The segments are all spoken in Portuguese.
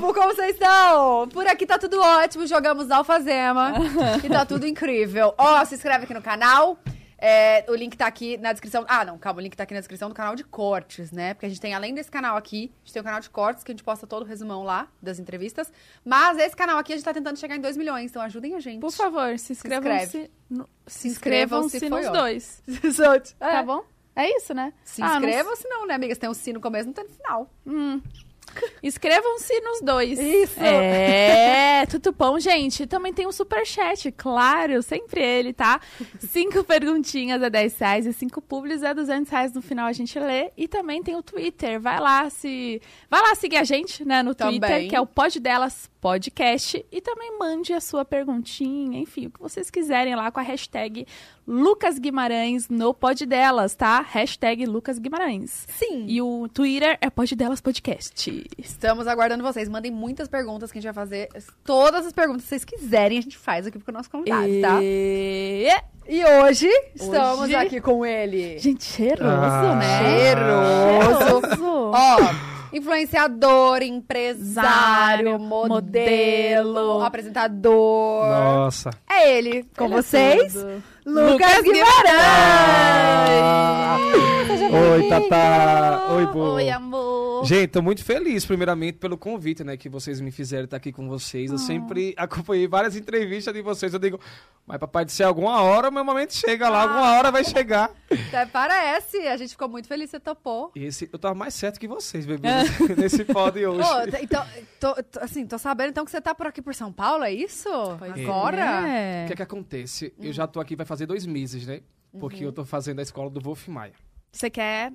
povo, como vocês estão? Por aqui tá tudo ótimo, jogamos alfazema e tá tudo incrível. Ó, se inscreve aqui no canal. É, o link tá aqui na descrição. Ah, não, calma, o link tá aqui na descrição do canal de cortes, né? Porque a gente tem, além desse canal aqui, a gente tem o canal de cortes, que a gente posta todo o resumão lá das entrevistas. Mas esse canal aqui a gente tá tentando chegar em 2 milhões, então ajudem a gente. Por favor, se inscrevam-se inscreve. no- se Se inscrevam-se, foi nos dois. Solte. Tá É. bom? É isso, né? Se Ah, inscrevam, se não, né, amigas? Tem um sino no começo, não tem no final. Inscrevam-se nos dois. Isso. É, tudo bom, gente. Também tem um superchat, claro, sempre ele, tá? Cinco perguntinhas é 10 reais e cinco publis é 200 reais no final a gente lê. E também tem o Twitter, vai lá se... Vai lá seguir a gente, né, no Também. Twitter, que é o Pod Delas Podcast. E também mande a sua perguntinha, enfim, o que vocês quiserem lá com a hashtag Lucas Guimarães no Pod Delas, tá? Hashtag Lucas Guimarães. Sim. E o Twitter é Pod Delas Podcast. Estamos aguardando vocês. Mandem muitas perguntas que a gente vai fazer. Todas as perguntas que vocês quiserem, a gente faz aqui pro nosso convidado, tá? E... E hoje, estamos Hoje- aqui com ele. Gente, cheiroso, Ah. né? Cheiroso. Cheiroso. Ó, influenciador, empresário, modelo, modelo. apresentador. Nossa. É ele, com Ele é vocês, tudo. Lucas Guimarães. Seja Oi. Tata. Oi. Oi, amor. Gente, tô muito feliz, primeiramente, pelo convite, né, que vocês me fizeram estar aqui com vocês. Ah. Eu sempre acompanhei várias entrevistas de vocês. Eu digo, mas papai disse, alguma hora o meu momento chega lá, alguma hora vai chegar. Até parece. A gente ficou muito feliz que você topou. Esse, eu tava mais certo que vocês, bebê, nesse, nesse pod hoje. T- então, tô, tô- assim, tô sabendo então que você tá por aqui por São Paulo, é isso? Agora? É. O que é que acontece? Eu já tô aqui, vai fazer dois meses, né? Porque Uhum. eu tô fazendo a escola do Wolf Maia. Você quer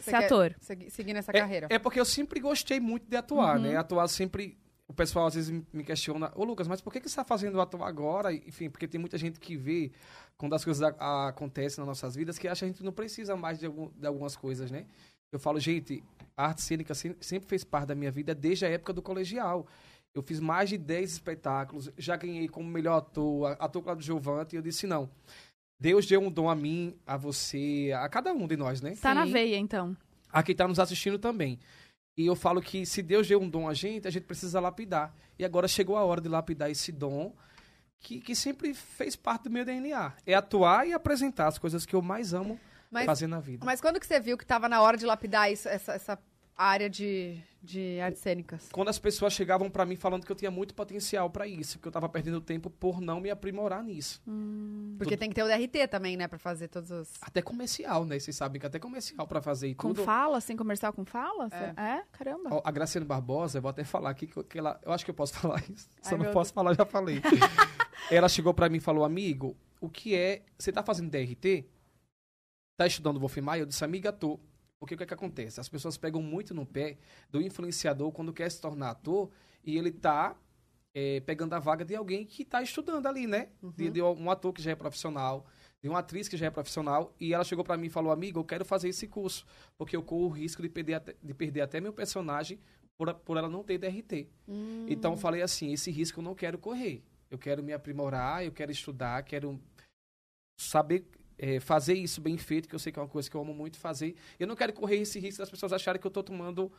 ser quer ator? segui- seguir nessa É- carreira. É, porque eu sempre gostei muito de atuar, né? Atuar sempre. O pessoal às vezes me- questiona, ô Lucas, mas por que, que você está fazendo atuar agora? Enfim, porque tem muita gente que vê quando as coisas a- a- acontecem nas nossas vidas que acha que a gente não precisa mais de, algum- de algumas coisas, né? Eu falo, gente, a arte cênica sem- sempre fez parte da minha vida desde a época do colegial. Eu fiz mais de 10 espetáculos, já ganhei como melhor ator, a- ator Claudio Giovanni, e eu disse, não. Deus deu um dom a mim, a você, a cada um de nós, né? Tá na Sim. veia, então. a quem está nos assistindo também. E eu falo que se Deus deu um dom a gente, a gente precisa lapidar. E agora chegou a hora de lapidar esse dom que, que sempre fez parte do meu DNA. É atuar e apresentar as coisas que eu mais amo Mas, fazer na vida. mas quando que você viu que tava na hora de lapidar isso, essa, essa área de, de artes cênicas? Quando as pessoas chegavam para mim falando que eu tinha muito potencial para isso, que eu estava perdendo tempo por não me aprimorar nisso. Porque tem que ter o DRT também, né, pra fazer todos os... Até comercial, né? Vocês sabem que até comercial para fazer e Com tudo. fala, assim, comercial com fala? É. É? Caramba. Ó, A Graciane Barbosa, eu vou até falar aqui que que ela. Eu acho que eu posso falar isso. Se Ai, eu não posso falar, eu já falei. ela chegou pra mim e falou: Amigo, o que é. Você tá fazendo DRT? Tá estudando Wolf Maia? Eu disse: Amiga, tô. Porque o que, é que acontece? As pessoas pegam muito no pé do influenciador quando quer se tornar ator e ele tá é, pegando a vaga de alguém que tá estudando ali, né? De, de um ator que já é profissional, de uma atriz que já é profissional. E ela chegou pra mim e falou: Amigo, eu quero fazer esse curso, porque eu corro o risco de perder até, de perder até meu personagem por, por ela não ter DRT. Então eu falei assim, esse risco eu não quero correr. Eu quero me aprimorar, eu quero estudar, quero saber eh, fazer isso bem feito, que eu sei que é uma coisa que eu amo muito fazer. Eu não quero correr esse risco das pessoas acharem que eu tô tomando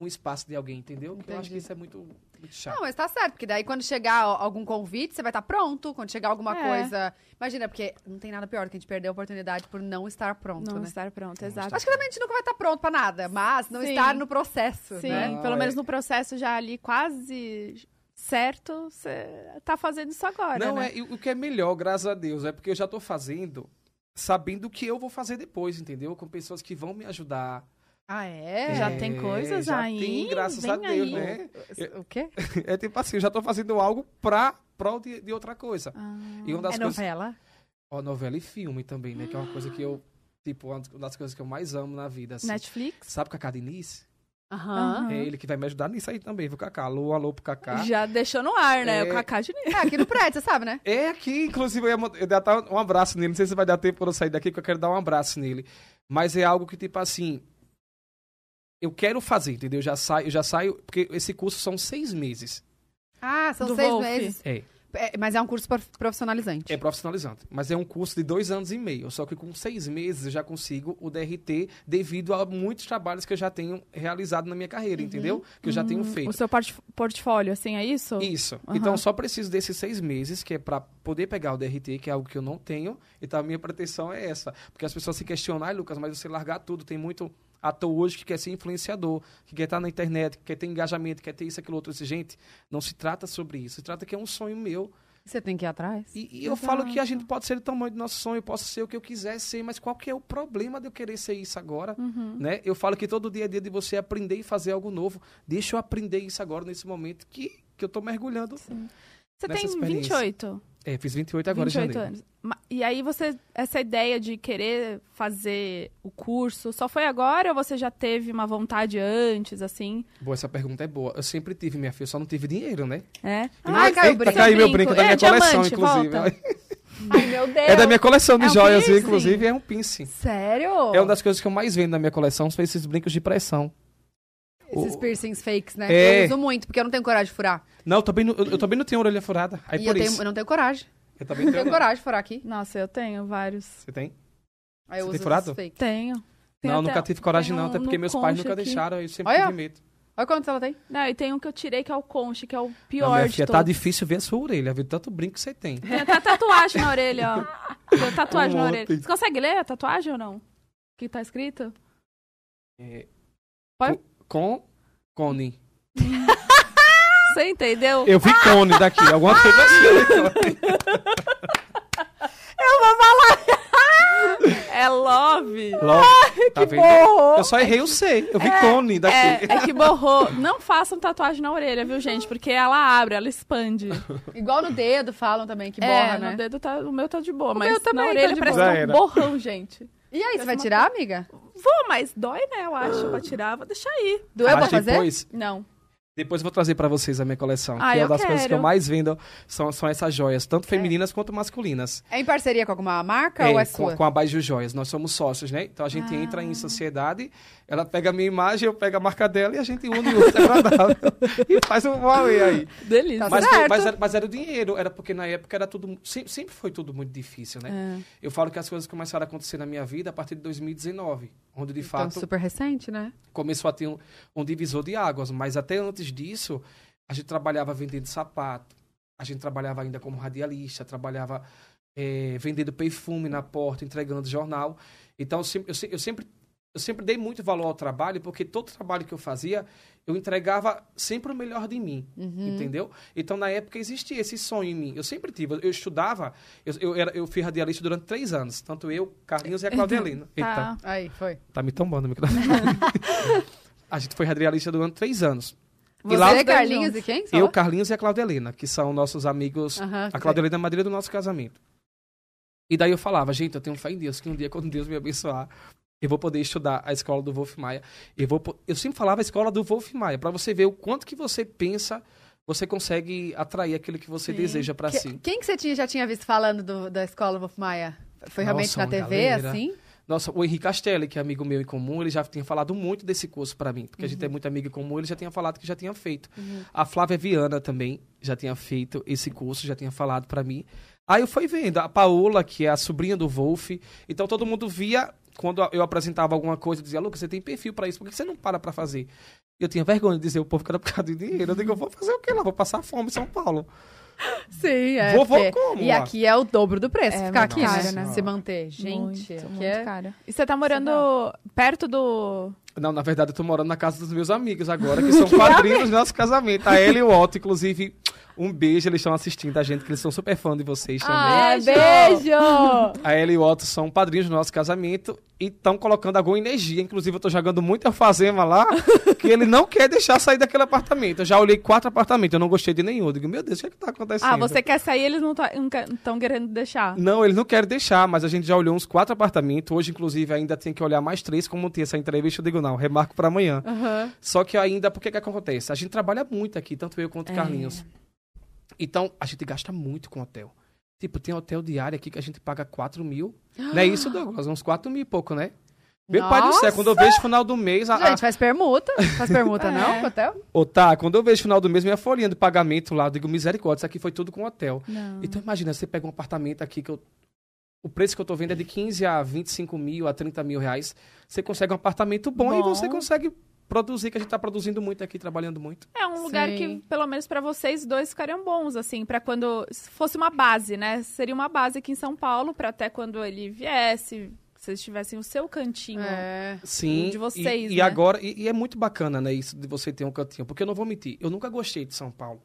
um espaço de alguém, entendeu? Porque eu acho que Entendi. isso é muito, muito chato. Não, mas tá certo, porque daí quando chegar algum convite, você vai estar pronto. Quando chegar alguma É. coisa... Imagina, porque não tem nada pior do que a gente perder a oportunidade por não estar pronto, Não né? estar pronto, Não exato. estar Acho que também a gente nunca vai estar pronto pra nada, mas não Sim. estar no processo, Sim, né? pelo Ah, menos é. no processo já ali quase certo, você tá fazendo isso agora, não, né? é, e o que é melhor, graças a Deus, é porque eu já tô fazendo sabendo o que eu vou fazer depois, entendeu? Com pessoas que vão me ajudar. Ah, é? Já É, tem coisas já aí, tem, graças vem a Deus, aí. né? O quê? É tipo assim, eu já tô fazendo algo pra prol de, de outra coisa. Ah, E uma das é coisas. novela? Ó, novela e filme também, né? Que é uma coisa que eu. Tipo, uma das coisas que eu mais amo na vida. Assim. Netflix? Sabe o Cacá Diniz? Aham. Aham. É ele que vai me ajudar nisso aí também, viu, Cacá? Alô, alô pro Cacá. Já deixou no ar, né? É. O Kaká de É, aqui no prédio, você sabe, né? É aqui, inclusive, eu ia eu ia dar um abraço nele. Não sei se vai dar tempo pra eu sair daqui, porque eu quero dar um abraço nele. Mas é algo que, tipo assim. Eu quero fazer, entendeu? Eu já saio, eu já saio. Porque esse curso são seis meses. Ah, são Do seis Wolf. meses. É. É, mas é um curso prof- profissionalizante. É profissionalizante. Mas é um curso de dois anos e meio. Só que com seis meses eu já consigo o DRT devido a muitos trabalhos que eu já tenho realizado na minha carreira, entendeu? Que eu já tenho O feito. seu portf- portfólio, assim, é isso? Isso. Aham. Então, eu só preciso desses seis meses, que é para poder pegar o DRT, que é algo que eu não tenho. Então, a minha pretensão é essa. Porque as pessoas se questionam, ai, Lucas, mas você largar tudo. Tem muito ator hoje que quer ser influenciador, que quer estar na internet, que quer ter engajamento, que quer ter isso, aquilo, outro. Eu disse, Gente, não se trata sobre isso. Se trata que é um sonho meu. Você tem que ir atrás. E, e eu falo que a gente pode ser do tamanho do nosso sonho, eu posso ser o que eu quiser ser, mas qual que é o problema de eu querer ser isso agora? Uhum. Né? Eu falo que todo dia é dia de você aprender e fazer algo novo. Deixa eu aprender isso agora, nesse momento que, que eu tô mergulhando. Você Nessa tem experiência. 28, É, fiz 28 agora 28 em janeiro. anos. E aí você, essa ideia de querer fazer o curso, só foi agora ou você já teve uma vontade antes, assim? Boa, essa pergunta é boa. Eu sempre tive, minha filha, só não tive dinheiro, né? É? Ai, caiu o Eita, brinco. caiu meu Brinco. da É, minha coleção, diamante, inclusive. volta. Ai, meu Deus. É da minha coleção de É um joias, piercing? inclusive, é um piercing. Sério? É uma das coisas que eu mais vendo na minha coleção, são esses brincos de pressão. Esses O- piercings fakes, né? É. Eu uso muito, porque eu não tenho coragem de furar. Não, eu também não, eu, eu também não tenho orelha furada. Aí e por eu, isso. tenho, eu não tenho coragem. Eu também Não tenho. tenho não. coragem de furar aqui. Nossa, eu tenho vários. Você tem? Aí eu Você uso tem furado? Tenho. Tem não, até- nunca tive coragem não, um até porque meus pais nunca aqui. deixaram, eu sempre Olha. tive medo. Olha quantos ela tem. Não, e tem um que eu tirei que é o conche, que é o Não, pior minha de filha, todos. tá difícil ver a sua orelha, ver tanto brinco que você tem. Tem até tatuagem na orelha, ó. Tem tatuagem Um na orelha. Você consegue ler a tatuagem ou não? O que tá escrito? É, Pode- com cone. Você entendeu? Eu vi cone daqui, alguma coisa assim. É love. Logo, tá vendo? Porra! Eu só errei o C, eu vi cone daqui. É, é que borrou. Não façam tatuagem na orelha, viu, gente? Porque ela abre, ela expande. Igual no dedo falam também, que é, borra, no né? dedo tá, o meu tá de boa, mas meu também na tá orelha de parece boa. um borrão, gente. E aí, você vai tirar, amiga? Vou, mas dói, né? Eu acho, pra tirar. Vou deixar aí. Doeu pra fazer? depois, Não. Depois eu vou trazer pra vocês a minha coleção. Ah, que é uma das coisas que eu quero. mais vendo são, são essas joias, tanto femininas quanto masculinas. É em parceria com alguma marca ou é com, sua? com a Baiju Joias. Nós somos sócios, né? Então a gente Ah. entra em sociedade, ela pega a minha imagem, eu pego a marca dela e a gente une o outro agradável. e faz um Huawei aí. Delícia. Tá Mas, foi- mas, era, mas era o dinheiro, era porque na época era tudo. Sempre, sempre foi tudo muito difícil, né? É. Eu falo que as coisas começaram a acontecer na minha vida a partir de 2019, onde de Então, fato super recente, né? começou a ter um, um divisor de águas. Mas até antes disso, a gente trabalhava vendendo sapato, a gente trabalhava ainda como radialista, trabalhava eh, vendendo perfume na porta, entregando jornal. Então eu sempre, eu, se- eu sempre, eu sempre dei muito valor ao trabalho, porque todo trabalho que eu fazia, eu entregava sempre o melhor de mim. Uhum. Entendeu? Então, na época, existia esse sonho em mim. Eu sempre tive. Eu estudava, eu, eu, era, eu fui radialista durante três anos. Tanto eu, Carlinhos e a Claudelina. Eita, Tá. Aí, foi. tá me tombando o microfone. a gente foi radialista durante três anos. Você, lá- Os dois Carlinhos e quem? Eu, Carlinhos e a Claudelina, que são nossos amigos. Aham, a. Claudelina é a madrinha do nosso casamento. E daí eu falava, gente, eu tenho fé em Deus, que um dia, quando Deus me abençoar, eu vou poder estudar a escola do Wolf Maia. Eu, vou, eu sempre falava a escola do Wolf Maia, para você ver o quanto que você pensa, você consegue atrair aquilo que você Sim. deseja para Que- si. Quem que você tinha, já tinha visto falando do- da escola Wolf Maia? Foi realmente Nossa, na TV, galera. assim? Nossa, o Henrique Castelli, que é amigo meu em comum, ele já tinha falado muito desse curso para mim, porque a gente Uhum. é muito amigo em comum, ele já tinha falado que já tinha feito. A Flávia Viana também já tinha feito esse curso, já tinha falado para mim. Aí eu fui vendo, a Paola, que é a sobrinha do Wolf, então todo mundo via, quando eu apresentava alguma coisa, dizia, Lucas, você tem perfil para isso, por que você não para para fazer? Eu tinha vergonha de dizer, o povo que era por causa de dinheiro. Eu digo, eu vou fazer o quê lá? Vou passar fome em São Paulo. Sim, é. Vou- vou como, E lá? aqui é o dobro do preço, É, ficar muito aqui, caro, né? né? Se manter. Gente, muito, aqui muito é... cara. E você tá morando perto do... Não, na verdade, eu tô morando na casa dos meus amigos agora, que são padrinhos do nosso casamento. A Ela e o Otto, inclusive, um beijo, eles estão assistindo a gente, que eles são super fã de vocês também. Ah, Beijo! beijo! A Ela e o Otto são padrinhos do nosso casamento e estão colocando alguma energia. Inclusive, eu tô jogando muito alfazema lá, que ele não quer deixar sair daquele apartamento. Eu já olhei quatro apartamentos, eu não gostei de nenhum. Eu digo, meu Deus, o que é que tá acontecendo? Ah, você quer sair, eles não estão querendo deixar. Não, eles não querem deixar, mas a gente já olhou uns quatro apartamentos. Hoje, inclusive, ainda tem que olhar mais três. Como tem essa entrevista, eu digo, não, remarco para amanhã. Aham. Só que ainda, por que que acontece? A gente trabalha muito aqui, tanto eu quanto o É. Carlinhos. Então, a gente gasta muito com hotel. Tipo, tem hotel diário aqui que a gente paga 4 mil. Não é isso, Douglas? Uns 4 mil e pouco, né? Meu pai do céu, Nossa! quando eu vejo final do mês. A, a- Gente, faz permuta. Faz permuta, É. não, com hotel? Ô, tá, quando eu vejo final do mês, minha folhinha de pagamento lá, eu digo, misericórdia, isso aqui foi tudo com hotel. Não. Então imagina, você pega um apartamento aqui que eu. O preço que eu tô vendo é de 15 a 25 mil, a 30 mil reais. Você consegue um apartamento bom, e Bom. você consegue produzir, que a gente tá produzindo muito aqui, trabalhando muito. É um lugar Sim. que, pelo menos pra vocês dois, ficariam bons, assim, pra quando se fosse uma base, né? Seria uma base aqui em São Paulo, pra até quando ele viesse, vocês tivessem o seu cantinho. É. Sim. de vocês, e, e né? agora, e, e é muito bacana, né, isso de você ter um cantinho. Porque eu não vou mentir, eu nunca gostei de São Paulo.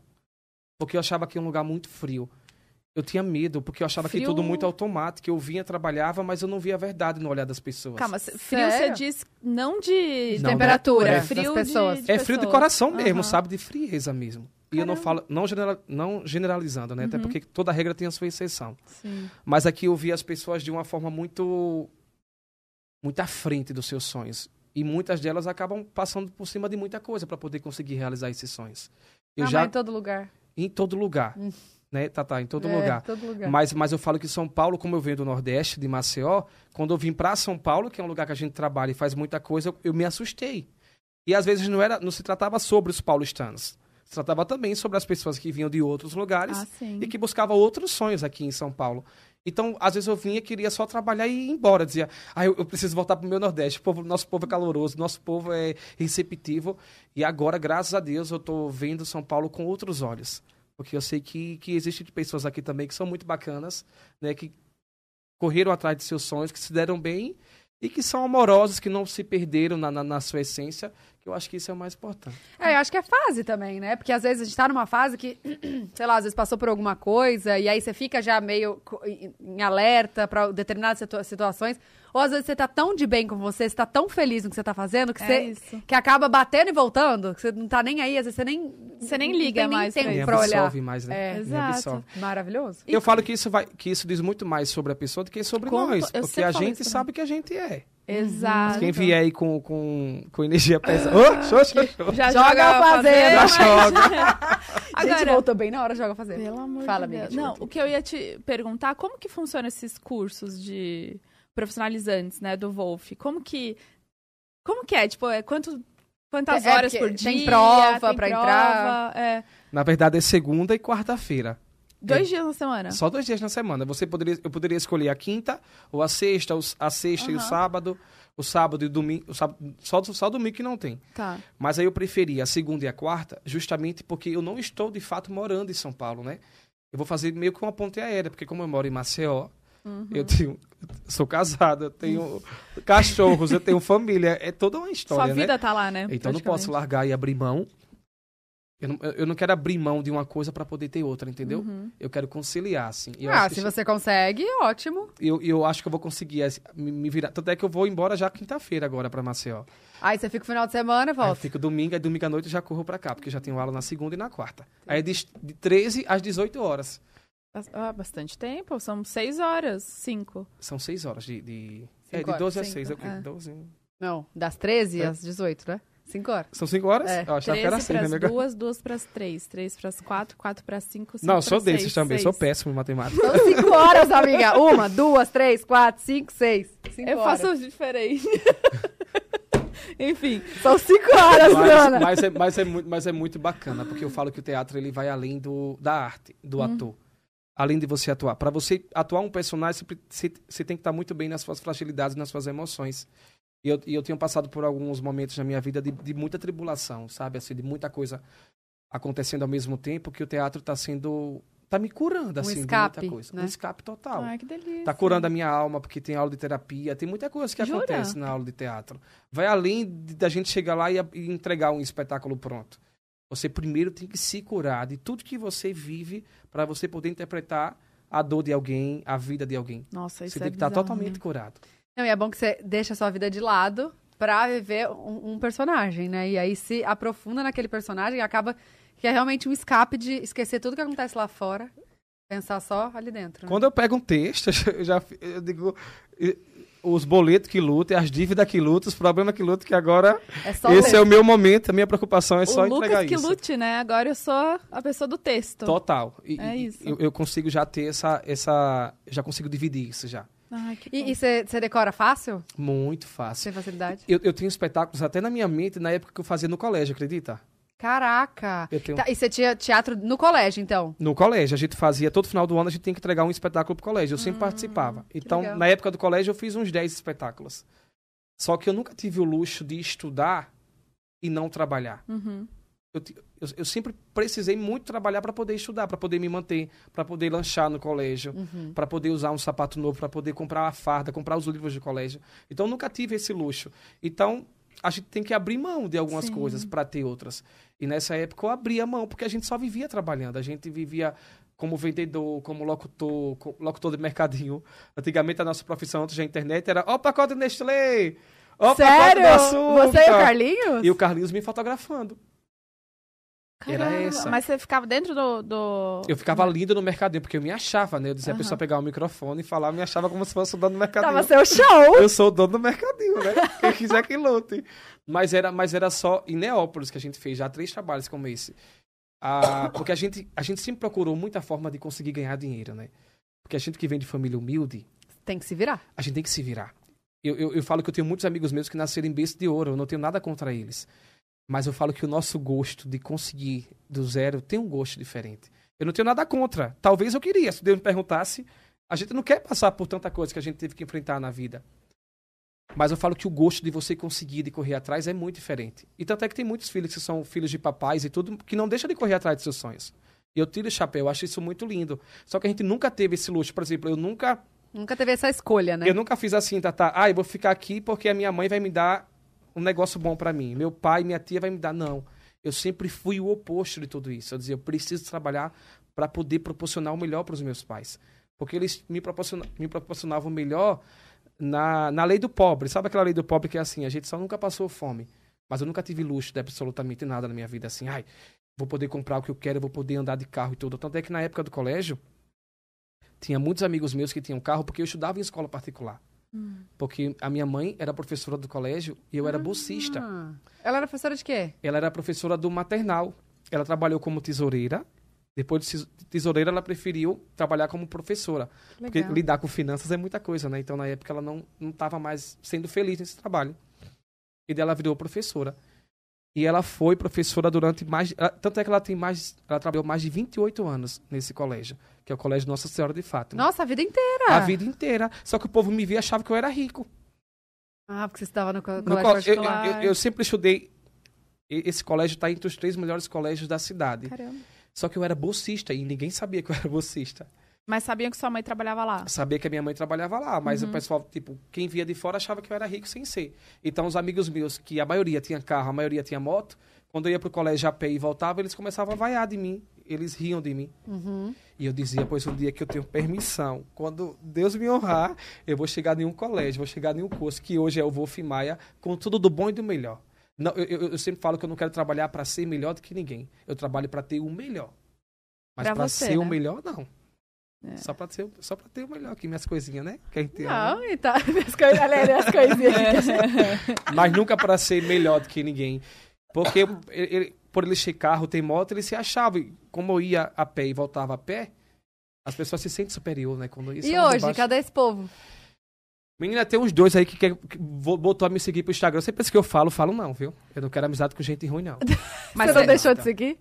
Porque eu achava que é um lugar muito frio. Eu tinha medo, porque eu achava que Frio- tudo muito automático. Eu vinha, trabalhava, mas eu não via a verdade no olhar das pessoas. Calma, frio você diz não de Não, temperatura é das frio pessoas. de, de É frio de pessoas. coração mesmo, Aham. sabe? De frieza mesmo. E eu não falo, não, genera- não generalizando, né? Até Uhum. porque toda regra tem a sua exceção. Sim. Mas aqui eu vi as pessoas de uma forma muito. muito à frente dos seus sonhos. E muitas delas acabam passando por cima de muita coisa para poder conseguir realizar esses sonhos. Eu Ah, já. mas em todo lugar. Em todo lugar. Hum. Né, Tatá? Em todo É, lugar. todo lugar. Mas, mas eu falo que São Paulo, como eu venho do Nordeste, de Maceió, quando eu vim para São Paulo, que é um lugar que a gente trabalha e faz muita coisa, eu, eu me assustei. E às vezes não, era, não se tratava sobre os paulistanos. Se tratava também sobre as pessoas que vinham de outros lugares Ah, e que buscavam outros sonhos aqui em São Paulo. Então, às vezes eu vinha, queria só trabalhar e ir embora. Dizia, ah, eu, eu preciso voltar para o meu Nordeste. O povo, nosso povo é caloroso, nosso povo é receptivo. E agora, graças a Deus, eu estou vendo São Paulo com outros olhos. Porque eu sei que, que existem pessoas aqui também que são muito bacanas, né? Que correram atrás de seus sonhos, que se deram bem e que são amorosos, que não se perderam na, na, na sua essência. Que eu acho que isso é o mais importante. É, eu acho que é fase também, né? Porque às vezes a gente tá numa fase que, sei lá, às vezes passou por alguma coisa e aí você fica já meio em alerta pra determinadas situa- situações. Ou às vezes você tá tão de bem com você, você tá tão feliz no que você tá fazendo, que É você isso. que acaba batendo e voltando, que você não tá nem aí, às vezes você nem Você nem liga tem nem mais pra tempo pra olhar. absorve mais, né? É. Exato. Maravilhoso. E- Eu falo que isso, vai, que isso diz muito mais sobre a pessoa do que sobre Conta- nós. eu Porque a gente sabe que a gente é. Exato. Quem vier aí com, com, com energia pesada. Ô, show, show, show. Já Joga joga a fazenda. mas- Já Gente, Agora, voltou bem na hora, joga fazer. Pelo amor Fala, de Deus. Não, conto. o que eu ia te perguntar, como que funcionam esses cursos de profissionalizantes, né, do Wolf? Como que como que é? Tipo, é quanto quantas É, horas por dia? tem prova prova, entrar. É. Na verdade, é segunda e quarta-feira. Dois dias na semana. Só dois dias na semana. Você poderia, eu poderia escolher a quinta, ou a sexta, os- a sexta e o sábado. O sábado e domingo. O sábado, só, só domingo que não tem. Tá. Mas aí eu preferi a segunda e a quarta, justamente porque eu não estou de fato morando em São Paulo, né? Eu vou fazer meio que uma ponte aérea, porque como eu moro em Maceió, Uhum. eu tenho. Sou casado, eu tenho cachorros, eu tenho família. É toda uma história, Sua né? vida tá lá, né? Então eu não posso largar e abrir mão. Eu não, eu não quero abrir mão de uma coisa para poder ter outra, entendeu? Uhum. Eu quero conciliar, assim. Eu ah, se isso- você consegue, ótimo. eu, eu acho que eu vou conseguir assim, me, virar. Tanto é que eu vou embora já quinta-feira agora para Maceió. Aí você fica o final de semana e Aí eu volta. fico domingo, aí domingo à noite eu já corro pra cá, porque já tenho aula na segunda e na quarta. Aí é de, de 13 às 18 horas. Ah, bastante tempo. São seis horas, cinco. São 6 horas de. de é, Cinco de 12 a Cinco, 6. É o quê? é. 12. Não, das 13 É. às 18, né? 5 horas. São 5 horas? É, Eu achava que era Treze 6, né, pras amiga? duas, duas pras três, três pras quatro, quatro pras cinco, cinco Não, pras sou desses seis, também, seis. sou péssimo em matemática. São 5 horas, amiga. Uma, duas, três, quatro, cinco, seis. Cinco Eu horas. faço diferente. Enfim, São 5 horas, mas, Dona. mas, é, mas, é muito, mas é muito bacana, porque eu falo que o teatro ele vai além do, da arte, do Hum. ator. Além de você atuar. Para você atuar um personagem, você, tem que estar muito bem nas suas fragilidades, nas suas emoções. E eu, e eu tenho passado por alguns momentos na minha vida de, de muita tribulação, sabe? Assim, de muita coisa acontecendo ao mesmo tempo, que o teatro está sendo. tá me curando, Um assim, escape, de muita coisa. né? Um escape total. ai que delícia. Tá curando a minha alma, porque tem aula de terapia, tem muita coisa que Jura? acontece na aula de teatro. Vai além da gente chegar lá e, e entregar um espetáculo pronto. Você primeiro tem que se curar de tudo que você vive para você poder interpretar a dor de alguém, a vida de alguém. Nossa, isso você é tem que estar bizarro, totalmente né? curado. Não, e é bom que você deixa a sua vida de lado pra viver um, um personagem, né? E aí se aprofunda naquele personagem e acaba que é realmente um escape de esquecer tudo que acontece lá fora, pensar só ali dentro. né? Quando eu pego um texto, eu já eu digo os boletos que lutam, as dívidas que lutam, os problemas que lutam, que agora É só esse ler. é o meu momento, a minha preocupação é só o entregar Lucas que isso. lute, né? Agora eu sou a pessoa do texto. Total. E- É isso. Eu, eu consigo já ter essa, essa. Já consigo dividir isso já. Ai. E você decora fácil? Muito fácil. Sem facilidade? Eu, eu tenho espetáculos até na minha mente na época que eu fazia no colégio, acredita? Caraca! Tenho- Tá, e você tinha teatro no colégio, então? No colégio, a gente fazia, todo final do ano a gente tinha que entregar um espetáculo pro colégio. Eu sempre participava. Então, na época do colégio, eu fiz uns 10 espetáculos. Só que eu nunca tive o luxo de estudar e não trabalhar. Uhum. Eu, eu, eu sempre precisei muito trabalhar para poder estudar, para poder me manter, para poder lanchar no colégio, Uhum. para poder usar um sapato novo, para poder comprar uma farda, comprar os livros de colégio. Então, eu nunca tive esse luxo. Então, a gente tem que abrir mão de algumas Sim. coisas para ter outras. E nessa época eu abria mão, porque a gente só vivia trabalhando. A gente vivia como vendedor, como locutor, co- locutor de mercadinho. Antigamente a nossa profissão antes da internet era ó pacote Nestlé, ó pacote açúcar. Você e o Carlinhos? E o Carlinhos me fotografando. Era Caramba, essa. Mas você ficava dentro do. do... Eu ficava lindo no mercadinho, porque eu me achava, né? Eu dizia a pessoa pegar o microfone e falar, eu me achava como se fosse o dono do mercadinho. Tava seu show! Eu sou o dono do mercadinho, né? Quem quiser que lute. Mas era, mas era só em Neópolis que a gente fez já três trabalhos como esse. Ah, porque a gente, a gente sempre procurou muita forma de conseguir ganhar dinheiro, né? Porque a gente que vem de família humilde, Tem que se virar. a gente tem que se virar. Eu, eu, eu falo que eu tenho muitos amigos meus que nasceram em berço de ouro, eu não tenho nada contra eles. Mas eu falo que o nosso gosto de conseguir do zero tem um gosto diferente. Eu não tenho nada contra. Talvez eu queria, se Deus me perguntasse. A gente não quer passar por tanta coisa que a gente teve que enfrentar na vida. Mas eu falo que o gosto de você conseguir, de correr atrás, é muito diferente. E tanto é que tem muitos filhos que são filhos de papais e tudo, que não deixam de correr atrás dos seus sonhos. E eu tiro o chapéu, eu acho isso muito lindo. Só que a gente nunca teve esse luxo. Por exemplo, eu nunca Nunca teve essa escolha, né? eu nunca fiz assim, Tata. Ah, eu vou ficar aqui porque a minha mãe vai me dar um negócio bom pra mim. Meu pai, minha tia vai me dar. Não. Eu sempre fui o oposto de tudo isso. Eu dizia, eu preciso trabalhar para poder proporcionar o melhor para os meus pais. Porque eles me, proporciona, me proporcionavam o melhor na, na lei do pobre. Sabe aquela lei do pobre que é assim? A gente só nunca passou fome. Mas eu nunca tive luxo de absolutamente nada na minha vida. Assim, ai, vou poder comprar o que eu quero, vou poder andar de carro e tudo. Tanto é que na época do colégio, tinha muitos amigos meus que tinham carro porque eu estudava em escola particular. Porque a minha mãe era professora do colégio e eu era bolsista. Ah. Ela era professora de quê? Ela era professora do maternal. Ela trabalhou como tesoureira. Depois de tes- tesoureira, ela preferiu trabalhar como professora. Porque Legal. lidar com finanças é muita coisa, né? Então, na época, ela não estava mais sendo feliz nesse trabalho. E daí ela virou professora. E ela foi professora durante mais... Tanto é que ela tem mais... Ela trabalhou mais de 28 anos nesse colégio. Que é o Colégio Nossa Senhora de Fátima. Nossa, a vida inteira. A vida inteira. Só que o povo me via e achava que eu era rico. Ah, porque você estava no co- No colégio co- eu, particular. eu- eu sempre estudei. Esse colégio está entre os três melhores colégios da cidade. Caramba. Só que eu era bolsista e ninguém sabia que eu era bolsista. Mas sabiam que sua mãe trabalhava lá. Sabia que a minha mãe trabalhava lá, mas o pessoal, tipo, quem via de fora achava que eu era rico sem ser. Então, os amigos meus, que a maioria tinha carro, a maioria tinha moto, quando eu ia pro colégio a pé e voltava, eles começavam a vaiar de mim. Eles riam de mim. Uhum. E eu dizia, pois um dia que eu tenho permissão, quando Deus me honrar, eu vou chegar em um colégio, vou chegar em um curso, que hoje é o Wolf Maia, com tudo do bom e do melhor. Não, eu, eu- eu sempre falo que eu não quero trabalhar para ser melhor do que ninguém. Eu trabalho para ter o melhor. Mas para ser o né? melhor, não. É. Só para ter, só pra ter o melhor aqui, minhas coisinhas, né? Que a gente ama. Não, e tá. Minhas coisas, olha as coisinhas. Mas nunca para ser melhor do que ninguém. Porque ele- ele- por ele ser carro, ter moto, ele se achava. E como eu ia a pé e voltava a pé, as pessoas se sentem superior, né? Quando isso E é hoje, bobagem. cadê esse povo? Menina, tem uns dois aí que, quer, que botou a me seguir pro Instagram. Sempre que eu falo, falo não, viu? Eu não quero amizade com gente ruim, não. Mas você não é- deixou de seguir?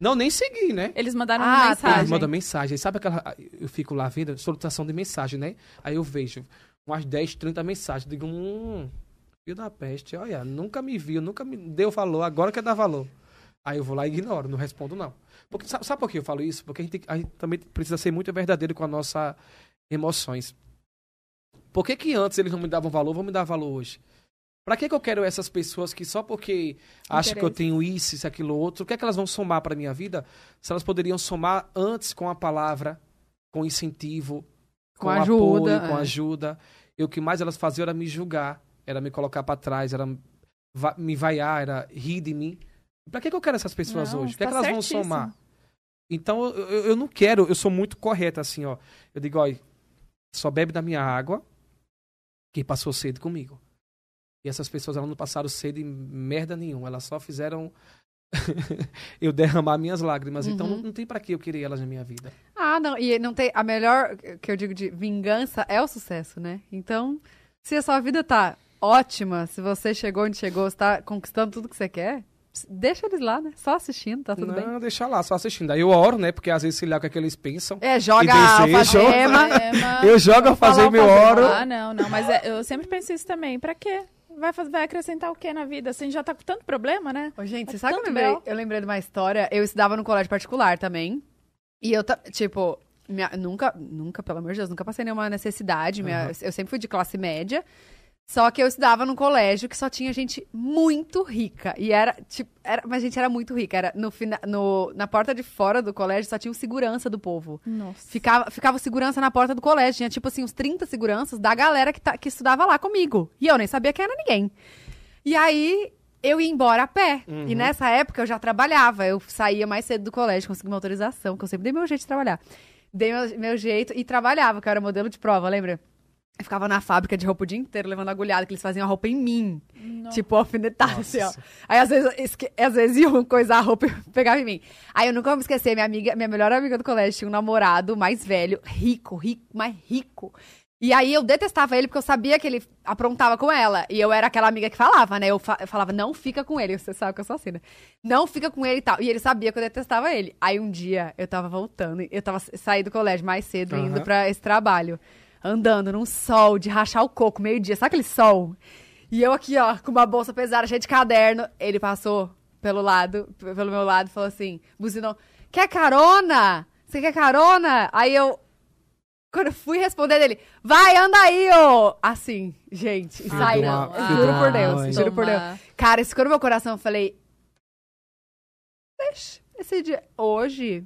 Não, nem seguir, né? Eles mandaram Ah, uma tá. mensagem. Eles mandam mensagem. Sabe aquela. Eu fico lá vendo solicitação de mensagem, né? Aí eu vejo umas 10, 30 mensagens. Digo, hum, filho da peste, olha, nunca me viu, nunca me deu valor, agora quer dar valor. Aí eu vou lá e ignoro, não respondo, não. Porque, sabe, sabe por que eu falo isso? Porque a gente, a gente também precisa ser muito verdadeiro com as nossas emoções. Por que, que antes eles não me davam valor, vão me dar valor hoje? Pra que, que eu quero essas pessoas que só porque acham que eu tenho isso, isso, aquilo, outro, o que é que elas vão somar pra minha vida? Se elas poderiam somar antes com a palavra, com incentivo, Com com, ajuda, apoio, com é. ajuda. E o que mais elas faziam era me julgar, era me colocar pra trás, era me vaiar, era rir de mim. Pra que, que eu quero essas pessoas Não, hoje? O que, é tá que elas vão certíssimo. somar? Então, eu, eu- não quero, eu sou muito correta assim, ó. Eu digo, ó, só bebe da minha água quem passou sede comigo. E essas pessoas, elas não passaram sede em merda nenhuma. Elas só fizeram eu derramar minhas lágrimas. Então Uhum. não, não tem pra que eu querer elas na minha vida. Ah, não. E não tem. A melhor que eu digo de vingança é o sucesso, né? Então, se a sua vida tá ótima, se você chegou onde chegou, você tá conquistando tudo que você quer, deixa eles lá, né? Só assistindo, tá tudo bem. não, deixa lá, só assistindo. Aí eu oro, né? Porque às vezes sei lá o que, é que eles pensam. É, joga alfazema. É, Eu jogo a fazer falar meu oro. Ah, não, não. Mas é- eu sempre penso isso também. Pra quê? Vai, faz- vai acrescentar o quê na vida? Assim, já tá com tanto problema, né? Ô, gente, você Mas sabe que eu lembrei? bel. Eu lembrei de uma história. Eu estudava no colégio particular também. E eu, tipo, minha- nunca, nunca, pelo amor de Deus, nunca passei nenhuma necessidade. minha- eu sempre fui de classe média. Só que eu estudava num colégio que só tinha gente muito rica. E era, tipo, era, mas a gente era muito rica. Era no, fina- no, na porta de fora do colégio só tinha o segurança do povo. Nossa. Ficava, ficava o segurança na porta do colégio. Tinha, tipo assim, uns 30 seguranças da galera que, tá- que estudava lá comigo. E eu nem sabia quem era ninguém. E aí, eu ia embora a pé. E nessa época, eu já trabalhava. Eu saía mais cedo do colégio, consegui uma autorização, que eu sempre dei meu jeito de trabalhar. Dei meu, meu jeito e trabalhava, que eu era modelo de prova, lembra? Eu ficava na fábrica de roupa o dia inteiro, levando agulhada, que eles faziam a roupa em mim. Tipo, alfinetada, assim, ó. Aí, às vezes, esque... às vezes iam coisar a roupa e pegava em mim. Aí, eu nunca vou me esquecer, minha amiga, minha melhor amiga do colégio tinha um namorado mais velho, rico, rico, mais rico. E aí, eu detestava ele porque eu sabia que ele aprontava com ela. E eu era aquela amiga que falava, né? Eu, fa- eu falava, não fica com ele. Você sabe que eu sou assim, né? Não fica com ele e tal. E ele sabia que eu detestava ele. Aí, um dia, eu tava voltando, eu tava saí do colégio mais cedo, indo Aham. pra esse trabalho. Andando num sol de rachar o coco, meio-dia. Sabe aquele sol? E eu aqui, ó, com uma bolsa pesada, cheia de caderno. Ele passou pelo lado, pelo meu lado, e falou assim, buzinou, quer carona? Você quer carona? Aí eu, quando eu fui responder dele, vai, anda aí, ô! Assim, gente, e saí. Eu filho de Juro por Deus, mãe. juro por Deus. Cara, isso ficou no meu coração, eu falei, deixa, esse dia, hoje,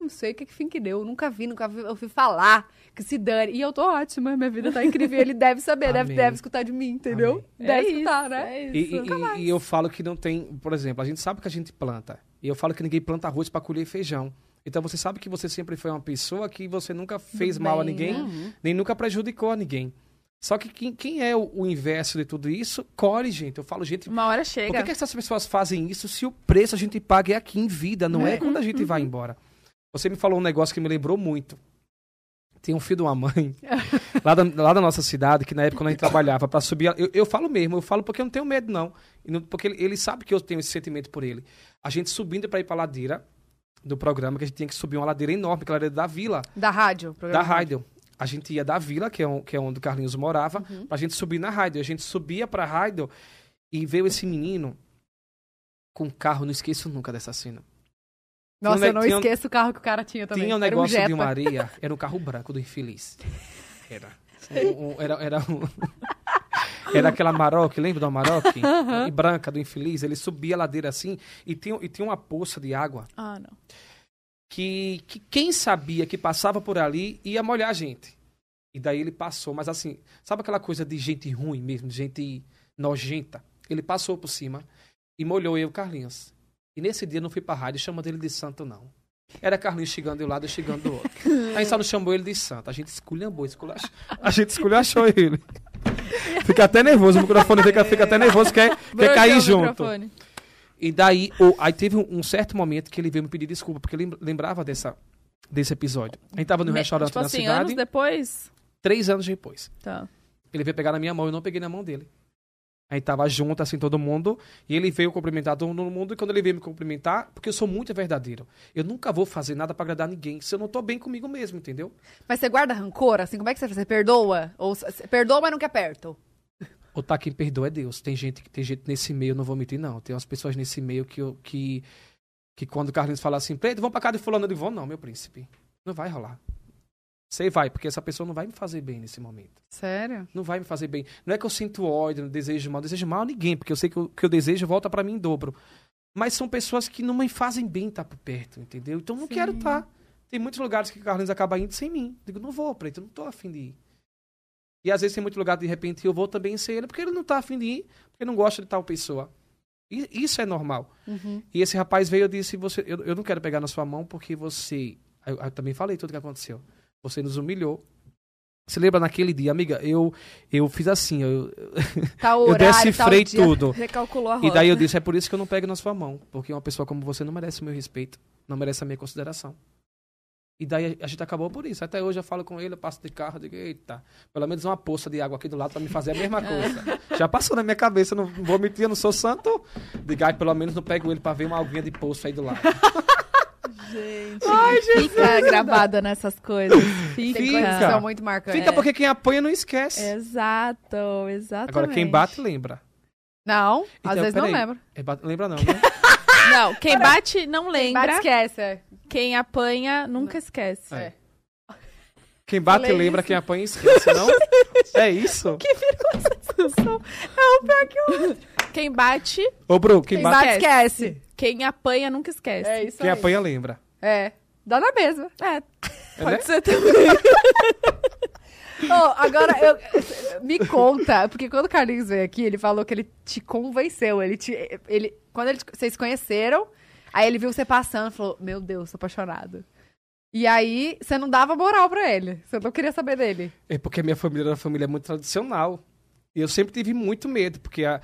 não sei o que, que fim que deu, nunca vi, nunca vi, ouvi falar, que se dane. E eu tô ótima, minha vida tá incrível, ele deve saber, deve, deve escutar de mim, entendeu? Amém. Deve é escutar, isso, né? É E, isso. e- e- e eu falo que não tem, por exemplo, a gente sabe que a gente planta. E eu falo que ninguém planta arroz para colher feijão. Então você sabe que você sempre foi uma pessoa que você nunca fez mal a bem, ninguém, né? nem nunca prejudicou a ninguém. Só que quem, quem é o, o inverso de tudo isso, colhe, gente. Eu falo, gente, Uma hora por chega. que, que essas pessoas fazem isso se o preço a gente paga é aqui em vida, não é, quando a gente vai embora? Você me falou um negócio que me lembrou muito. Tem um filho de uma mãe lá, da, lá da nossa cidade, que na época quando a gente trabalhava para subir. Eu, eu falo mesmo, eu falo porque eu não tenho medo, não. Porque ele, ele sabe que eu tenho esse sentimento por ele. A gente subindo para ir pra ladeira do programa, que a gente tinha que subir uma ladeira enorme, que era a ladeira da vila, Da rádio. da Raidel. A gente ia da vila, que é, um, que é onde o Carlinhos morava, Uhum. pra gente subir na Raidel. A gente subia pra Raidel e veio esse menino com um carro, não esqueço nunca dessa cena. Nossa, um eu não tinha um- esqueço o carro que o cara tinha também. Tinha um Era negócio Jetta. de uma areia, era um carro branco do infeliz. Era. Um- um- era, era, um- era aquela Amarok, lembra do Amarok? E branca do infeliz. Ele subia a ladeira assim e tinha, e tinha uma poça de água Ah, não. que, que quem sabia que passava por ali ia molhar a gente. E daí ele passou, mas assim, sabe aquela coisa de gente ruim mesmo, de gente nojenta? Ele passou por cima e molhou eu e o Carlinhos. E nesse dia eu não fui pra rádio chamando ele de santo, não. Era Carlinhos chegando de um lado e chegando do outro. A gente só não chamou ele de santo. A gente esculhambou, esculach... a gente esculachou ele. Fica até nervoso, o microfone fica, fica até nervoso, quer, quer cair o junto. microfone. E daí, o- aí teve um, um certo momento que ele veio me pedir desculpa, porque ele lembrava dessa, desse episódio. A gente tava no Me- restaurante tipo na assim, cidade, anos depois. três anos depois. Tá. Ele veio pegar na minha mão, eu não peguei na mão dele. A gente tava junto, assim, todo mundo, e ele veio cumprimentar todo mundo, e quando ele veio me cumprimentar, porque eu sou muito verdadeiro, eu nunca vou fazer nada pra agradar ninguém, se eu não tô bem comigo mesmo, entendeu? Mas você guarda rancor, assim? Como é que você faz? Você perdoa? Ou você perdoa, mas não quer perto? Ou tá quem perdoa é Deus. Tem gente, tem gente nesse meio, não vou mentir, não. Tem umas pessoas nesse meio que, eu- que, que quando o Carlinhos fala assim, Preto, vamos pra casa de fulano, eu digo, vou não, meu príncipe. Não vai rolar. Você vai, porque essa pessoa não vai me fazer bem nesse momento. Sério? Não vai me fazer bem. Não é que eu sinto ódio, não desejo mal. Não desejo mal a ninguém, porque eu sei que o que eu desejo volta pra mim em dobro. Mas são pessoas que não me fazem bem estar por perto, entendeu? Então não Sim. quero estar. Tem muitos lugares que o Carlinhos acaba indo sem mim. Digo, não vou, Preto, não tô afim de ir. E às vezes tem muito lugar, de repente, eu vou também sem ele, porque ele não tá afim de ir, porque não gosta de tal pessoa. E isso é normal. Uhum. E esse rapaz veio e disse: você, eu, eu não quero pegar na sua mão porque você. Eu, eu também falei tudo o que aconteceu. Você nos humilhou. Você lembra naquele dia, amiga? Eu, eu fiz assim, eu, Tá o eu horário, decifrei tá tudo. Recalculou a rota. E daí eu disse, é por isso que eu não pego na sua mão. Porque uma pessoa como você não merece o meu respeito. Não merece a minha consideração. E daí a gente acabou por isso. Até hoje eu falo com ele, eu passo de carro, eu digo, eita, pelo menos uma poça de água aqui do lado pra me fazer a mesma coisa. Já passou na minha cabeça, não vou mentir, eu não sou santo. Digo, ai, pelo menos não pego ele pra ver uma aguinha de poço aí do lado. Gente, fica gravada nessas coisas. Fica. Que Fica. são muito marcantes. Fica porque quem apanha não esquece. Exato, exatamente. Agora, quem bate, lembra. Não, às Então, vezes não lembra. É, lembra não, né? Não, quem bate não Quem lembra. bate, esquece. é. Quem apanha nunca esquece. É. É. Quem bate, Falei lembra, isso. quem apanha, esquece, não? É isso? É o pior que o Quem bate, Ô, Bru, quem, Quem bate, bate, esquece. Quem apanha nunca esquece. É isso quem aí. apanha, lembra. É. Dá na mesma. É, É, pode né? ser também. Ô, agora, eu- me conta, porque quando o Carlinhos veio aqui, ele falou que ele te convenceu. Ele te. Ele, quando ele- vocês se conheceram, aí ele viu você passando e falou: Meu Deus, tô apaixonado. E aí, você não dava moral pra ele. Você não queria saber dele. É porque a minha família era uma família muito tradicional. E eu sempre tive muito medo, porque a,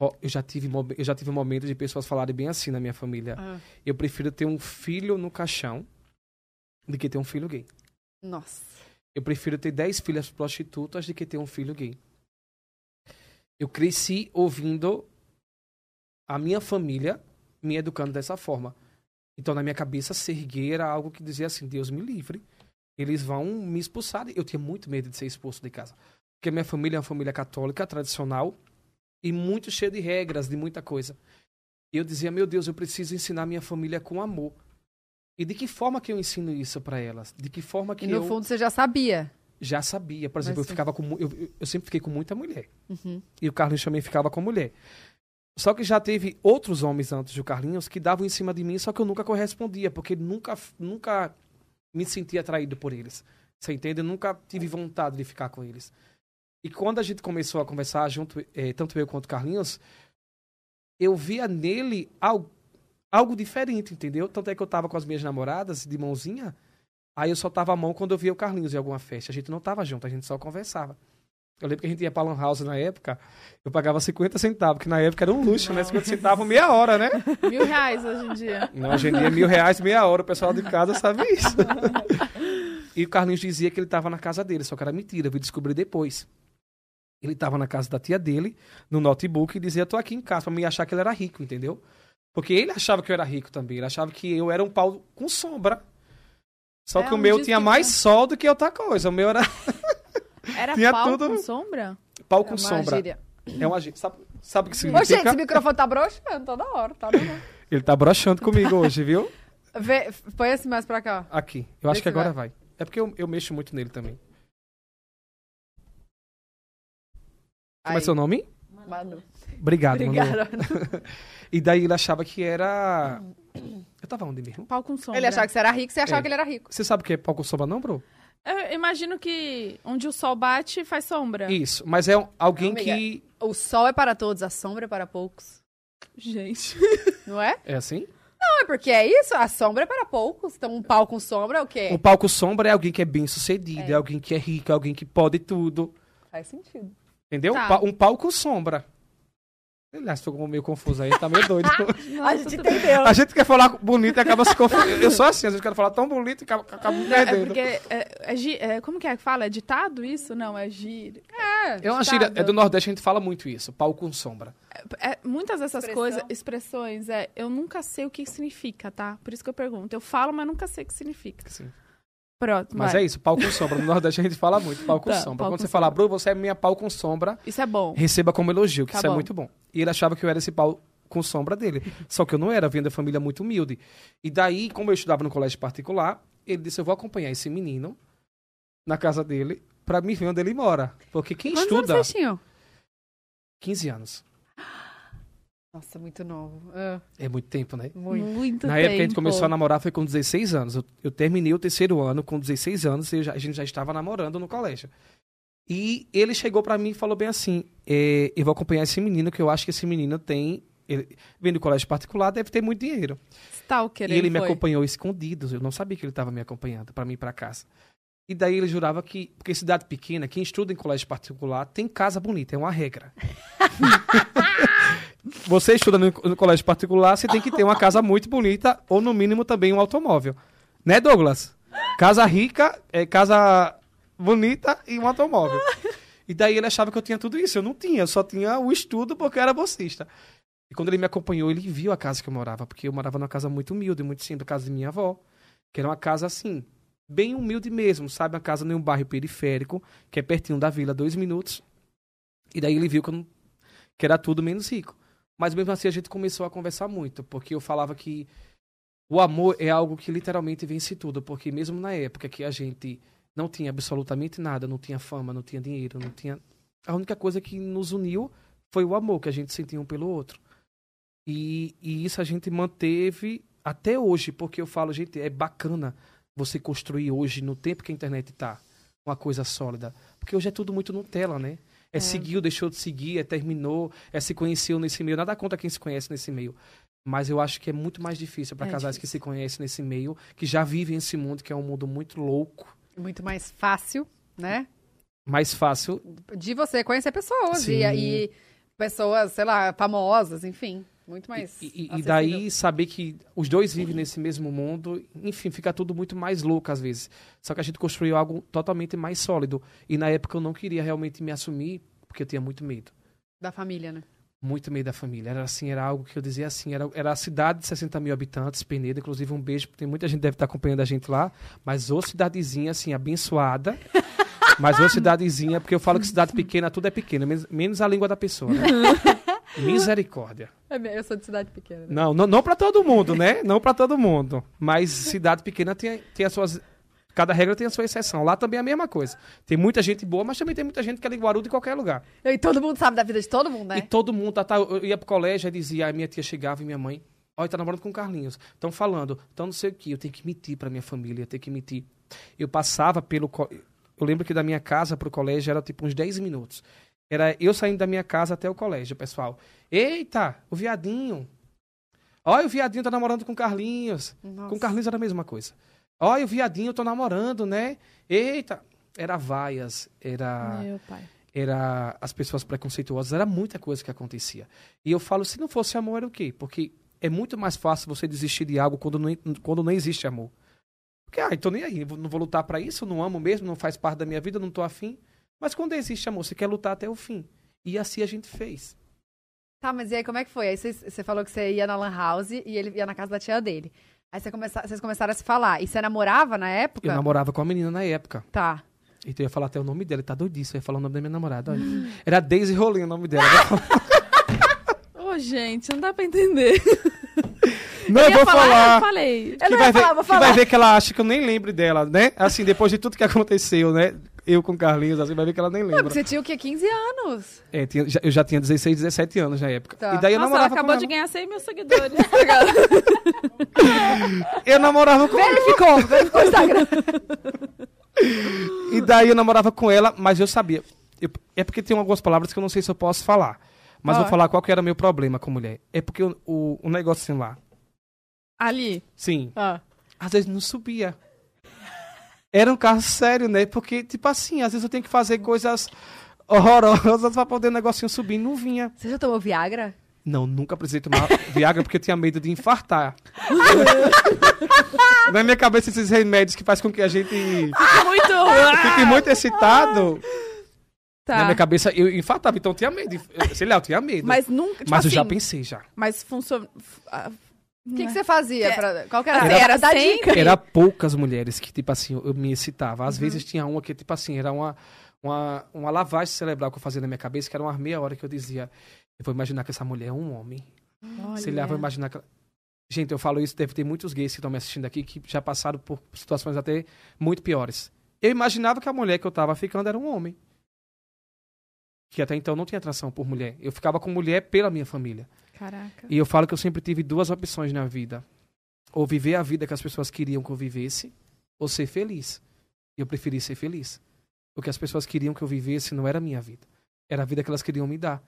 eu, já tive, eu já tive um momento de pessoas falarem bem assim na minha família. Ah. Eu prefiro ter um filho no caixão do que ter um filho gay. Nossa. Eu prefiro ter 10 filhas prostitutas do que ter um filho gay. Eu cresci ouvindo a minha família me educando dessa forma. Então, na minha cabeça, ser gay era algo que dizia assim: Deus me livre. Eles vão me expulsar. Eu tinha muito medo de ser expulso de casa. Porque a minha família é uma família católica, tradicional, e muito cheia de regras, de muita coisa. E eu dizia: Meu Deus, eu preciso ensinar minha família com amor. E de que forma que eu ensino isso para elas? De que forma que E no eu fundo você já sabia. já sabia. Por exemplo, eu ficava com eu- eu sempre fiquei com muita mulher. Uhum. E o Carlinhos também ficava com mulher. Só que já teve outros homens antes do Carlinhos que davam em cima de mim, só que eu nunca correspondia, porque nunca nunca me sentia atraído por eles. Você entende? Eu nunca tive vontade de ficar com eles. E quando a gente começou a conversar junto, eh, tanto eu quanto o Carlinhos, eu via nele algo, algo diferente, entendeu? Tanto é que eu tava com as minhas namoradas de mãozinha, aí eu soltava a mão quando eu via o Carlinhos em alguma festa. A gente não tava junto, a gente só conversava. Eu lembro que a gente ia pra Lan House na época, eu pagava 50 centavos, que na época era um luxo, né? 50 centavos meia hora, né? Mil reais hoje em dia. Não, hoje em dia é mil reais meia hora, o pessoal de casa sabe isso. e o Carlinhos dizia que ele tava na casa dele, só que era mentira, eu vim descobrir depois. Ele tava na casa da tia dele, no notebook, e dizia, tô aqui em casa, pra me achar que ele era rico, entendeu? Porque ele achava que eu era rico também, ele achava que eu era um pau com sombra. Só É, que o meu tinha que- mais sol do que outra coisa. O meu era Era Tinha pau tudo- com sombra? pau É com uma sombra. gíria. É uma gíria. Sabe, sabe o que Ô, significa? gente, esse microfone tá broxando toda hora, tá? Ele tá broxando comigo hoje, viu? Vê, põe esse mais pra cá. Aqui. Eu acho Vê que se agora vai. É porque eu, eu mexo muito nele também. Como é Aí. seu nome? Manu. Obrigado, Manu. Obrigada. E daí ele achava que era. Eu tava onde mesmo? Pau com sombra. Ele achava que você era rico, você achava É. que ele era rico. Você sabe o que é pau com sombra, não, bro? Eu imagino que onde o sol bate, faz sombra. Isso. Mas é um- alguém Não, que. O sol é para todos, a sombra é para poucos. Gente. Não é? É assim? Não, é porque é isso, a sombra é para poucos. Então um pau com sombra é o quê? Um pau com sombra é alguém que é bem sucedido, é, alguém que é rico, é alguém que pode tudo. Faz sentido. Entendeu? Tá. Um pau com sombra. Aliás, ficou meio confuso aí, tá meio doido. a gente entendeu. A gente quer falar bonito e acaba se confundindo. Eu sou assim, às vezes quero falar tão bonito e acaba, acaba me É perdendo. porque. É, é é- como que é que fala? É ditado isso? Não, é gíria. É uma ditado. gíria, é do Nordeste, a gente fala muito isso, pau com sombra. É, muitas dessas Expressão. coisas, expressões, é, eu nunca sei o que significa, tá? Por isso que eu pergunto. Eu falo, mas nunca sei o que significa. Assim. Pronto, Mas vai. é isso, pau com sombra. No Nordeste a gente fala muito, pau com Tá, sombra. pau Quando com você fala, Bru, você é minha pau com sombra, Isso é bom. receba como elogio, que Tá isso é bom. muito bom. E ele achava que eu era esse pau com sombra dele. Só que eu não era, vindo da família muito humilde. E daí, como eu estudava no colégio particular, ele disse, eu vou acompanhar esse menino na casa dele pra me ver onde ele mora. Porque quem Quantos estuda... anos vocês tinham? 15 anos. Nossa, muito novo. Ah, É muito tempo, né? muito. Muito Na tempo. época que a gente começou a namorar foi com 16 anos. Eu, eu terminei o terceiro ano com 16 anos e já- a gente já estava namorando no colégio. E ele chegou pra mim e falou bem assim: é, Eu vou acompanhar esse menino, que eu acho que esse menino tem. Ele, vem do colégio particular, deve ter muito dinheiro. Stalker, e ele me foi. acompanhou escondido. Eu não sabia que ele estava me acompanhando pra mim ir pra casa. E daí ele jurava que, porque cidade pequena, quem estuda em colégio particular tem casa bonita, é uma regra. você estuda no, no, colégio particular, você tem que ter uma casa muito bonita, ou no mínimo também um automóvel. Né, Douglas? Casa rica, é casa bonita e um automóvel. E daí ele achava que eu tinha tudo isso. Eu não tinha, eu só tinha o estudo porque eu era bolsista. E quando ele me acompanhou, ele viu a casa que eu morava, porque eu morava numa casa muito humilde, muito simples, casa de minha avó. Que era uma casa assim, bem humilde mesmo, sabe? Uma casa em um bairro periférico, que é pertinho da vila, dois minutos. E daí ele viu que, não, que era tudo menos rico. Mas mesmo assim a gente começou a conversar muito, porque eu falava que o amor é algo que literalmente vence tudo, porque mesmo na época que a gente não tinha absolutamente nada, não tinha fama, não tinha dinheiro, não tinha. A única coisa que nos uniu foi o amor que a gente sentia um pelo outro. E, e isso a gente manteve até hoje, porque eu falo, gente, é bacana você construir hoje, no tempo que a internet está, uma coisa sólida. Porque hoje é tudo muito Nutella, né? É, é seguiu, deixou de seguir, é terminou, é se conheceu nesse meio. Nada contra quem se conhece nesse meio. Mas eu acho que é muito mais difícil para é casais difícil. que se conhecem nesse meio, que já vivem esse mundo, que é um mundo muito louco. Muito mais fácil, né? Mais fácil. De você conhecer pessoas e, e pessoas, sei lá, famosas, enfim. Muito mais. E, e, daí saber que os dois vivem nesse mesmo mundo, enfim, fica tudo muito mais louco às vezes. Só que a gente construiu algo totalmente mais sólido. E na época eu não queria realmente me assumir, porque eu tinha muito medo. Da família, né? Muito medo da família. Era assim, era algo que eu dizia assim, era, era a cidade de 60 mil habitantes, Penedo, inclusive um beijo, porque tem muita gente que deve estar acompanhando a gente lá, mas ô cidadezinha, assim, abençoada. mas ô cidadezinha, porque eu falo que cidade pequena, tudo é pequeno, menos, menos a língua da pessoa, né? Misericórdia. É, eu sou de cidade pequena. Né? Não, não, não para todo mundo, né? Não para todo mundo. Mas cidade pequena tem, tem as suas. Cada regra tem a sua exceção. Lá também é a mesma coisa. Tem muita gente boa, mas também tem muita gente que é linguarudo de qualquer lugar. E todo mundo sabe da vida de todo mundo, né? E todo mundo. Tá, tá, eu ia pro colégio e dizia, a minha tia chegava e minha mãe. Olha, tá namorando com o Carlinhos. Estão falando, então não sei o que, eu tenho que mentir pra minha família, eu tenho que mentir. Eu passava pelo. Eu lembro que da minha casa pro colégio era tipo uns 10 minutos. Era eu saindo da minha casa até o colégio, pessoal. Eita, o viadinho. Olha, o viadinho tá namorando com o Carlinhos. Nossa. Com o Carlinhos era a mesma coisa. Olha, o viadinho, eu tô namorando, né? Eita. Era vaias, era. Meu pai. Era as pessoas preconceituosas, era muita coisa que acontecia. E eu falo, se não fosse amor, era o quê? Porque é muito mais fácil você desistir de algo quando não, quando não existe amor. Porque, ah, então nem aí, não vou lutar para isso, não amo mesmo, não faz parte da minha vida, não tô afim. Mas quando existe amor, você quer lutar até o fim. E assim a gente fez. Tá, mas e aí como é que foi? Aí você falou que você ia na Lan House e ele ia na casa da tia dele. Aí você começa, vocês começaram a se falar. E você namorava na época? Eu namorava com a menina na época. Tá. Então eu ia falar até o nome dela. Ele tá doidíssimo. Eu ia falar o nome da minha namorada. Olha. Era Daisy Rolinho o nome dela. Ô, oh, gente, não dá pra entender. Não, eu, eu vou falar. falar. Eu falei. Que, vai, falar, ver, que vai ver que ela acha que eu nem lembro dela, né? Assim, depois de tudo que aconteceu, né? Eu com Carlinhos, assim, vai ver que ela nem lembra. Não, você tinha o quê? 15 anos? É, tinha, já, eu já tinha 16, 17 anos na época. Tá. E daí eu Nossa, namorava ela acabou de ganhar 100 mil seguidores. eu namorava com ela. Verificou, verificou o Instagram. e daí eu namorava com ela, mas eu sabia. Eu, é porque tem algumas palavras que eu não sei se eu posso falar. Mas ah, vou falar qual que era o meu problema com mulher. É porque o, o, o negócio assim lá. Ali? Sim. Ah. Às vezes não subia. Era um caso sério, né? Porque, tipo assim, às vezes eu tenho que fazer coisas horrorosas pra poder o negocinho subir e não vinha. Você já tomou Viagra? Não, nunca precisei tomar Viagra porque eu tinha medo de infartar. Na minha cabeça, esses remédios que faz com que a gente fique muito, fique muito excitado. Tá. Na minha cabeça, eu infartava, então eu tinha medo. Sei lá, eu tinha medo. Mas nunca. Tipo mas assim, eu já pensei já. Mas funciona. O que, que, você fazia? Pra... Qual que era? Era, era da dica. Era poucas mulheres que, tipo assim, eu me excitava. Às uhum. vezes tinha uma que, tipo assim, era uma, uma, uma lavagem cerebral que eu fazia na minha cabeça, que era uma meia hora que eu dizia, eu vou imaginar que essa mulher é um homem. Olha. Sei lá, vou imaginar que... Gente, eu falo isso, deve ter muitos gays que estão me assistindo aqui que já passaram por situações até muito piores. Eu imaginava que a mulher que eu tava ficando era um homem. Que até então não tinha atração por mulher. Eu ficava com mulher pela minha família. Caraca. E eu falo que eu sempre tive duas opções na vida. Ou viver a vida que as pessoas queriam que eu vivesse, ou ser feliz. E eu preferi ser feliz. O que as pessoas queriam que eu vivesse não era a minha vida. Era a vida que elas queriam me dar.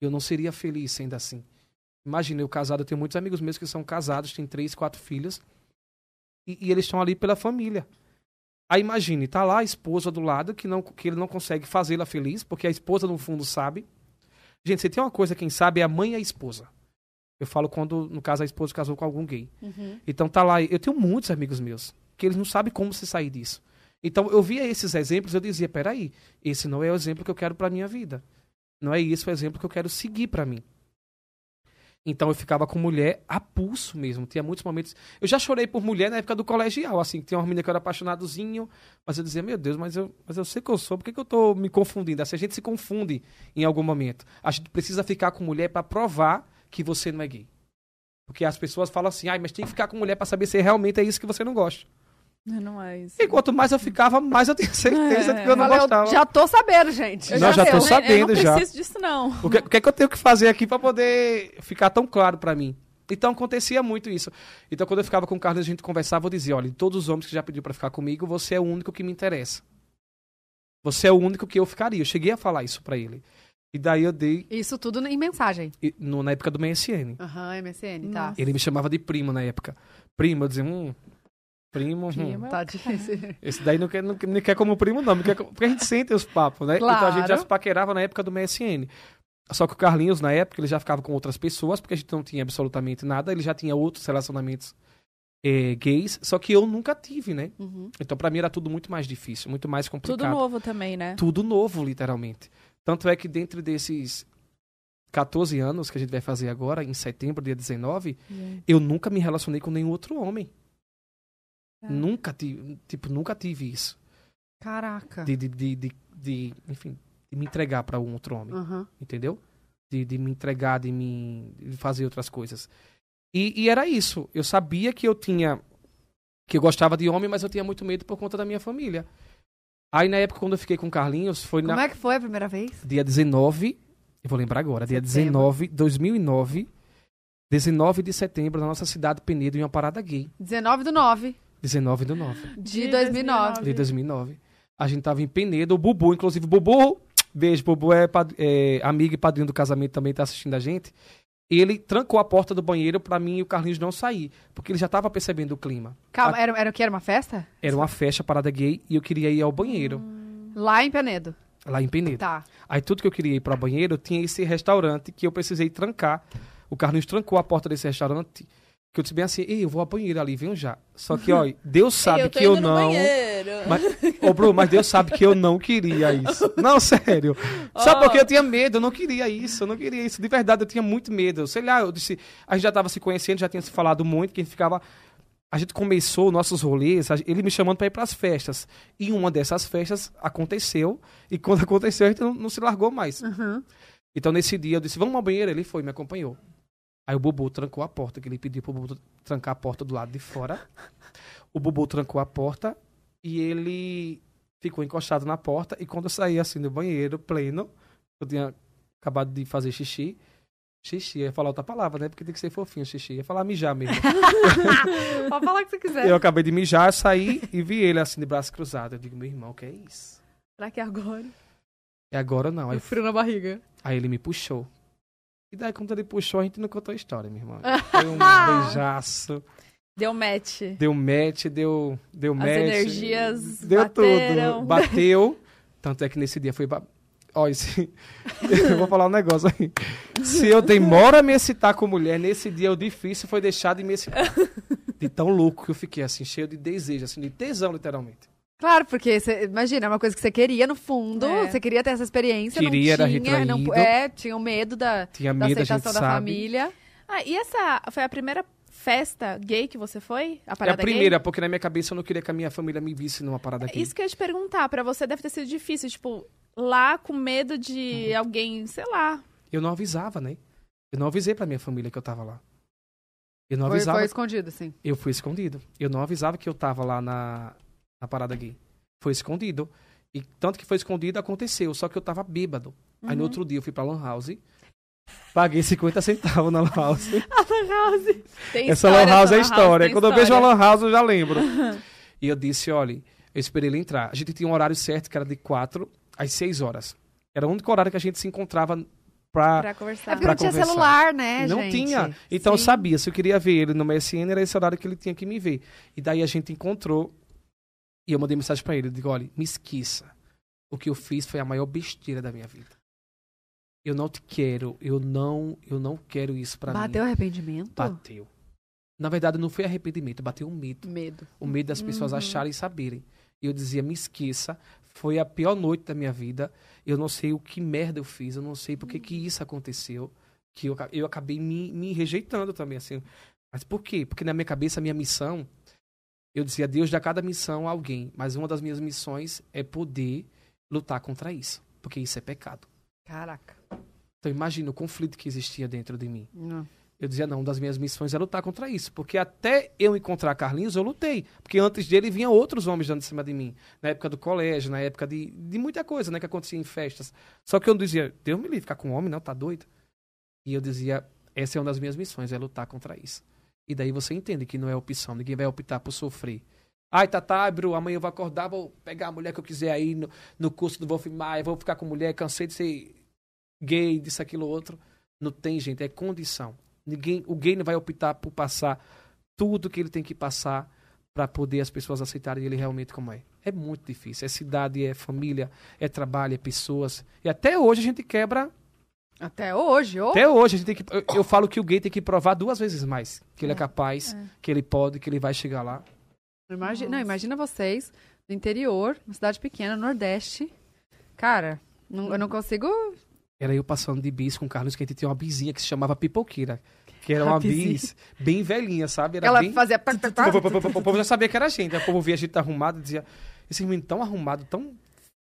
Eu não seria feliz sendo assim. Imagina, eu casado, eu tenho muitos amigos meus que são casados, têm três, quatro filhos. E, e eles estão ali pela família. Aí imagine, tá lá a esposa do lado que, não, que ele não consegue fazê-la feliz, porque a esposa no fundo sabe. Gente, você tem uma coisa, quem sabe, é a mãe e a esposa. Eu falo quando, no caso, a esposa casou com algum gay. Uhum. Então tá lá, eu tenho muitos amigos meus que eles não sabem como se sair disso. Então eu via esses exemplos, eu dizia, peraí, esse não é o exemplo que eu quero pra minha vida. Não é esse o exemplo que eu quero seguir pra mim. Então eu ficava com mulher a pulso mesmo. Tinha muitos momentos. Eu já chorei por mulher na época do colegial, assim, tinha uma menina que eu era apaixonadozinho, mas eu dizia, meu Deus, mas eu, mas eu sei que eu sou, por que, que eu tô me confundindo? Assim, a gente se confunde em algum momento. A gente precisa ficar com mulher pra provar que você não é gay. Porque as pessoas falam assim, ai, mas tem que ficar com mulher pra saber se realmente é isso que você não gosta. Não é isso. E quanto mais eu ficava, mais eu tinha certeza É. de que eu não Falei, eu gostava. já tô sabendo, gente. Eu Não, já tô deu. sabendo. Eu não já. preciso disso, não. O que, o que é que eu tenho que fazer aqui pra poder ficar tão claro pra mim? Então acontecia muito isso. Então quando eu ficava com o Carlos, a gente conversava, eu dizia, olha, de todos os homens que já pediu pra ficar comigo, você é o único que me interessa. Você é o único que eu ficaria. Eu cheguei a falar isso pra ele. E daí eu dei Isso tudo em mensagem. e- no- na época do MSN. Aham, MSN, tá. Nossa. Ele me chamava de primo na época. Primo, eu dizia, hum, primo, hum. Primo. Tá difícil. Esse daí não quer, não, não quer como primo, não. Quer, porque a gente sente os papos, né? Então a gente já Claro. se paquerava na época do MSN. Só que o Carlinhos, na época, ele já ficava com outras pessoas, porque a gente não tinha absolutamente nada. Ele já tinha outros relacionamentos eh, gays, só que eu nunca tive, né? Uhum. Então pra mim era tudo muito mais difícil, muito mais complicado. Tudo novo também, né? Tudo novo, literalmente. Tanto é que dentro desses 14 anos que a gente vai fazer agora, em setembro, dia 19, eu nunca me relacionei com nenhum outro homem. Ah. Nunca tive, tipo, nunca tive isso. Caraca. de, de, de, de, de, enfim, de me entregar para um outro homem, Aham. entendeu? De, de me entregar, de me de fazer outras coisas. E, e era isso. Eu sabia que eu tinha, que eu gostava de homem, mas eu tinha muito medo por conta da minha família. Aí na época quando eu fiquei com o Carlinhos, foi Como na é que foi a primeira vez? dia 19, eu vou lembrar agora, dia Setembro. 19, 2009, 19 de setembro, na nossa cidade Penedo, em uma parada gay. 19 do 9 19 do 9 de De 2009. de 2009. A gente tava em Penedo, o Bubu, inclusive, Bubu, beijo, Bubu é, é amigo e padrinho do casamento também, tá assistindo a gente. Ele trancou a porta do banheiro pra mim e o Carlinhos não sair, porque ele já tava percebendo o clima. Calma, era, era o que? Era uma festa? Era uma festa, parada gay, e eu queria ir ao banheiro, Lá em Penedo. lá em Penedo. Tá. Aí tudo que eu queria ir para banheiro, tinha esse restaurante que eu precisei trancar. O Carlinhos trancou a porta desse restaurante, que eu disse bem assim, ei, eu vou ao banheiro ali, venho já. Só que, ó, Deus sabe que eu não... Mas, ô, Bruno, mas Deus sabe que eu não queria isso. Não, sério. Sabe por quê? Eu tinha medo, eu não queria isso, eu não queria isso. De verdade, eu tinha muito medo. Sei lá, eu disse, a gente já tava se conhecendo, já tinha se falado muito, que a gente ficava. A gente começou nossos rolês, ele me chamando para ir para as festas. E uma dessas festas aconteceu, e quando aconteceu, a gente não, não se largou mais. Uhum. Então, nesse dia, eu disse, vamos ao banheiro. Ele foi, me acompanhou. Aí o Bubu trancou a porta, que ele pediu pro Bubu trancar a porta do lado de fora. O Bubu trancou a porta e ele ficou encostado na porta. E quando eu saí assim do banheiro, pleno, eu tinha acabado de fazer xixi. Xixi, ia falar outra palavra, né? Porque tem que ser fofinho xixi. Ia falar mijar mesmo. Pode falar o que você quiser. eu acabei de mijar, saí e vi ele assim de braço cruzado. Eu digo, meu irmão, o que é isso? Será que é agora? E agora não. Aí frio na barriga. aí ele me puxou. E daí, quando ele puxou, a gente não contou a história, minha irmã. Foi um beijaço. Deu match. Deu match, deu, deu As match. energias Deu bateram. tudo. Bateu. Tanto é que nesse dia foi. Ba... Olha, se... eu vou falar um negócio aí. Se eu demoro a me excitar com mulher, nesse dia o difícil foi deixar de me excitar. De tão louco que eu fiquei, assim, cheio de desejo, assim, de tesão, literalmente. Claro, porque você, imagina, é uma coisa que você queria no fundo, É. você queria ter essa experiência, Queria, era não tinha, não, retraído. é, tinha o medo da, Tinha da medo, aceitação da sabe. família. Ah, e essa foi a primeira festa gay que você foi? A É parada a primeira, porque na minha cabeça eu não queria que a minha família me visse numa parada gay? Isso que eu ia te perguntar, pra você deve ter sido difícil, tipo, lá com medo de Uhum. alguém, sei lá. Eu não avisava, né? Eu não avisei pra minha família que eu tava lá. Eu não Foi, avisava. foi escondido, sim. Eu fui escondido. Eu não avisava que eu tava lá na, na parada gay. Foi escondido. E tanto que foi escondido, aconteceu. Só que eu tava bêbado. Aí no Uhum. outro dia eu fui pra Lan House. Paguei 50 centavos na Lan House. Tem Essa Lan House é história. tem Quando eu vejo a história. Lan House, eu já lembro. e eu disse, olha, eu esperei ele entrar. A gente tinha um horário certo, que era de 4 às 6 horas. Era o único horário que a gente se encontrava pra... Pra É conversar. porque Pra não tinha conversar. celular, né, não gente? tinha. Então eu Sim. sabia, se eu queria ver ele no MSN, era esse horário que ele tinha que me ver. E daí a gente encontrou E eu mandei mensagem pra ele. Eu digo, olha, me esqueça. O que eu fiz foi a maior besteira da minha vida. Eu não te quero. Eu não, eu não quero isso pra mim. Bateu arrependimento? Bateu. Na verdade, não foi arrependimento, bateu um medo. Medo. O medo das pessoas Uhum. acharem e saberem. E eu dizia, me esqueça, foi a pior noite da minha vida. Eu não sei o que merda eu fiz, eu não sei por que, que isso aconteceu. Que eu, eu acabei me, me rejeitando também, assim. Mas por quê? Porque na minha cabeça, a minha missão, eu dizia, Deus dá cada missão a alguém. Mas uma das minhas missões é poder lutar contra isso. Porque isso é pecado. Caraca. Então imagina o conflito que existia dentro de mim. Não. Eu dizia, não, uma das minhas missões é lutar contra isso. Porque até eu encontrar Carlinhos, eu lutei. Porque antes dele vinham outros homens dando em cima de mim. Na época do colégio, na época de, de muita coisa, né? Que acontecia em festas. Só que eu dizia, Deus me livre, ficar com homem, não, tá doido? E eu dizia, essa é uma das minhas missões, é lutar contra isso. E daí você entende que não é opção, ninguém vai optar por sofrer. Ai, Tatá, bro, amanhã eu vou acordar, vou pegar a mulher que eu quiser aí no, no curso do Wolf Maia, vou ficar com mulher, cansei de ser gay, disso, aquilo, outro. Não tem, gente, é condição. Ninguém, o gay não vai optar por passar tudo que ele tem que passar para poder as pessoas aceitarem ele realmente como é. É muito difícil. É cidade, é família, é trabalho, é pessoas. E até hoje a gente quebra. Até hoje, ô. Até hoje a gente tem que. Eu, eu falo que o gay tem que provar duas vezes mais que ele é, É, capaz, é. que ele pode, que ele vai chegar lá. Imagina, não, imagina vocês do interior, uma cidade pequena, Nordeste. Cara, não- eu não consigo. Era eu passando de bis com o Carlos, que a gente tinha uma bizinha que se chamava Pipoqueira. Que era uma bis bem velhinha, sabe? Era Ela bem... fazia. O povo já sabia que era a gente. Aí O povo via a gente arrumado e dizia: Esse menino tão arrumado, tão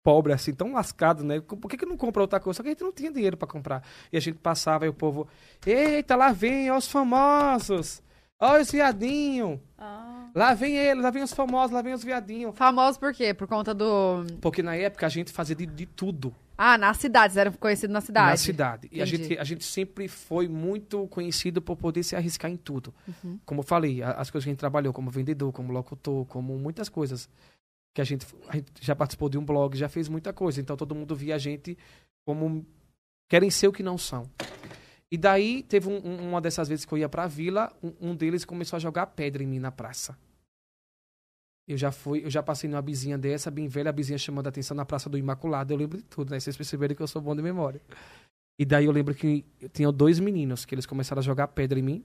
pobre assim, tão lascado, né? Por que, que não compra outra coisa? Só que a gente não tinha dinheiro pra comprar. E a gente passava e o povo: Eita, lá vem, ó os famosos. Ó os viadinhos. Ah. Lá vem eles, lá vem os famosos, lá vem os viadinhos. Famosos por quê? Por conta do. Porque na época a gente fazia de, de tudo. Ah, nas cidades, eram conhecidos na cidade. Na cidade. E a Entendi. gente, a gente sempre foi muito conhecido por poder se arriscar em tudo. Uhum. Como eu falei, as coisas que a gente trabalhou, como vendedor, como locutor, como muitas coisas. Que a gente, a gente já participou de um blog, já fez muita coisa. Então todo mundo via a gente como querem ser o que não são. E daí teve um- um- uma dessas vezes que eu ia pra vila, um, um deles começou a jogar pedra em mim na praça. Eu já fui, eu já passei numa vizinha dessa, bem velha, a vizinha chamando a atenção na Praça do Imaculado. Eu lembro de tudo, né? Vocês perceberam que eu sou bom de memória. E daí eu lembro que eu tinha dois meninos que eles começaram a jogar pedra em mim.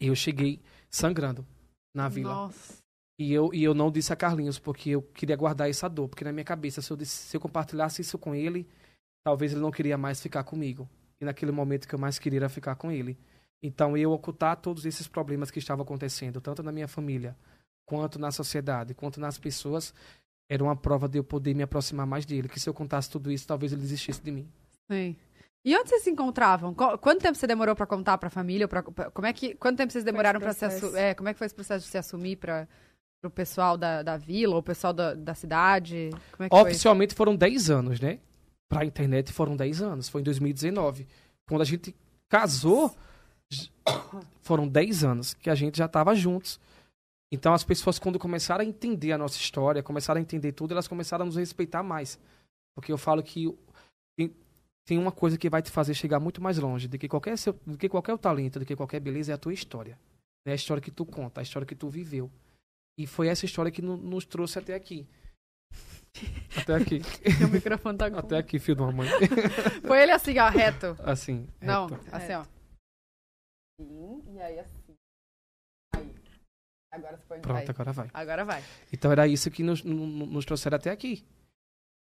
E eu cheguei sangrando na vila. Nossa. E eu, e eu não disse a Carlinhos, porque eu queria guardar essa dor. Porque na minha cabeça, se eu, disse- se eu compartilhasse isso com ele, talvez ele não queria mais ficar comigo. E naquele momento que eu mais queria era ficar com ele. Então eu ocultar todos esses problemas que estavam acontecendo, tanto na minha família, quanto na sociedade, quanto nas pessoas, era uma prova de eu poder me aproximar mais dele. Que se eu contasse tudo isso, talvez ele desistisse de mim. Sim. E onde vocês se encontravam? Qu- Quanto tempo você demorou pra contar pra família? Pra, pra- como é que, quanto tempo vocês demoraram pra se processo? assumir? É, como é que foi esse processo de se assumir para o pessoal da, da vila o pessoal da, da cidade? Como é que foi? Oficialmente foram 10 anos, né? Pra internet foram 10 anos. Foi em 2019. Quando a gente casou, foram 10 anos que a gente já tava juntos. Então as pessoas, quando começaram a entender a nossa história, começaram a entender tudo, elas começaram a nos respeitar mais. Porque eu falo que tem uma coisa que vai te fazer chegar muito mais longe do que qualquer, seu, do que qualquer talento, do que qualquer beleza, é a tua história. É a história que tu conta, a história que tu viveu. E foi essa história que no- nos trouxe até aqui. Até aqui. o microfone tá com... Até aqui, filho de uma mãe. Foi ele assim, ó, reto. Assim. Não, reto. assim, ó. Sim, e aí assim. Aí. Agora você põe Pronto, agora vai. Agora vai. Então era isso que nos, no- no- nos trouxeram até aqui.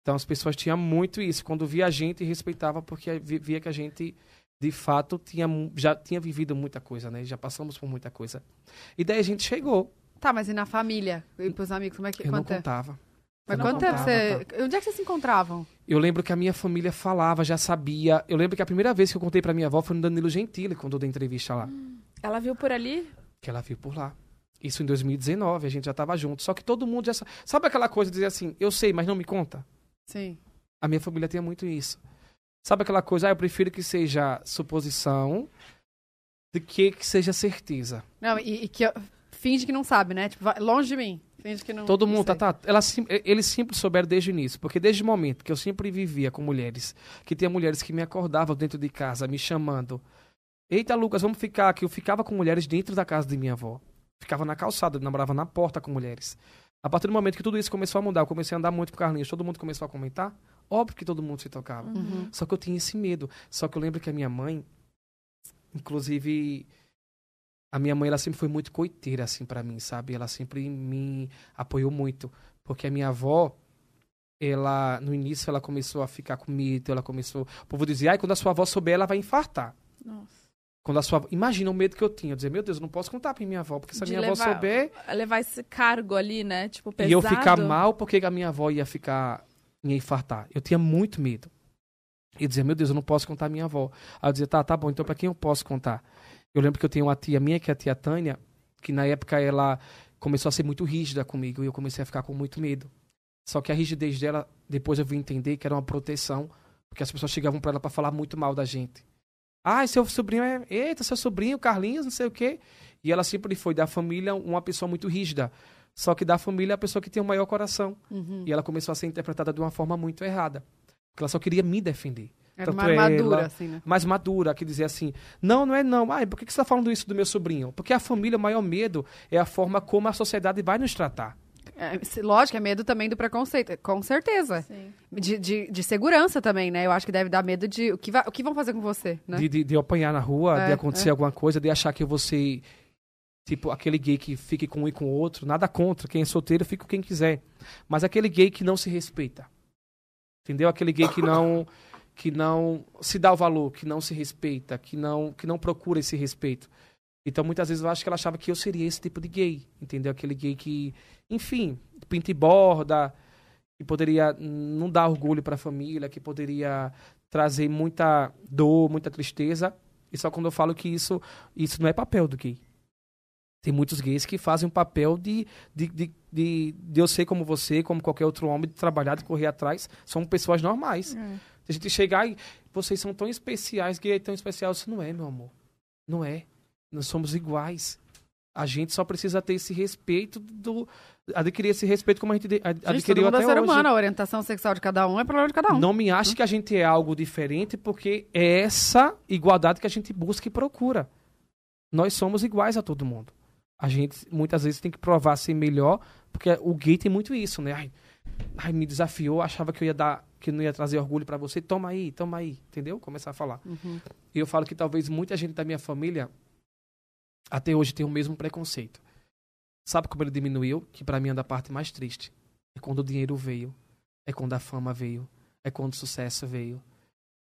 Então as pessoas tinham muito isso. Quando via a gente, respeitava porque vi- via que a gente, de fato, tinha, já tinha vivido muita coisa, né? Já passamos por muita coisa. E daí a gente chegou. Tá, mas e na família? E pros amigos, como é que... Eu não quanto é- contava. Mas não quanto tempo contava, você... tá? Onde é que vocês se encontravam? Eu lembro que a minha família falava, já sabia. Eu lembro que a primeira vez que eu contei pra minha avó foi no Danilo Gentili, quando eu dei entrevista lá. Ela viu por ali? que ela viu por lá. Isso em 2019, a gente já tava junto. Só que todo mundo já sa- sabe aquela coisa de dizer assim, eu sei, mas não me conta. Sim. A minha família tinha muito isso. Sabe aquela coisa, ah, eu prefiro que seja suposição do que que seja certeza. Não, e, e que eu- finge que não sabe, né? Tipo, longe de mim. Finge que não. Todo não mundo, sei. tá, tá, ela, eles sempre souberam desde o início, porque desde o momento que eu sempre vivia com mulheres, que tinha mulheres que me acordavam dentro de casa, me chamando. Eita, Lucas, vamos ficar aqui. Eu ficava com mulheres dentro da casa de minha avó. Ficava na calçada, namorava na porta com mulheres. A partir do momento que tudo isso começou a mudar, eu comecei a andar muito com Carlinhos, todo mundo começou a comentar, óbvio que todo mundo se tocava. Uhum. Só que eu tinha esse medo. Só que eu lembro que a minha mãe, inclusive, a minha mãe, ela sempre foi muito coiteira, assim, para mim, sabe? Ela sempre me apoiou muito. Porque a minha avó, ela, no início, ela começou a ficar com medo, ela começou... O povo dizia, ai, quando a sua avó souber, ela vai infartar. Nossa. Quando a sua avó... Imagina o medo que eu tinha. Eu dizia, meu Deus, eu não posso contar pra minha avó, porque se a minha avó levar- souber... Levar esse cargo ali, né? Tipo, pesado. E eu ficar mal porque a minha avó ia ficar. ia infartar. Eu tinha muito medo. E dizia, meu Deus, eu não posso contar a minha avó. Aí eu dizia, tá, tá bom, então pra quem eu posso contar? Eu lembro que eu tenho uma tia minha, que é a tia Tânia, que na época ela começou a ser muito rígida comigo e eu comecei a ficar com muito medo. Só que a rigidez dela, depois eu vim entender que era uma proteção, porque as pessoas chegavam pra ela pra falar muito mal da gente. Ah, seu sobrinho é. Eita, seu sobrinho, Carlinhos, não sei o quê. E ela sempre foi da família uma pessoa muito rígida. Só que da família é a pessoa que tem o maior coração. Uhum. E ela começou a ser interpretada de uma forma muito errada. Porque ela só queria me defender. Era uma Tanto armadura, ela- assim, né? Mais madura, que dizia assim: não, não é não. Ai, por que que você está falando isso do meu sobrinho? Porque a família, o maior medo é a forma como a sociedade vai nos tratar. É, se- lógico, é medo também do preconceito, com certeza. Sim. De, de, de segurança também, né? Eu acho que deve dar medo de o que, vai, o que vão fazer com você, né? De, de, de eu apanhar na rua, É, de acontecer é. alguma coisa, de achar que ser. Tipo, aquele gay que fique com um e com o outro. Nada contra. Quem é solteiro, fica com quem quiser. Mas aquele gay que não se respeita. Entendeu? Aquele gay que não. Que não se dá o valor, que não se respeita, que não, que não procura esse respeito. Então, muitas vezes eu acho que ela achava que eu seria esse tipo de gay, entendeu? Aquele gay que, enfim, pinta e borda, que poderia não dar orgulho para a família, que poderia trazer muita dor, muita tristeza. E só quando eu falo que isso, isso não é papel do gay. Tem muitos gays que fazem um papel de, de, de, de, de eu ser como você, como qualquer outro homem, de trabalhar, de correr atrás. São pessoas normais. É. A gente chegar e vocês são tão especiais, gay é tão especial. Isso não é, meu amor. Não é. Nós somos iguais. A gente só precisa ter esse respeito do. Adquirir esse respeito como a gente de- ad- Gente, todo adquiriu mundo é até ser hoje. humano, a orientação sexual de cada um é problema de cada um. Não me ache que a gente é algo diferente, porque é essa igualdade que a gente busca e procura. Nós somos iguais a todo mundo. A gente muitas vezes tem que provar ser melhor, porque o gay tem muito isso, né? Ai, ai, me desafiou, achava que eu ia dar, que não ia trazer orgulho pra você. Toma aí, toma aí, entendeu? Começar a falar. Uhum. E eu falo que talvez muita gente da minha família até hoje tem o mesmo preconceito. Sabe como ele diminuiu? Que pra mim é da parte mais triste. É quando o dinheiro veio. É quando a fama veio. É quando o sucesso veio.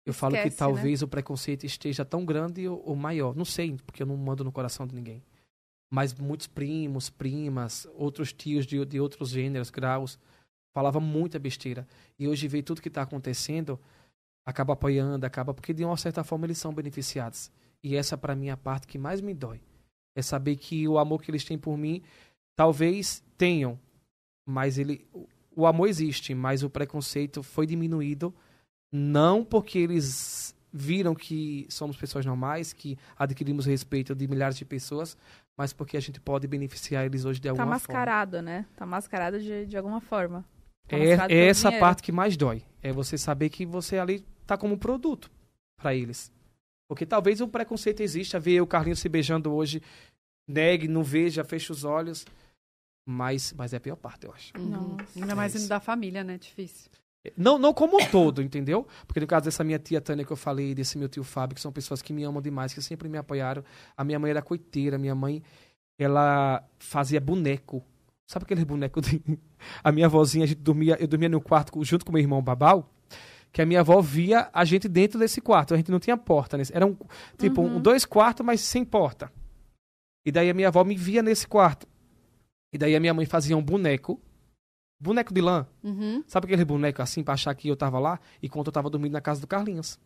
Eu falo que Esquece, né? talvez o preconceito esteja tão grande ou, ou maior. Não sei, porque eu não mando no coração de ninguém. Mas muitos primos, primas, outros tios de, de outros gêneros, graus, falavam muita besteira. E hoje vê tudo que está acontecendo, acaba apoiando, acaba. Porque de uma certa forma eles são beneficiados. E essa, para mim, é a parte que mais me dói. É saber que o amor que eles têm por mim, talvez tenham, mas ele. o- amor existe, mas o preconceito foi diminuído, não porque eles viram que somos pessoas normais, que adquirimos respeito de milhares de pessoas, mas porque a gente pode beneficiar eles hoje de Tá alguma forma. mascarado, né? Tá mascarado de, de alguma forma. É, é essa dinheiro. parte que mais dói. É você saber que você ali tá como produto para eles. Porque talvez o preconceito exista, ver o Carlinhos se beijando hoje, negue, não veja, feche os olhos. Mas, mas é a pior parte, eu acho. Uhum. Nossa. Ainda mais É indo isso. da família, né? Difícil. Não, não como um todo, entendeu? Porque no caso dessa minha tia Tânia que eu falei, desse meu tio Fábio, que são pessoas que me amam demais, que sempre me apoiaram. A minha mãe era coiteira, minha mãe, ela fazia boneco. Sabe aquele boneco de... A minha avózinha, a gente dormia, eu dormia no quarto junto com meu irmão Babal, que a minha avó via a gente dentro desse quarto. A gente não tinha porta. Nesse, era um, tipo, um, dois quartos, mas sem porta. E daí a minha avó me via nesse quarto. E daí a minha mãe fazia um boneco, boneco de lã, Uhum. Sabe aquele boneco assim pra achar que eu tava lá? Enquanto eu tava dormindo na casa do Carlinhos.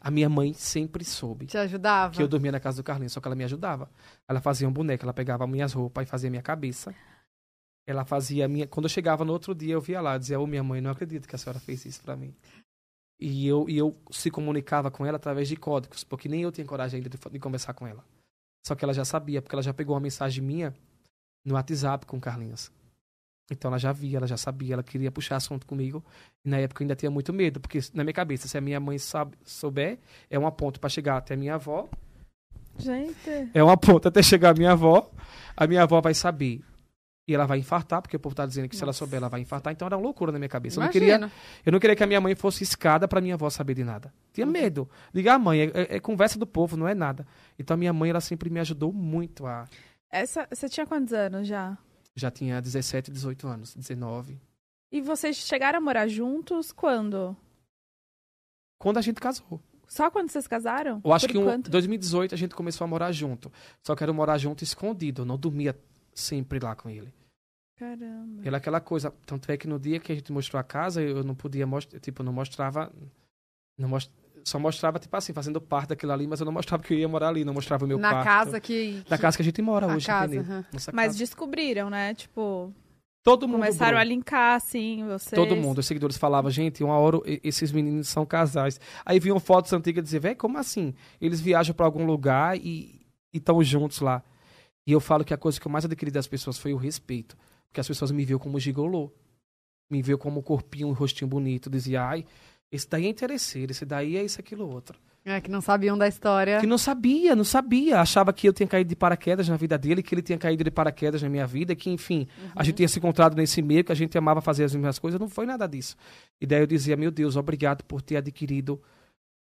A minha mãe sempre soube Te ajudava? que eu dormia na casa do Carlinhos, só que ela me ajudava. Ela fazia um boneco, ela pegava minhas roupas e fazia minha cabeça. Ela fazia a minha. Quando eu chegava no outro dia, eu via lá, dizia: Ô minha mãe, não acredito que a senhora fez isso pra mim. E eu, e eu se comunicava com ela através de códigos, porque nem eu tinha coragem ainda de, de conversar com ela. Só que ela já sabia, porque ela já pegou uma mensagem minha no WhatsApp com Carlinhos. Então ela já via, ela já sabia, ela queria puxar assunto comigo. E na época eu ainda tinha muito medo, porque na minha cabeça, se a minha mãe sabe, souber, é uma ponte pra chegar até a minha avó, Gente. é uma ponta até chegar a minha avó. A minha avó vai saber E ela vai infartar, porque o povo tá dizendo que se ela souber, ela vai infartar. Então era uma loucura na minha cabeça. Eu não, queria, eu não queria que a minha mãe fosse escada pra minha avó saber de nada. Tinha medo. Ligar a mãe, é, é- é conversa do povo, não é nada. Então a minha mãe, ela sempre me ajudou muito a. Essa, você tinha quantos anos já? Já tinha 17, 18 anos, 19. E vocês chegaram a morar juntos quando? Quando a gente casou. Só quando vocês casaram? Eu acho Por que em quanto? 2018 a gente começou a morar junto. Só que era morar junto escondido. Eu não dormia sempre lá com ele. Caramba. Era aquela coisa. Tanto é que no dia que a gente mostrou a casa, eu não podia mostrar. Tipo, não mostrava. Não most... Só mostrava, tipo assim, fazendo parte daquilo ali, mas eu não mostrava que eu ia morar ali, não mostrava o meu Na quarto. casa que. Na casa que a gente mora A hoje, casa, Mas casa. descobriram, né? Tipo, Todo mundo. começaram bro. a linkar, assim, vocês. Todo mundo, os seguidores falavam, gente, uma hora esses meninos são casais. Aí viam fotos antigas e diziam, velho, como assim? Eles viajam pra algum lugar e estão juntos lá. E eu falo que a coisa que eu mais adquiri das pessoas foi o respeito. Porque as pessoas me viam como gigolô. Me viam como um corpinho, um rostinho bonito. Dizia, ai, esse daí é interesseiro, esse daí é isso, aquilo, outro. É, que não sabiam da história. Que não sabia, não sabia. Achava que eu tinha caído de paraquedas na vida dele, que ele tinha caído de paraquedas na minha vida, que, enfim, a gente tinha se encontrado nesse meio, que a gente amava fazer as mesmas coisas. Não foi nada disso. E daí eu dizia, meu Deus, obrigado por ter adquirido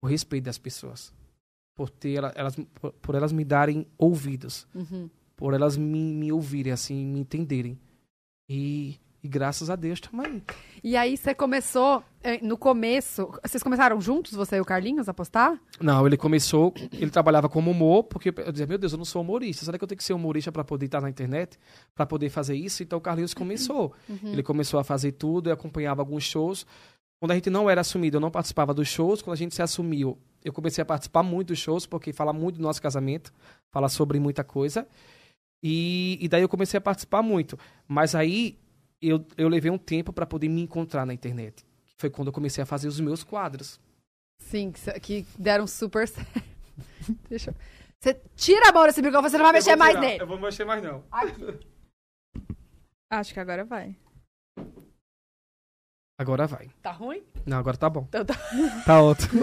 o respeito das pessoas. Por, ter, ela- elas, por, por elas me darem ouvidos. Uhum. Por elas me, me ouvirem, assim, me entenderem. E, e graças a Deus também. E aí você começou, eh, no começo, vocês começaram juntos, você e o Carlinhos, a postar? Não, ele começou, ele trabalhava como humor, porque eu dizia, meu Deus, eu não sou humorista, será que eu tenho que ser humorista para poder estar na internet, para poder fazer isso? Então o Carlinhos começou. Ele começou a fazer tudo e acompanhava alguns shows. Quando a gente não era assumido, eu não participava dos shows. Quando a gente se assumiu, eu comecei a participar muito dos shows, porque fala muito do nosso casamento, fala sobre muita coisa. E, e daí eu comecei a participar muito. Mas aí eu, eu levei um tempo para poder me encontrar na internet. Foi quando eu comecei a fazer os meus quadros. Sim, que, deram super certo. Deixa eu... Você tira a mão desse microfone, você não vai mexer mais nele. Eu vou mexer mais não. Acho que agora vai. Agora vai. Tá ruim? Não, agora tá bom. Então tá. Tá ótimo.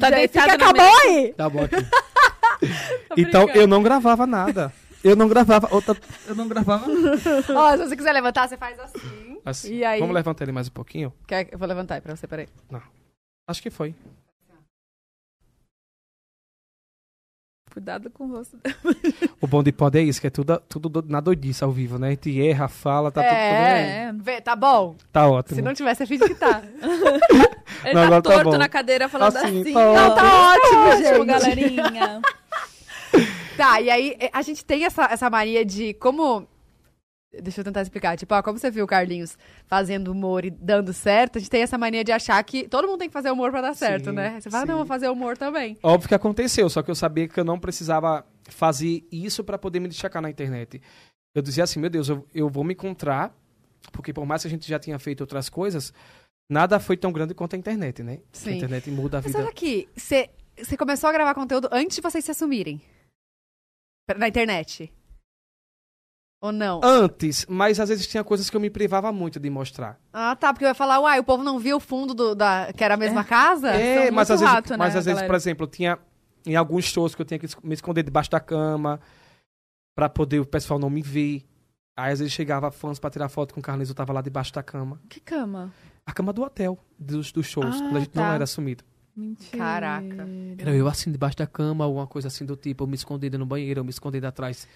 Tá deitado fica, na acabou aí! Tá bom aqui. então eu não gravava nada. Eu não gravava. Outra... Eu não gravava. Ó, se você quiser levantar, você faz assim. Assim. E aí? Vamos levantar ele mais um pouquinho? Quer... Eu vou levantar aí pra você, peraí. Acho que foi. Cuidado com o rosto. O bom de pod é isso, que é tudo, tudo do- na doidice ao vivo, né? A gente erra, fala, tá tudo, tudo bem. É. Tá bom? Tá ótimo. Se não tiver, você finge que tá. Ele Não, tá tá torto bom. na cadeira falando Assim, assim. tá. Não, tá ótimo, gente. Ótimo, galerinha. Tá, e aí eh, a gente tem essa, essa mania de como. Deixa eu tentar explicar. Tipo, ó, como você viu o Carlinhos fazendo humor e dando certo, a gente tem essa mania de achar que todo mundo tem que fazer humor pra dar certo, Sim, né? Você fala, sim. não, vou fazer humor também. Óbvio que aconteceu, só que eu sabia que eu não precisava fazer isso pra poder me destacar na internet. Eu dizia assim, meu Deus, eu, eu vou me encontrar, porque por mais que a gente já tinha feito outras coisas, nada foi tão grande quanto a internet, né? Sim. A internet muda a Mas vida. olha aqui, você você começou a gravar conteúdo antes de vocês se assumirem? Na internet? Ou não? Antes, mas às vezes tinha coisas que eu me privava muito de mostrar. Ah, tá, porque eu ia falar, uai, o povo não viu o fundo do, da, que era a mesma casa? É, são mas às vezes, rato, né, mas às vezes, por exemplo, tinha em alguns shows que eu tinha que me esconder debaixo da cama pra poder o pessoal não me ver. Aí às vezes chegava fãs pra tirar foto com o Carlinhos, eu tava lá debaixo da cama. Que cama? A cama do hotel, dos, dos shows, Ah, quando a gente tá. não era assumido. Mentira. Caraca. Era eu assim debaixo da cama, alguma coisa assim do tipo, eu me escondendo no banheiro, eu me escondendo atrás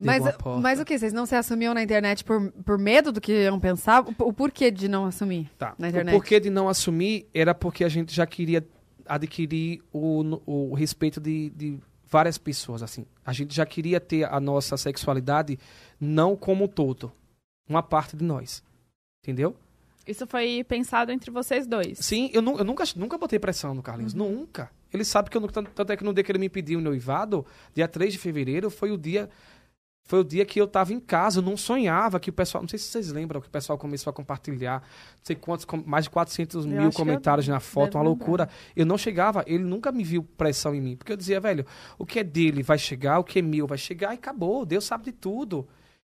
de Mas, alguma porta. mas o que? Vocês não se assumiam na internet por, por medo do que iam pensar? O, o porquê de não assumir? Tá. na O internet. porquê de não assumir era porque a gente já queria adquirir o, o respeito de, de várias pessoas, assim. A gente já queria ter a nossa sexualidade não como um todo. Uma parte de nós. Entendeu? Isso foi pensado entre vocês dois. Sim, eu, nu- eu nunca, nunca botei pressão no Carlinhos. Nunca. Ele sabe que eu nunca. Tanto é que no dia que ele me pediu o noivado, dia 3 de fevereiro, foi o dia. Foi o dia que eu tava em casa, eu não sonhava que o pessoal. Não sei se vocês lembram que o pessoal começou a compartilhar, não sei quantos, mais de 400 Eu mil comentários na foto, uma lembrar. loucura. Eu não chegava, ele nunca me viu pressão em mim. Porque eu dizia, velho, o que é dele vai chegar, o que é meu vai chegar e acabou. Deus sabe de tudo.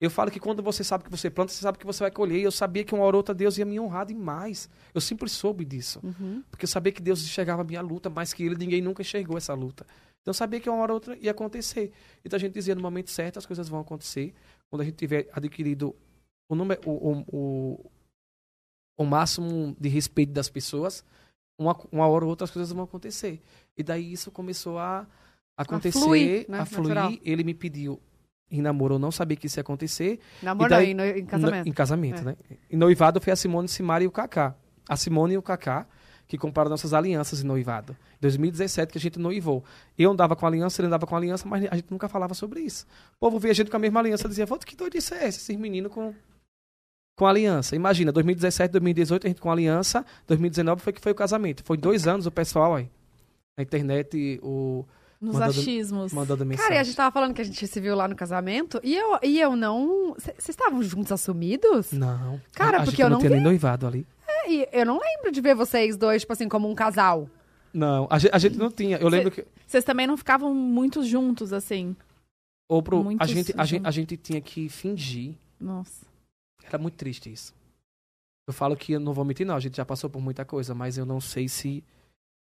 Eu falo que quando você sabe que você planta, você sabe que você vai colher. E eu sabia que uma hora ou outra Deus ia me honrar demais. Eu sempre soube disso. Uhum. Porque eu sabia que Deus enxergava a minha luta, mais que ele, ninguém nunca enxergou essa luta. Então eu sabia que uma hora ou outra ia acontecer. Então a gente dizia, no momento certo as coisas vão acontecer. quando a gente tiver adquirido o, número, o, o, o, o máximo de respeito das pessoas, uma, uma hora ou outra as coisas vão acontecer. E daí isso começou a acontecer, a fluir, né? a fluir. Ele me pediu em namoro, eu não sabia que isso ia acontecer. Namoro E daí- não, em, casamento. No- em casamento, É. né? Em noivado foi a Simone Simara e o Kaká. A Simone e o Kaká que compraram nossas alianças em noivado. 2017 que a gente noivou. Eu andava com aliança, ele andava com aliança, mas a gente nunca falava sobre isso. O povo via a gente com a mesma aliança e dizia, "Vô, que doidice é essa? Esses meninos com, com aliança. Imagina, 2017, 2018 a gente com aliança, 2019 foi que foi o casamento. Foi dois anos o pessoal aí. Na internet, o Nos Mandando- achismos. mandando mensagem. Cara, e a gente tava falando que a gente se viu lá no casamento e eu, e eu não. Vocês estavam juntos assumidos? Não. Cara, a, a porque gente eu não não tinha nem noivado ali. É, e eu não lembro de ver vocês dois, tipo assim, como um casal. Não, a gente, a gente não tinha. Eu lembro que Vocês também não ficavam muito juntos, assim. Ou pro, Muito a, gente, a, gente, a gente tinha que fingir. Nossa. Era muito triste isso. Eu falo que eu não vou mentir, não. A gente já passou por muita coisa, mas eu não sei se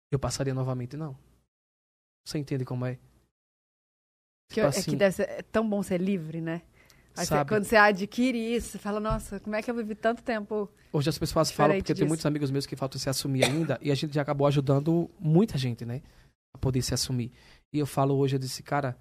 eu passaria novamente, não. Você entende como é? Que, Tipo é assim, que deve ser é tão bom ser livre, né? Você- quando você adquire isso, você fala, nossa, como é que eu vivi tanto tempo? Hoje as pessoas falam, porque tem disso. muitos amigos meus que faltam se assumir ainda, e a gente já acabou ajudando muita gente, né? A poder se assumir. E eu falo hoje, eu disse, cara,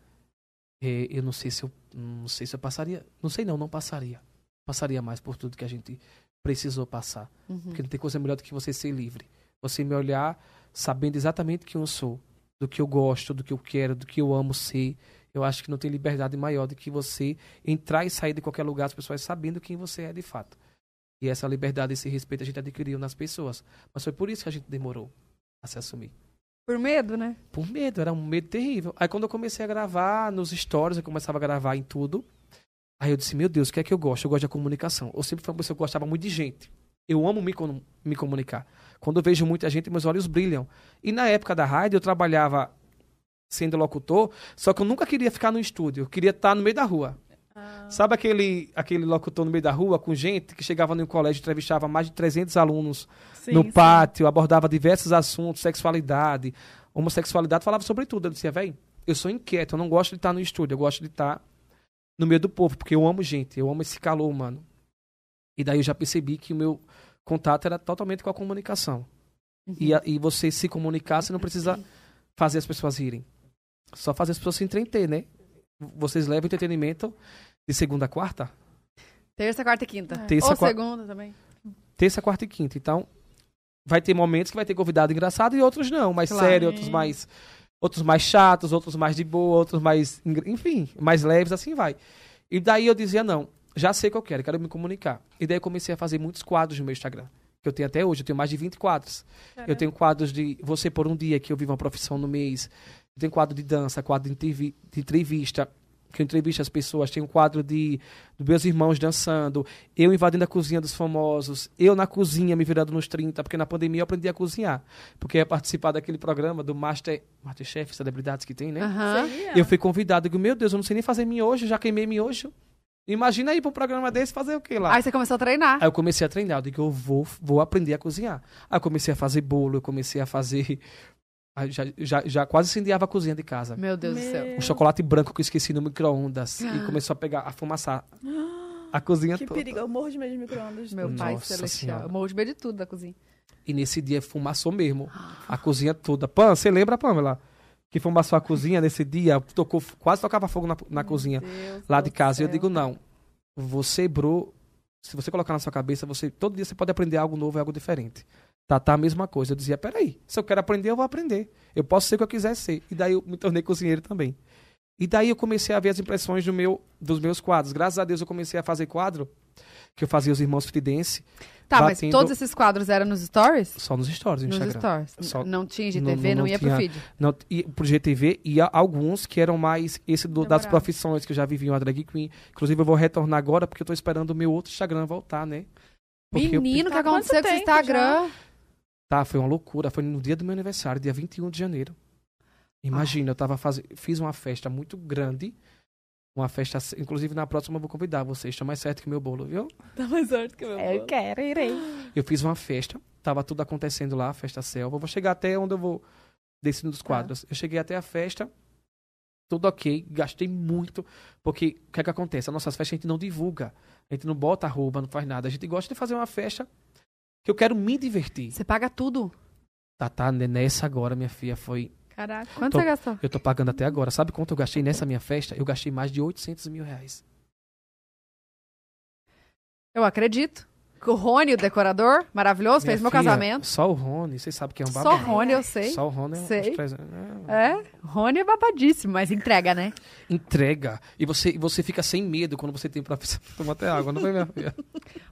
eh, eu não sei se eu. Não sei se eu passaria. Não sei não, não passaria. Passaria mais por tudo que a gente precisou passar. Uhum. Porque não tem coisa melhor do que você ser livre. Você me olhar sabendo exatamente quem eu sou, do que eu gosto, do que eu quero, do que eu amo ser. Eu acho que não tem liberdade maior do que você entrar e sair de qualquer lugar, as pessoas sabendo quem você é de fato. E essa liberdade, esse respeito a gente adquiriu nas pessoas. Mas foi por isso que a gente demorou a se assumir. Por medo, né? Por medo, era um medo terrível. Aí quando eu comecei a gravar nos stories, eu começava a gravar em tudo. Aí eu disse, meu Deus, o que é que eu gosto? Eu gosto da comunicação. Eu sempre fui uma pessoa que gostava muito de gente. Eu amo me, me comunicar. Quando eu vejo muita gente, meus olhos brilham. E na época da rádio, eu trabalhava sendo locutor, só que eu nunca queria ficar no estúdio. Eu queria estar no meio da rua. Sabe aquele, aquele locutor no meio da rua com gente que chegava no colégio, entrevistava mais de 300 alunos Sim, no sim. pátio, abordava diversos assuntos, sexualidade, homossexualidade, falava sobre tudo. Eu dizia, velho, eu sou inquieto, eu não gosto de estar no estúdio, eu gosto de estar no meio do povo, porque eu amo gente, eu amo esse calor, mano. E daí eu já percebi que o meu contato era totalmente com a comunicação. E, a- e você se comunicar, você não precisa fazer as pessoas rirem. Só fazer as pessoas se entreter, né? Vocês levam entretenimento de segunda a quarta? Terça, quarta e quinta. É. Terça, Ou qua- segunda também. terça, quarta e quinta. Então, vai ter momentos que vai ter convidado engraçado e outros não, mais Claro. sério, outros mais outros mais chatos, outros mais de boa, outros mais, enfim, mais leves, assim vai. E daí eu dizia, não, já sei eu quero, quero me comunicar. E daí eu comecei a fazer muitos quadros no meu Instagram, que eu tenho até hoje, eu tenho mais de 20 quadros. Eu tenho quadros de Você por um Dia, que eu vivo uma profissão no mês. Eu tenho quadro de dança, quadro de, entrevi- de entrevista, que eu entrevisto as pessoas. Tenho quadro de dos meus irmãos dançando. Eu invadindo a cozinha dos famosos. Eu na cozinha me virando nos 30, porque na pandemia eu aprendi a cozinhar. Porque eu ia participar daquele programa do Master, Masterchef, celebridades que tem, né? Eu fui convidado. Eu digo, meu Deus, eu não sei nem fazer miojo, já queimei miojo. Imagina ir pra um programa desse fazer o quê lá? Aí você começou a treinar. Aí eu comecei a treinar, eu digo, eu vou, vou aprender a cozinhar. Aí eu comecei a fazer bolo, eu comecei a fazer. Já, já, já quase incendiava a cozinha de casa. Meu Deus do céu. Meu. Um chocolate branco que eu esqueci no micro-ondas. e começou a pegar, a fumaçar a cozinha Que toda. perigo, eu morro de medo de micro-ondas. Meu pai Nossa celestial. Senhora. Eu morro de medo de tudo da cozinha. E nesse dia fumaçou mesmo. A cozinha toda. Pam, você lembra, Pamela? Que fumaçou a cozinha nesse dia? Tocou, quase tocava fogo na, na cozinha Deus lá de casa. E eu digo, não. Você, bro, se você colocar na sua cabeça, você todo dia você pode aprender algo novo e algo diferente. Tá, tá a mesma coisa. Eu dizia, peraí, se eu quero aprender, eu vou aprender. Eu posso ser o que eu quiser ser. E daí eu me tornei cozinheiro também. E daí eu comecei a ver as impressões do meu, dos meus quadros. Graças a Deus eu comecei a fazer quadro, que eu fazia os irmãos Fridense, Tá, mas Batendo- todos esses quadros eram nos stories? só nos stories do Nos Instagram. stories. Só- Não tinha não- IGTV, não- não, não ia tinha- pro feed. Não, e pro GTV e alguns que eram mais esse do- das profissões que eu já vivi uma drag queen. Inclusive eu vou retornar agora porque eu tô esperando o meu outro Instagram voltar, né? Porque eu- Menino, o que Tá aconteceu com esse Instagram? Tá, foi uma loucura. Foi no dia do meu aniversário, dia 21 de janeiro. Imagina, eu tava fazendo. Fiz uma festa muito grande. Uma festa. Inclusive, na próxima eu vou convidar vocês. Tá mais certo que meu bolo, viu? Tá mais sorte que o meu bolo. quero, irei. Eu fiz uma festa. Tava tudo acontecendo lá, a festa selva. Eu vou chegar até onde eu vou. Descendo dos quadros. Eu cheguei até a festa. tudo ok, gastei muito, porque o que é que acontece? As nossas festas a gente não divulga, a gente não bota arroba, não faz nada, a gente gosta de fazer uma festa que eu quero me divertir. Você paga tudo. Tá, tá, nessa agora, minha filha, foi... Caraca. Quanto Tô- você gastou? Eu tô pagando até agora. Sabe quanto eu gastei nessa minha festa? Eu gastei mais de 800 mil reais. Eu acredito. O Rony, o decorador, maravilhoso, fez Minha meu filha, casamento. Só o Rony, vocês sabem que é um Só babado. Rony, eu sei. Só o Rony é Sei. 300. É, É, Rony é babadíssimo, mas entrega, né? entrega. E você, você fica sem medo quando você tem pra tomar até água, não foi, minha filha?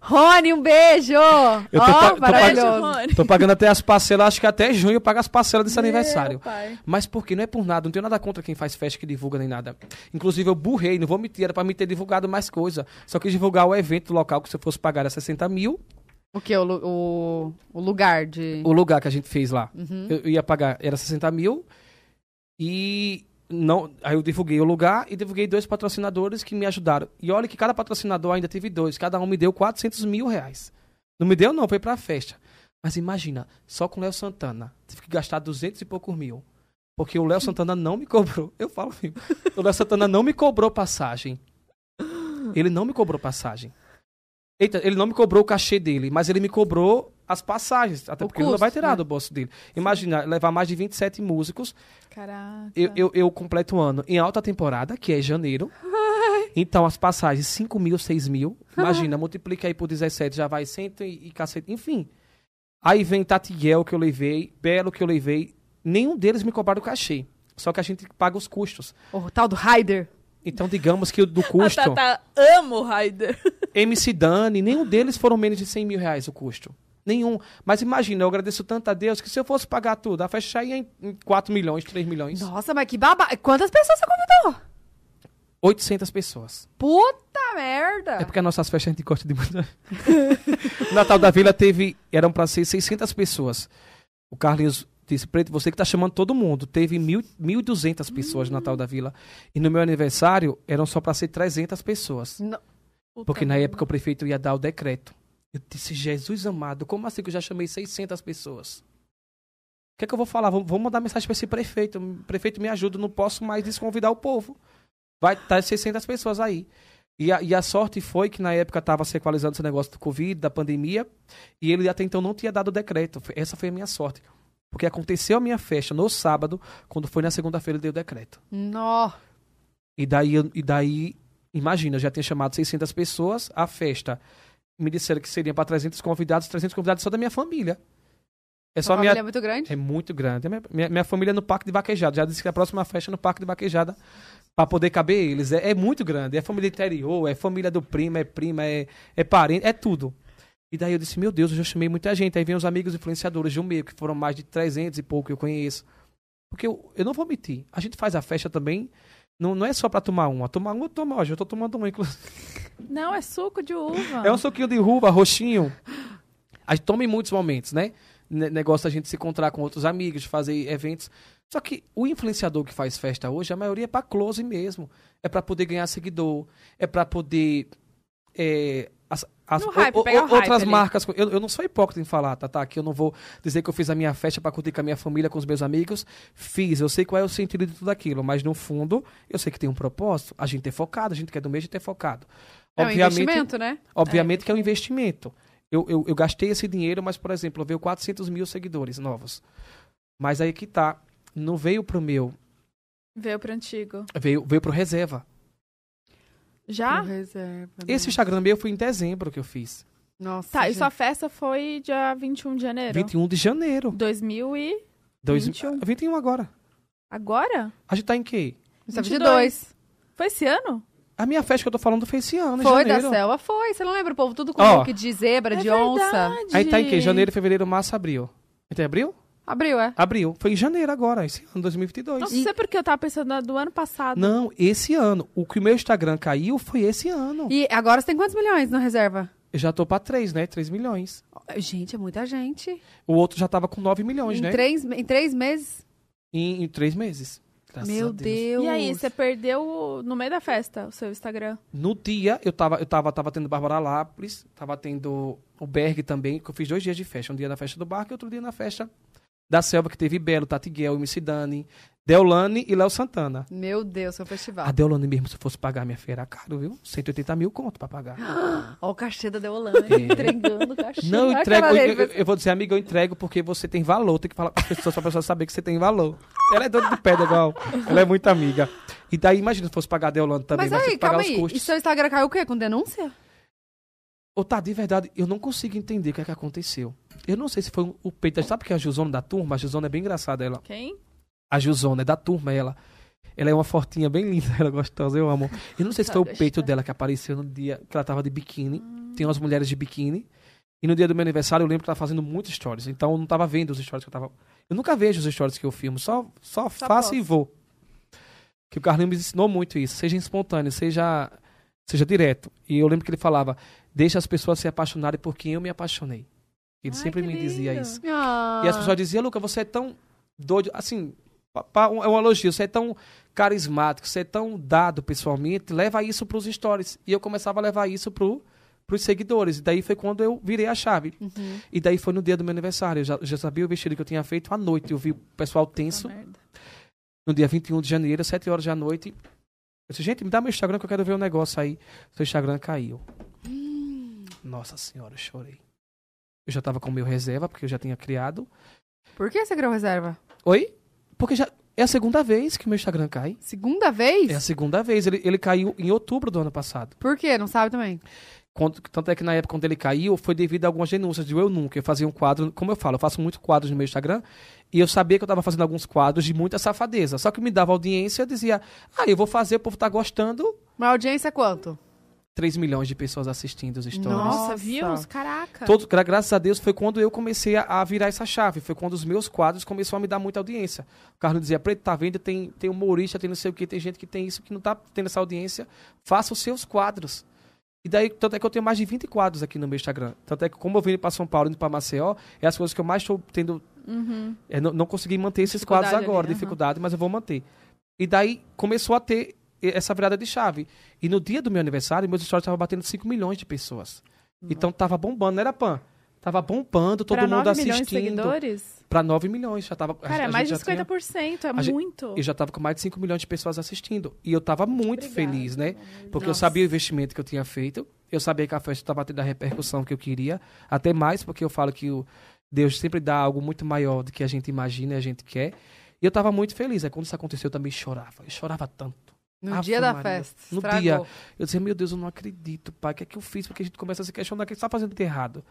Rony, um beijo! Eu tô tô maravilhoso. Rony. Tô pagando até as parcelas, acho que até junho eu pago as parcelas desse aniversário. Meu pai. Mas por quê? Não é por nada, não tenho nada contra quem faz festa que divulga nem nada. Inclusive eu burrei, não vou mentir, era pra mim ter divulgado mais coisa. Só quis divulgar o evento local que se eu fosse pagar era 60 mil, O que? O, o, o lugar de. o lugar que a gente fez lá. Uhum. Eu, eu ia pagar, era 60 mil. E não, aí eu divulguei o lugar e divulguei dois patrocinadores que me ajudaram. E olha que cada patrocinador ainda teve dois, cada um me deu 400 mil reais. Não me deu não, foi pra festa. Mas imagina, só com o Léo Santana, tive que gastar 200 e poucos mil. Porque o Léo Santana não me cobrou. Eu falo, filho, o Léo Santana não me cobrou passagem. Ele não me cobrou passagem. Eita, ele não me cobrou o cachê dele, mas ele me cobrou as passagens. Até O porque ele não vai custo, tirar né? do bolso dele. Imagina, levar mais de 27 músicos. Caraca. Eu, eu, eu completo o ano em alta temporada, que é janeiro. Então, as passagens, 5 mil, 6 mil. Imagina, multiplica aí por 17, já vai 100 e, e cacete. Enfim. Aí vem Tatiel, que eu levei, Belo, que eu levei. Nenhum deles me cobraram o cachê. Só que a gente paga os custos. O tal do Raider. Então, digamos que o do A custo, Tata ama o Raider. MC Dani, nenhum deles foram menos de 100 mil reais o custo. Nenhum. Mas imagina, eu agradeço tanto a Deus que se eu fosse pagar tudo, a festa já ia em, em 4 milhões, 3 milhões. Nossa, mas que babado. Quantas pessoas você convidou? 800 pessoas. Puta merda! É porque as nossas festas a gente gosta de muito. o Natal da Vila teve. Eram pra ser 600 pessoas. O Carlinhos disse: Preto, você que tá chamando todo mundo. Teve mil- 1.200 pessoas no Natal da Vila. E no meu aniversário eram só pra ser 300 pessoas. Não. Porque na época o prefeito ia dar o decreto. Eu disse: Jesus amado, como assim que eu já chamei 600 pessoas? O que é que eu vou falar? Vou, vou mandar mensagem pra esse prefeito. Prefeito, me ajuda, não posso mais desconvidar o povo. Vai estar 600 pessoas aí. E a, e a sorte foi que na época estava se equalizando esse negócio do Covid, da pandemia, e ele até então não tinha dado o decreto. Essa foi a minha sorte. Porque aconteceu a minha festa no sábado, quando foi na segunda-feira deu o decreto. Nó. E daí, e daí, imagina, eu já tinha chamado 600 pessoas, a festa me disseram que seria para 300 convidados, 300 convidados só da minha família. É só a minha, família é muito grande? é muito grande. Minha, minha, minha família é no Parque de Vaquejada. Já disse que a próxima festa é no Parque de Vaquejada para poder caber eles. É, é muito grande. É família interior, é família do primo, é prima, é, é parente, é tudo. E daí eu disse, meu Deus, eu já chamei muita gente. Aí vem os amigos influenciadores de um meio, que foram mais de 300 e pouco que eu conheço. Porque eu, eu não vou mentir. A gente faz a festa também, não, não é só para tomar uma. Tomar uma, eu tomo hoje. Eu tô tomando uma, inclusive. Não, é suco de uva. É um suquinho de uva, roxinho. A gente toma em muitos momentos, né? Ne- Negócio da gente se encontrar com outros amigos, fazer eventos. Só que o influenciador que faz festa hoje, a maioria é pra close mesmo. É pra poder ganhar seguidor. É pra poder. É, as, as- No hype, o- o- o outras marcas. Eu, eu não sou hipócrita em falar, tá, tá? Que eu não vou dizer que eu fiz a minha festa pra curtir com a minha família, com os meus amigos. Fiz, eu sei qual é o sentido de tudo aquilo. Mas no fundo, eu sei que tem um propósito. A gente é focado, a gente quer do mês, gente é focado. É um investimento, né? Obviamente que é um investimento. Eu, eu, eu gastei esse dinheiro, mas, por exemplo, veio 400 mil seguidores novos. Mas aí que tá. Não veio pro meu, Veio pro antigo. veio, veio pro reserva. Já? Reserva, né? Esse Instagram meu foi em dezembro que eu fiz. Nossa. Tá, e gente. sua festa foi dia 21 de janeiro? 21 de janeiro. 2000 e... Dois, 21. 21 agora. Agora? A gente tá em quê? Isso é 22. 22. Foi esse ano? A minha festa que eu tô falando foi esse ano, Foi, da. Selva foi. Você não lembra? O povo tudo com Ó. look de zebra, É de onça. verdade. Aí tá em quê? Janeiro, fevereiro, março, abril. Então, abril? Abriu, é? Abril. Foi em janeiro agora, esse ano, 2022. Nossa, não sei porque eu tava pensando do ano passado. Não, esse ano. O que o meu Instagram caiu foi esse ano. E agora você tem quantos milhões na reserva? Eu já tô pra 3, né? 3 milhões. Gente, é muita gente. O outro já tava com 9 milhões, Em, né? três, em três meses? Em, em 3 meses. Graças Meu Deus. Deus. E aí, você perdeu no meio da festa o seu Instagram? No dia, eu tava, eu tava, tava tendo Bárbara Lápis, tava tendo o Berg também, que eu fiz dois dias de festa. Um dia na festa do barco e outro dia na festa da selva, que teve Belo, Tatiguel, MC Dani, Deolane e Léo Santana. Meu Deus, seu festival. A Deolane mesmo, se eu fosse pagar minha feira, era caro, viu? 180 mil conto pra pagar. Ó o cachê da Deolane entregando o cachê. Não, eu Olha entrego. Eu, eu- eu vou dizer, amiga, eu entrego porque você tem valor. Tem que falar para as pessoas, pra pessoa saber que você tem valor. Ela é dona de pedra igual. Ela é muito amiga. E daí, imagina se fosse pagar a Deolane também, Mas aí, calma os aí. custos. E seu Instagram caiu o quê? Com denúncia? Ô, tá, de verdade, eu não consigo entender o que é que aconteceu. Eu não sei se foi o peito. Sabe que é a Jusona da turma? A Jusona é bem engraçada, ela. Quem? A Jusona é da turma, ela. Ela é uma fortinha bem linda, ela é gostosa, eu amo. Eu não sei se foi o Gostosa. peito dela que apareceu no dia que ela tava de biquíni. Tem umas mulheres de biquíni. E no dia do meu aniversário eu lembro que tava fazendo muitos stories. Então eu não tava vendo os stories que eu tava. Eu nunca vejo os stories que eu filmo, só, só, faço e posto. vou. Que o Carlinhos me ensinou muito isso. Seja espontâneo, seja, seja direto. E eu lembro que ele falava: deixa as pessoas se apaixonarem por quem eu me apaixonei. Ele Ai, sempre me dizia lindo. isso. Ah. E as pessoas diziam, Luca, você é tão doido, assim, um- é um elogio, você é tão carismático, você é tão dado pessoalmente, leva isso pros stories. E eu começava a levar isso pro, pros seguidores. E daí foi quando eu virei a chave. Uhum. E daí foi no dia do meu aniversário. Eu já, já sabia o vestido que eu tinha feito à noite. Eu vi o pessoal tenso. No dia 21 de janeiro, 7 horas da noite. Eu disse, gente, me dá meu Instagram que eu quero ver o negócio aí. Seu Instagram caiu. Nossa senhora, eu chorei. Eu já tava com o meu reserva, porque eu já tinha criado. Por que você criou reserva? Oi? Porque já é a segunda vez que o meu Instagram cai. Segunda vez? É a segunda vez. Ele, ele caiu em outubro do ano passado. Por quê? Não sabe também? Quando- tanto é que na época quando ele caiu, foi devido a algumas denúncias de eu nunca. Eu fazia um quadro, como eu falo, eu faço muitos quadros no meu Instagram. E eu sabia que eu estava fazendo alguns quadros de muita safadeza. Só que me dava audiência, eu dizia, ah, eu vou fazer, o povo tá gostando. Mas a audiência quanto? 3 milhões de pessoas assistindo os stories. Nossa. Viu? Caraca. Todos, gra- graças a Deus foi quando eu comecei a, a virar essa chave. Foi quando os meus quadros começaram a me dar muita audiência. O Carlos dizia, Preto, tá vendo? Tem, tem humorista, tem não sei o que, tem gente que tem isso, que não tá tendo essa audiência. Faça os seus quadros. E daí, tanto é que eu tenho mais de 20 quadros aqui no meu Instagram. Tanto é que, como eu vim para São Paulo e indo para Maceió, é as coisas que eu mais estou tendo. Uhum. é, não, não consegui manter esses quadros agora, ali, aham. dificuldade, mas eu vou manter. E daí começou a ter essa virada de chave. E no dia do meu aniversário, meus stories estavam batendo 5 milhões de pessoas. Então tava bombando, não era pan. Tava bombando, todo pra mundo 9 milhões de assistindo. seguidores? Pra 9 milhões, já tava. Cara, a é mais de gente já tinha- 50%, é a gente- muito. Eu já tava com mais de 5 milhões de pessoas assistindo. E eu tava muito Obrigada, feliz, né? de Porque eu Nossa. sabia o investimento que eu tinha feito. Eu sabia que a festa estava tendo a repercussão que eu queria. Até mais, porque eu falo que o Deus sempre dá algo muito maior do que a gente imagina e a gente quer. E eu tava muito feliz. Aí quando isso aconteceu, eu também chorava. Eu chorava tanto. No dia da Maria. festa. No Estragou. dia. Eu dizia, meu Deus, eu não acredito, pai. O que é que eu fiz? Porque a gente começa a se questionar o que a gente tá fazendo de errado.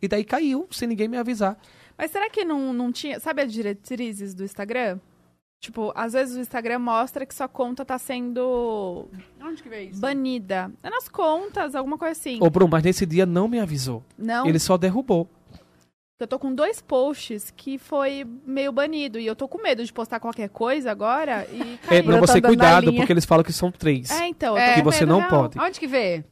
E daí caiu, sem ninguém me avisar. Mas será que não, não tinha. Sabe as diretrizes do Instagram? Tipo, às vezes o Instagram mostra que sua conta tá sendo Onde que veio isso? banida. É nas contas, alguma coisa assim. Ô, Bruno, mas nesse dia não me avisou. Não, Ele só derrubou. Eu tô com dois posts que foi meio banido. E eu tô com medo de postar qualquer coisa agora e É, cair. não, você cuidado, porque eles falam que são três. É, então. eu É. que você medo não real. pode. Onde que vê?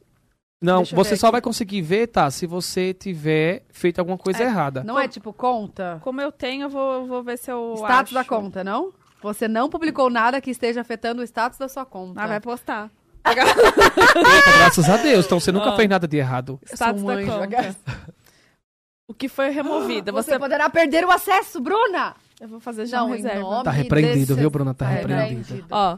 Não, Deixa você só aqui. vai conseguir ver, tá? Se você tiver feito alguma coisa É, errada. Não é tipo conta? Como eu tenho, eu vou, vou ver se eu. Status da acho. conta, não? Você não publicou nada que esteja afetando o status da sua conta. Ah, vai postar. Eita, graças a Deus. Então você nunca Ó. fez nada de errado. Eu sou Status um da anjo, conta. O que foi removido. Você, Você... poderá perder o acesso, Bruna! Eu vou fazer já Não, em reserva. Tá repreendido, desse- viu, Bruna? Tá Tá repreendido. repreendido. Ó,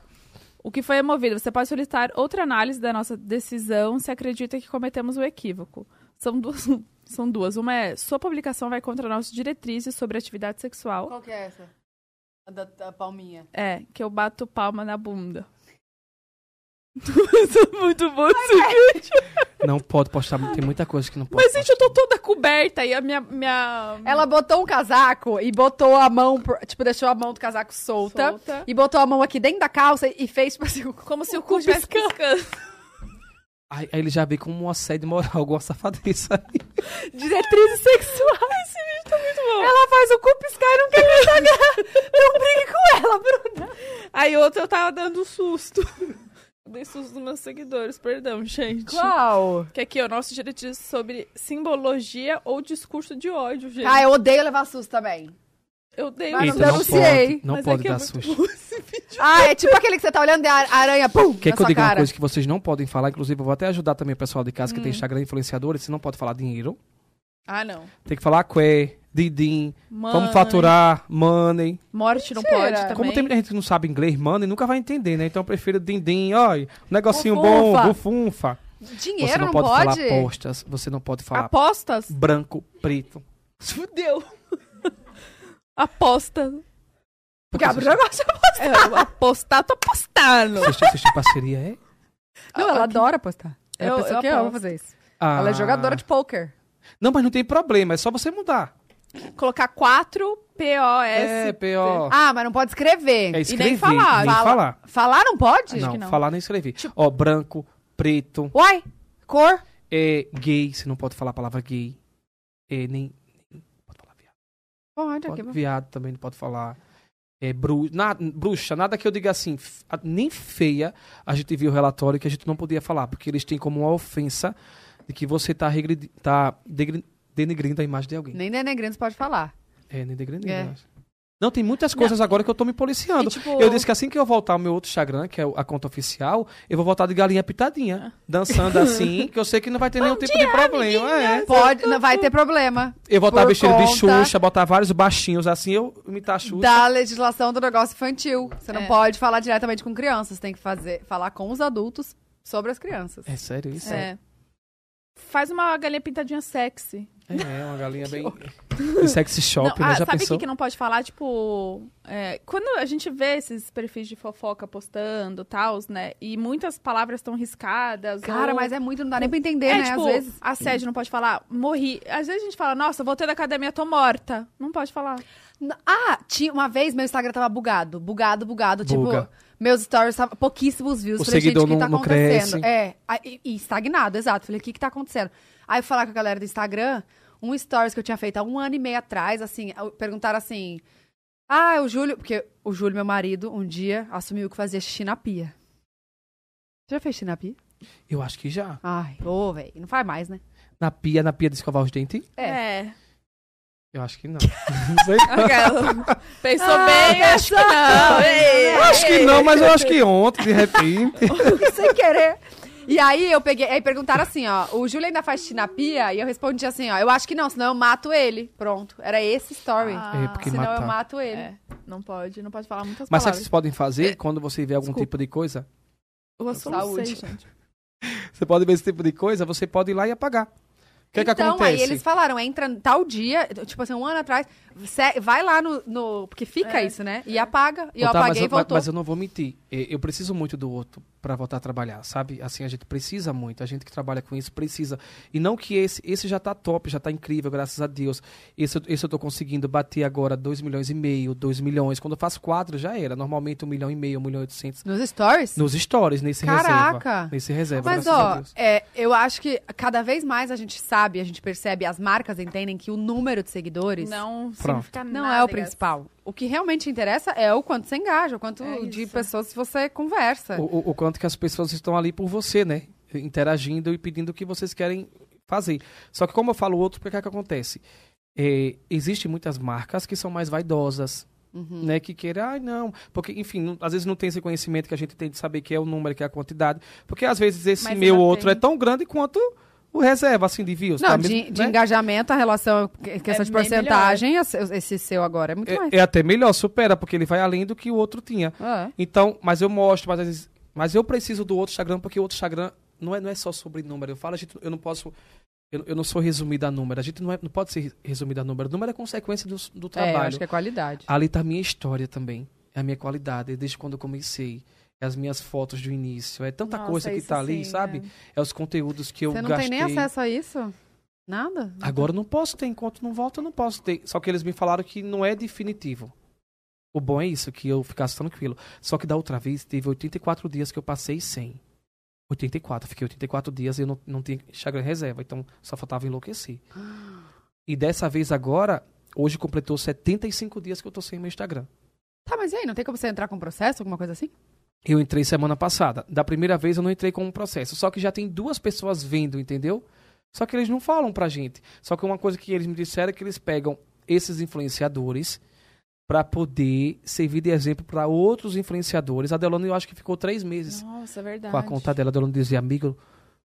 o que foi removido? Você pode solicitar outra análise da nossa decisão se acredita que cometemos o equívoco. São duas. São duas. Uma é, sua publicação vai contra nossas diretrizes sobre atividade sexual. Qual que é essa? A da, da palminha. É, que eu bato palma na bunda. Muito bom isso aqui. Não pode postar, tem muita coisa que não pode Mas, gente, eu tô toda coberta e a minha. minha... Ela botou um casaco e botou a mão, tipo, deixou a mão do casaco solta. solta. E botou a mão aqui dentro da calça e fez, tipo assim, Como se o, o cu estivesse piscando. Aí, aí ele já vê como um assédio moral, alguma safadeza aí. diretrizes sexuais. Esse vídeo tá muito bom. Ela faz o cu piscar e não quer no Instagram. Não brigue com ela, Bruna. Aí outro eu tava dando susto. Susto nos meus seguidores, perdão, gente. Qual? Que aqui, ó, nosso diretriz sobre simbologia ou discurso de ódio, gente. Ah, eu odeio levar susto também. Eu dei Mas não Eita, não denunciei. pode, não Mas pode é é dar muito susto. Ah, é tipo aquele que você tá olhando e a aranha, pum, Quer na que eu diga uma cara. coisa que vocês não podem falar? Inclusive, eu vou até ajudar também o pessoal de casa Hum. que tem Instagram influenciadores. Você não pode falar dinheiro. Ah, não. Tem que falar que Didim, Mãe, como faturar, money. Morte não Mentira. pode também. Como tem muita gente que não sabe inglês, money, nunca vai entender, né? Então eu prefiro dindim, olha, um negocinho Bufunfa. bom, bufunfa. Dinheiro Você não, não pode, pode? falar apostas, você não pode falar Apostas? branco, preto. Fudeu. Aposta. Porque abre o negócio. É, apostar, tô apostando. Vocês vocês têm parceria, é? Não, ela Ah, adora apostar. É a Eu- pessoa eu que ama aposto. fazer isso. Ah. Ela é jogadora de poker. Não, mas não tem problema, é só você mudar. Colocar 4 POS. É, P.O. Ah, mas não pode escrever. É escrever, nem falar. nem Fala- falar. Falar não pode? não, que não. falar nem escrever. Ó, branco, preto, Uai, cor. é gay, você não pode falar a palavra gay. É, nem, nem- pode falar viado. Pode, Pode- aqui. viado também não pode falar. É, bru, na- bruxa, nada que eu diga assim, f- nem feia, a gente viu o relatório que a gente não podia falar, porque eles têm como uma ofensa de que você tá, regredi- tá degri- denegrindo a imagem de alguém. Nem denegrindo você pode falar. É, nem denegrindo. É. Não, tem muitas coisas agora que eu tô me policiando. E, tipo, Eu disse que assim que eu voltar ao meu outro Instagram, que é a conta oficial, eu vou voltar de galinha pitadinha. Dançando assim, que eu sei que não vai ter nenhum tipo de problema. É. Pode, não vai ter problema. Eu vou vestido de conta Xuxa, botar vários baixinhos assim, eu imitar a Xuxa. Da legislação do negócio infantil. Você não É. pode falar diretamente com crianças. Tem que fazer, falar com os adultos sobre as crianças. É sério isso? É. Faz uma galinha pintadinha sexy. É, uma galinha bem. Sexy shop, Não, né? ah, Já sabe o que, que não pode falar? Tipo, é, quando a gente vê esses perfis de fofoca postando tals, né? E muitas palavras estão riscadas. Cara, ou- mas é muito, não dá nem pra entender, É, né? tipo, Às vezes. assédio não pode falar, morri. Às vezes a gente fala, nossa, voltei da academia, tô morta. Não pode falar. Ah, tinha uma vez meu Instagram tava bugado. Bugado, bugado. Buga. Tipo, meus stories estavam pouquíssimos views. O Falei, seguidor gente, o que não- tá não acontecendo? cresce. É, aí- e, estagnado, exato. Falei, o que que tá acontecendo? Aí eu falar com a galera do Instagram, um stories que eu tinha feito há um ano e meio atrás, assim, perguntaram assim, ah, o Júlio, porque o Júlio, meu marido, um dia assumiu que fazia xixi na pia. Você já fez xixi na pia? Eu acho que já. Ai, ô, velho, não faz mais, né? Na pia, na pia de escovar os dentes? É. Eu acho que não. não sei. Pensou Ah, bem, acho que não. Ei, Eu acho que não, mas eu acho que ontem, de repente. sem querer. E aí eu peguei, aí perguntaram assim, ó, o Júlio ainda faz xixi na pia? E eu respondi assim, ó, eu acho que não, senão eu mato ele. Pronto, era esse story. Ah, É, porque senão matar. eu mato ele. É, não pode, não pode falar muitas Mas sabe o que palavras. vocês podem fazer quando você vê algum Desculpa. tipo de coisa? Eu não sei, Saúde. gente. Você pode ver esse tipo de coisa, você pode ir lá e apagar. O que, é que então, acontece? aí eles falaram, entra tal dia, tipo assim, um ano atrás, vai lá no, no- porque fica É, isso, né? E apaga, e eu tá, mas, apaguei e mas- voltou. mas eu não vou mentir. É, Eu preciso muito do outro pra voltar a trabalhar, sabe? Assim, a gente precisa muito. A gente que trabalha com isso precisa. E não que esse, esse já tá top, já tá incrível, graças a Deus. Esse, eu- esse eu tô conseguindo bater agora 2 milhões e meio, 2 milhões. Quando eu faço quatro, já era. Normalmente 1 milhão e meio, 1 milhão e 800. Nos stories? Nos stories, nesse Caraca! reserva. Nesse reserva, Mas, graças a ó, Deus. é, eu acho que cada vez mais a gente sabe, a gente percebe, as marcas entendem que o número de seguidores Não Não é o principal. O que realmente interessa é o quanto você engaja, o quanto É de pessoas você conversa. O, o- o quanto que as pessoas estão ali por você, né? Interagindo e pedindo o que vocês querem fazer. Só que como eu falo outro, o que é que acontece? É, Existem muitas marcas que são mais vaidosas, Uhum. né? Que querem, ai não, porque enfim, não- às vezes não tem esse conhecimento que a gente tem de saber que é o número, que é a quantidade, porque às vezes esse Mas meu outro tem. é tão grande quanto o reserva, assim, de views. Não, tá? de, Mesmo, de né? engajamento, a relação, que- questão É de porcentagem, esse- esse seu agora é muito mais. é, é até melhor, supera, porque ele vai além do que o outro tinha. É. Então, mas eu mostro, mas vezes, mas eu preciso do outro Instagram, porque o outro Instagram não é, não é só sobre número. Eu falo, a gente, eu não posso. Eu, eu não sou resumido a número. A gente não, é, não pode ser resumido a número. Número é consequência do, do É, eu trabalho. acho que é qualidade. Ali tá a minha história também. É a minha qualidade, desde quando eu comecei. É as minhas fotos do início. É tanta Nossa, coisa que isso tá ali, sim, sabe? É. os conteúdos que eu Você não gastei. tem nem acesso a isso? Nada? Agora eu não posso ter, enquanto não volta, eu não posso ter. Só que eles me falaram que não é definitivo. O bom é isso, que eu ficasse tranquilo. Só que da outra vez, teve 84 dias que eu passei sem. 84, fiquei 84 dias e eu não, não tinha Instagram reserva, então só faltava enlouquecer. E dessa vez agora, hoje completou 75 dias que eu tô sem meu Instagram. Tá, mas e aí? Não tem como você entrar com processo, alguma coisa assim? Eu entrei semana passada. Da primeira vez eu não entrei com um processo. Só que já tem duas pessoas vendo, entendeu? Só que eles não falam pra gente. Só que uma coisa que eles me disseram é que eles pegam esses influenciadores pra poder servir de exemplo pra outros influenciadores. A Delano eu acho que ficou três meses Nossa, é verdade. com a conta dela. A Delano dizia, amigo,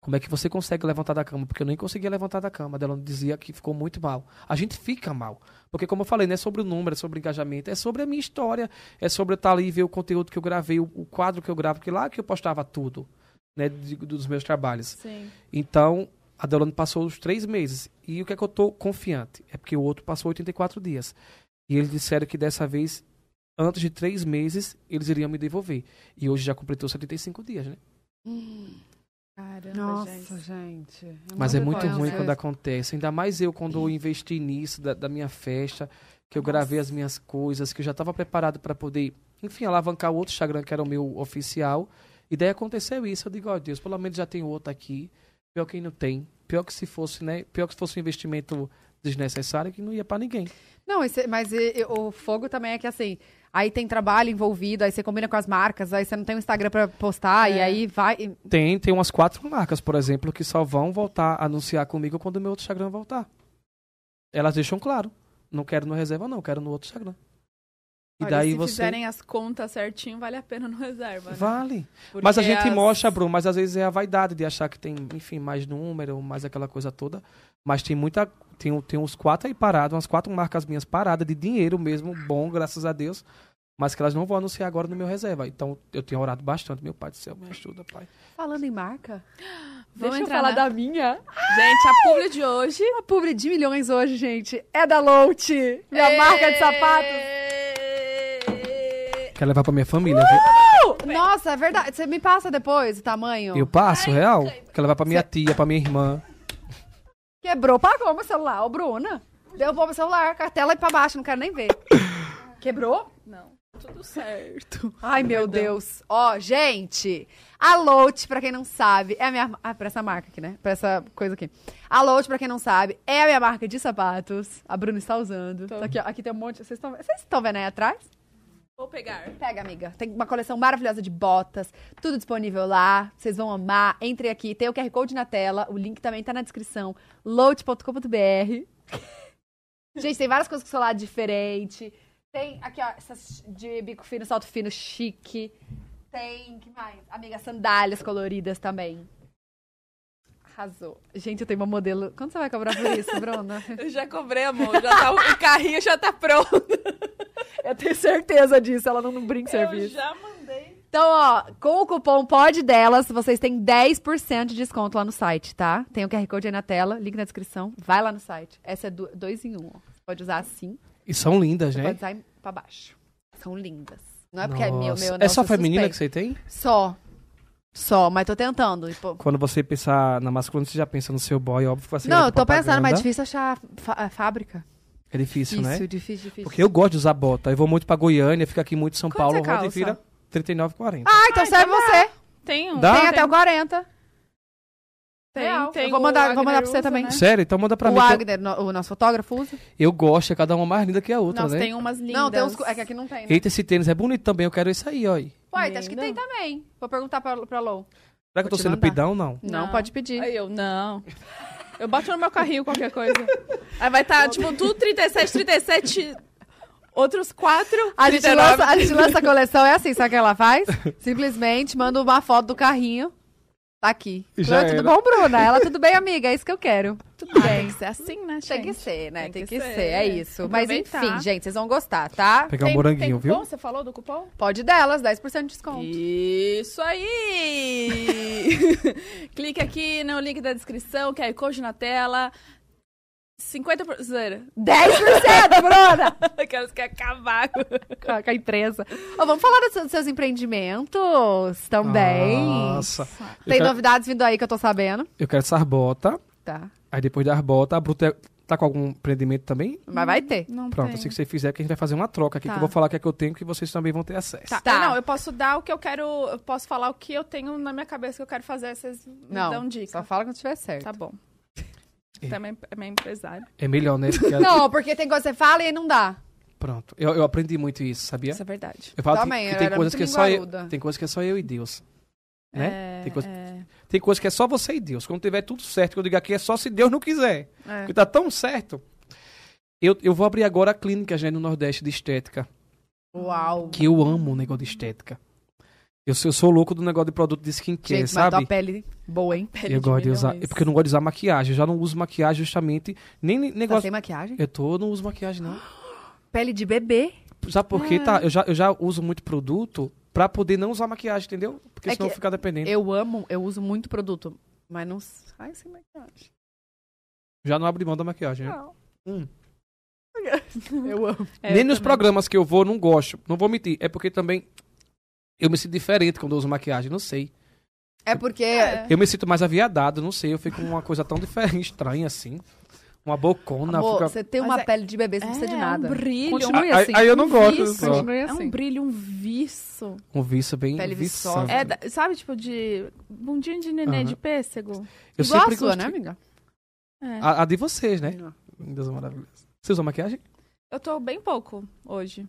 Como é que você consegue levantar da cama? Porque eu nem conseguia levantar da cama. A Delano dizia que ficou muito mal. A gente fica mal. Porque, como eu falei, não é sobre o número, é sobre o engajamento, é sobre a minha história, é sobre eu estar ali e ver o conteúdo que eu gravei, o, o quadro que eu gravo, porque lá que eu postava tudo, né, de- dos meus trabalhos. Sim. Então, a Delano passou os três meses. E o que é que eu tô confiante? É porque o outro passou 84 dias. E eles disseram que dessa vez, antes de três meses, eles iriam me devolver. E hoje já completou 75 dias, né? Caramba, Nossa, gente. gente. Mas é muito ruim quando acontece. Ainda mais eu, quando eu investi nisso, da, da minha festa, que eu gravei as minhas coisas, que eu já estava preparado para poder, enfim, alavancar o outro Instagram, que era o meu oficial. E daí aconteceu isso. Eu digo, ó Deus, pelo menos já tem outro aqui. Pior que não tem. Pior que se fosse, né? Pior que se fosse um investimento desnecessário, que não ia para ninguém. Não, esse- mas e- e o fogo também é que assim, aí tem trabalho envolvido, aí você combina com as marcas, aí você não tem um Instagram pra postar, e É. aí vai. e- Tem, tem umas quatro marcas, por exemplo, que só vão voltar a anunciar comigo quando o meu outro Instagram voltar. Elas deixam claro. Não quero no reserva, não, quero no outro Instagram. E Olha, daí se você. fizerem as contas certinho, vale a pena no reserva, né? Vale. Mas a Porque gente as- mostra, Bruno, mas às vezes é a vaidade de achar que tem, enfim, mais número, mais aquela coisa toda. Mas tem muita. Tem, tem uns quatro aí parados, umas quatro marcas minhas paradas de dinheiro mesmo, bom, graças a Deus. Mas que elas não vão anunciar agora no meu reserva. Então eu tenho orado bastante. Meu pai do céu, me ajuda, pai. Falando em marca, Vamos deixa eu falar na- da minha. Gente, a publi de hoje... A publi de milhões hoje, gente, é da Lout, minha marca de sapatos. Quer levar pra minha família, viu? Nossa, é verdade. Você me passa depois o tamanho? Eu passo, real. Quer levar pra minha tia, pra minha irmã. Quebrou, pagou meu celular, ô Bruna. Derrubou meu celular, cartela e pra baixo, não quero nem ver. Quebrou? Não, tudo certo. Ai, meu Deus. Ó, gente, a Lout, pra quem não sabe, é a minha... Ah, pra essa marca aqui, né? Pra essa coisa aqui. A Lout, pra quem não sabe, é a minha marca de sapatos. A Bruna está usando. Tá aqui, ó, aqui tem um monte... Vocês estão vendo aí atrás? Vou pegar. Pega, amiga. Tem uma coleção maravilhosa de botas, tudo disponível lá. Vocês vão amar. Entre aqui, tem o QR Code na tela, o link também tá na descrição. load.com.br. Gente, tem várias coisas com celular diferente. Tem aqui, ó, essas de bico fino, salto fino, chique. Tem, que mais? Amiga, sandálias coloridas também. Arrasou. Gente, eu tenho uma modelo. Quanto você vai cobrar por isso, Bruna? Eu já cobrei, amor. Já tá, o carrinho já tá pronto. Eu tenho certeza disso, ela não, brinca Eu serviço. já mandei. Então, ó, com o cupom POD delas, vocês têm 10% de desconto lá no site, tá? Tem o QR Code aí na tela, link na descrição. Vai lá no site. Essa é do, dois em um, ó. Você pode usar assim, E são lindas, você né? pode usar pra baixo. São lindas. Não é porque é meu, Nossa. meu, não. É só eu feminina que suspeita. você tem? Só. Só, mas tô tentando. pô. Quando você pensar na masculina, você já pensa no seu boy, óbvio que vai ser Não, eu tô pensando, mas é propaganda. difícil achar a fábrica. É difícil, Difícil, né? difícil, difícil. Porque eu gosto de usar bota. Eu vou muito pra Goiânia, fico aqui muito em São Quanto Paulo, é roda e vira 39,40. Ah, então Ah, serve então você. Tem um. Dá? Tem até o 40. Tem, Real. tem Eu vou o mandar- vou mandar pra você usa, também. né? Sério? Então manda pra o mim. eu- Wagner, no- o nosso fotógrafo, usa. Eu gosto, é cada uma mais linda que a outra, Nossa, né? tem umas lindas. Não, tem uns... É que aqui não tem, né? Eita, esse tênis é bonito também, eu quero esse aí, ó. aí. Ué, acho que Lindo. tem também. Vou perguntar pra, pra Lou. Será que eu tô sendo mandar. pidão não? Não, pode pedir. Aí eu, não. Eu bato no meu carrinho qualquer coisa. Aí vai estar, tipo, tudo 37, 37, outros 4, A gente, 39. lança, a gente lança a coleção, é assim, sabe o que ela faz? Simplesmente manda uma foto do carrinho. Tá aqui. Já Oi, tudo bom, Bruna? Ela, tudo bem, amiga? É isso que eu quero. Tudo Ah, bem. tem que ser assim, né, Tem que gente? ser, né? Tem, Tem que, que ser. ser. é isso. Mas enfim, gente, vocês vão gostar, tá? Pegar Tem- um moranguinho, tem cupom? viu? Você falou do cupom? Pode delas, 10% de desconto. Isso aí! Clique aqui no link da descrição, QR Code na tela. 50%. Zero. 10%, Bruna! Aquelas que acabar com... com, a, com a empresa. Ó, vamos falar dos, seus- dos seus empreendimentos também. Nossa. Eu Tem quero, novidades vindo aí que eu tô sabendo. eu quero essas botas. Tá. Aí depois das botas, a Bruta tá com algum empreendimento também? Mas vai ter. Não Pronto, tem. assim que você fizer, que a gente vai fazer uma troca aqui, Tá. que eu vou falar o que é que eu tenho, que vocês também vão ter acesso. Tá. Tá. Eu, não, eu posso dar o que eu quero. Eu posso falar o que eu tenho na minha cabeça que eu quero fazer. Vocês me Não, dão dica. só fala quando tiver certo. Tá bom. É. Também é meio empresário. É melhor, né? Porque- Não, porque tem coisa que você fala e aí não dá. Pronto. Eu, eu aprendi muito isso, sabia? Isso é verdade. Eu falo que- Também, que, eu tem coisas que é só eu, tem coisas que é só eu e Deus. Né? É, Tem coisa- é, Tem coisas que é só você e Deus. Quando tiver tudo certo, que eu digo aqui é só se Deus não quiser. é. Porque tá tão certo. Eu, eu vou abrir agora a clínica já no Nordeste de estética. Uau. Que eu amo o negócio de estética. Eu sou, eu sou louco do negócio de produto de skincare, Gente, mas sabe? pele boa, hein? Pele Eu gosto de usar. É porque eu não gosto de usar maquiagem. Eu já não uso maquiagem justamente. Nem Tá negócio. sem maquiagem? Eu tô, não uso maquiagem, não. Pele de bebê. Sabe por quê? É. Tá, eu já, eu já uso muito produto pra poder não usar maquiagem, entendeu? Porque É senão que ficar dependendo. Eu amo, eu uso muito produto, mas não sai sem maquiagem. Já não abro mão da maquiagem. né? Não. Hum. Eu amo. É, Nem eu nos também. programas que eu vou, não gosto. Não vou mentir. É porque também eu me sinto diferente quando eu uso maquiagem, não sei. É porque É. Eu me sinto mais aviadado, não sei. Eu fico com uma coisa tão diferente, estranha assim. Uma bocona. Amor, fica- você tem Mas uma é- pele de bebê, você não precisa de É, nada. um brilho. Continue Aí- assim. aí eu não um gosto, só. Continue É assim. um brilho, um viço. Um vício bem Pele viçante. viçosa. É, da- sabe, tipo, de bundinha de neném Aham. de pêssego? Eu Igual sempre a sua, gostei- né, amiga? É. A, a de vocês, né? Deus, maravilhoso. Você usa maquiagem? Eu tô bem pouco hoje.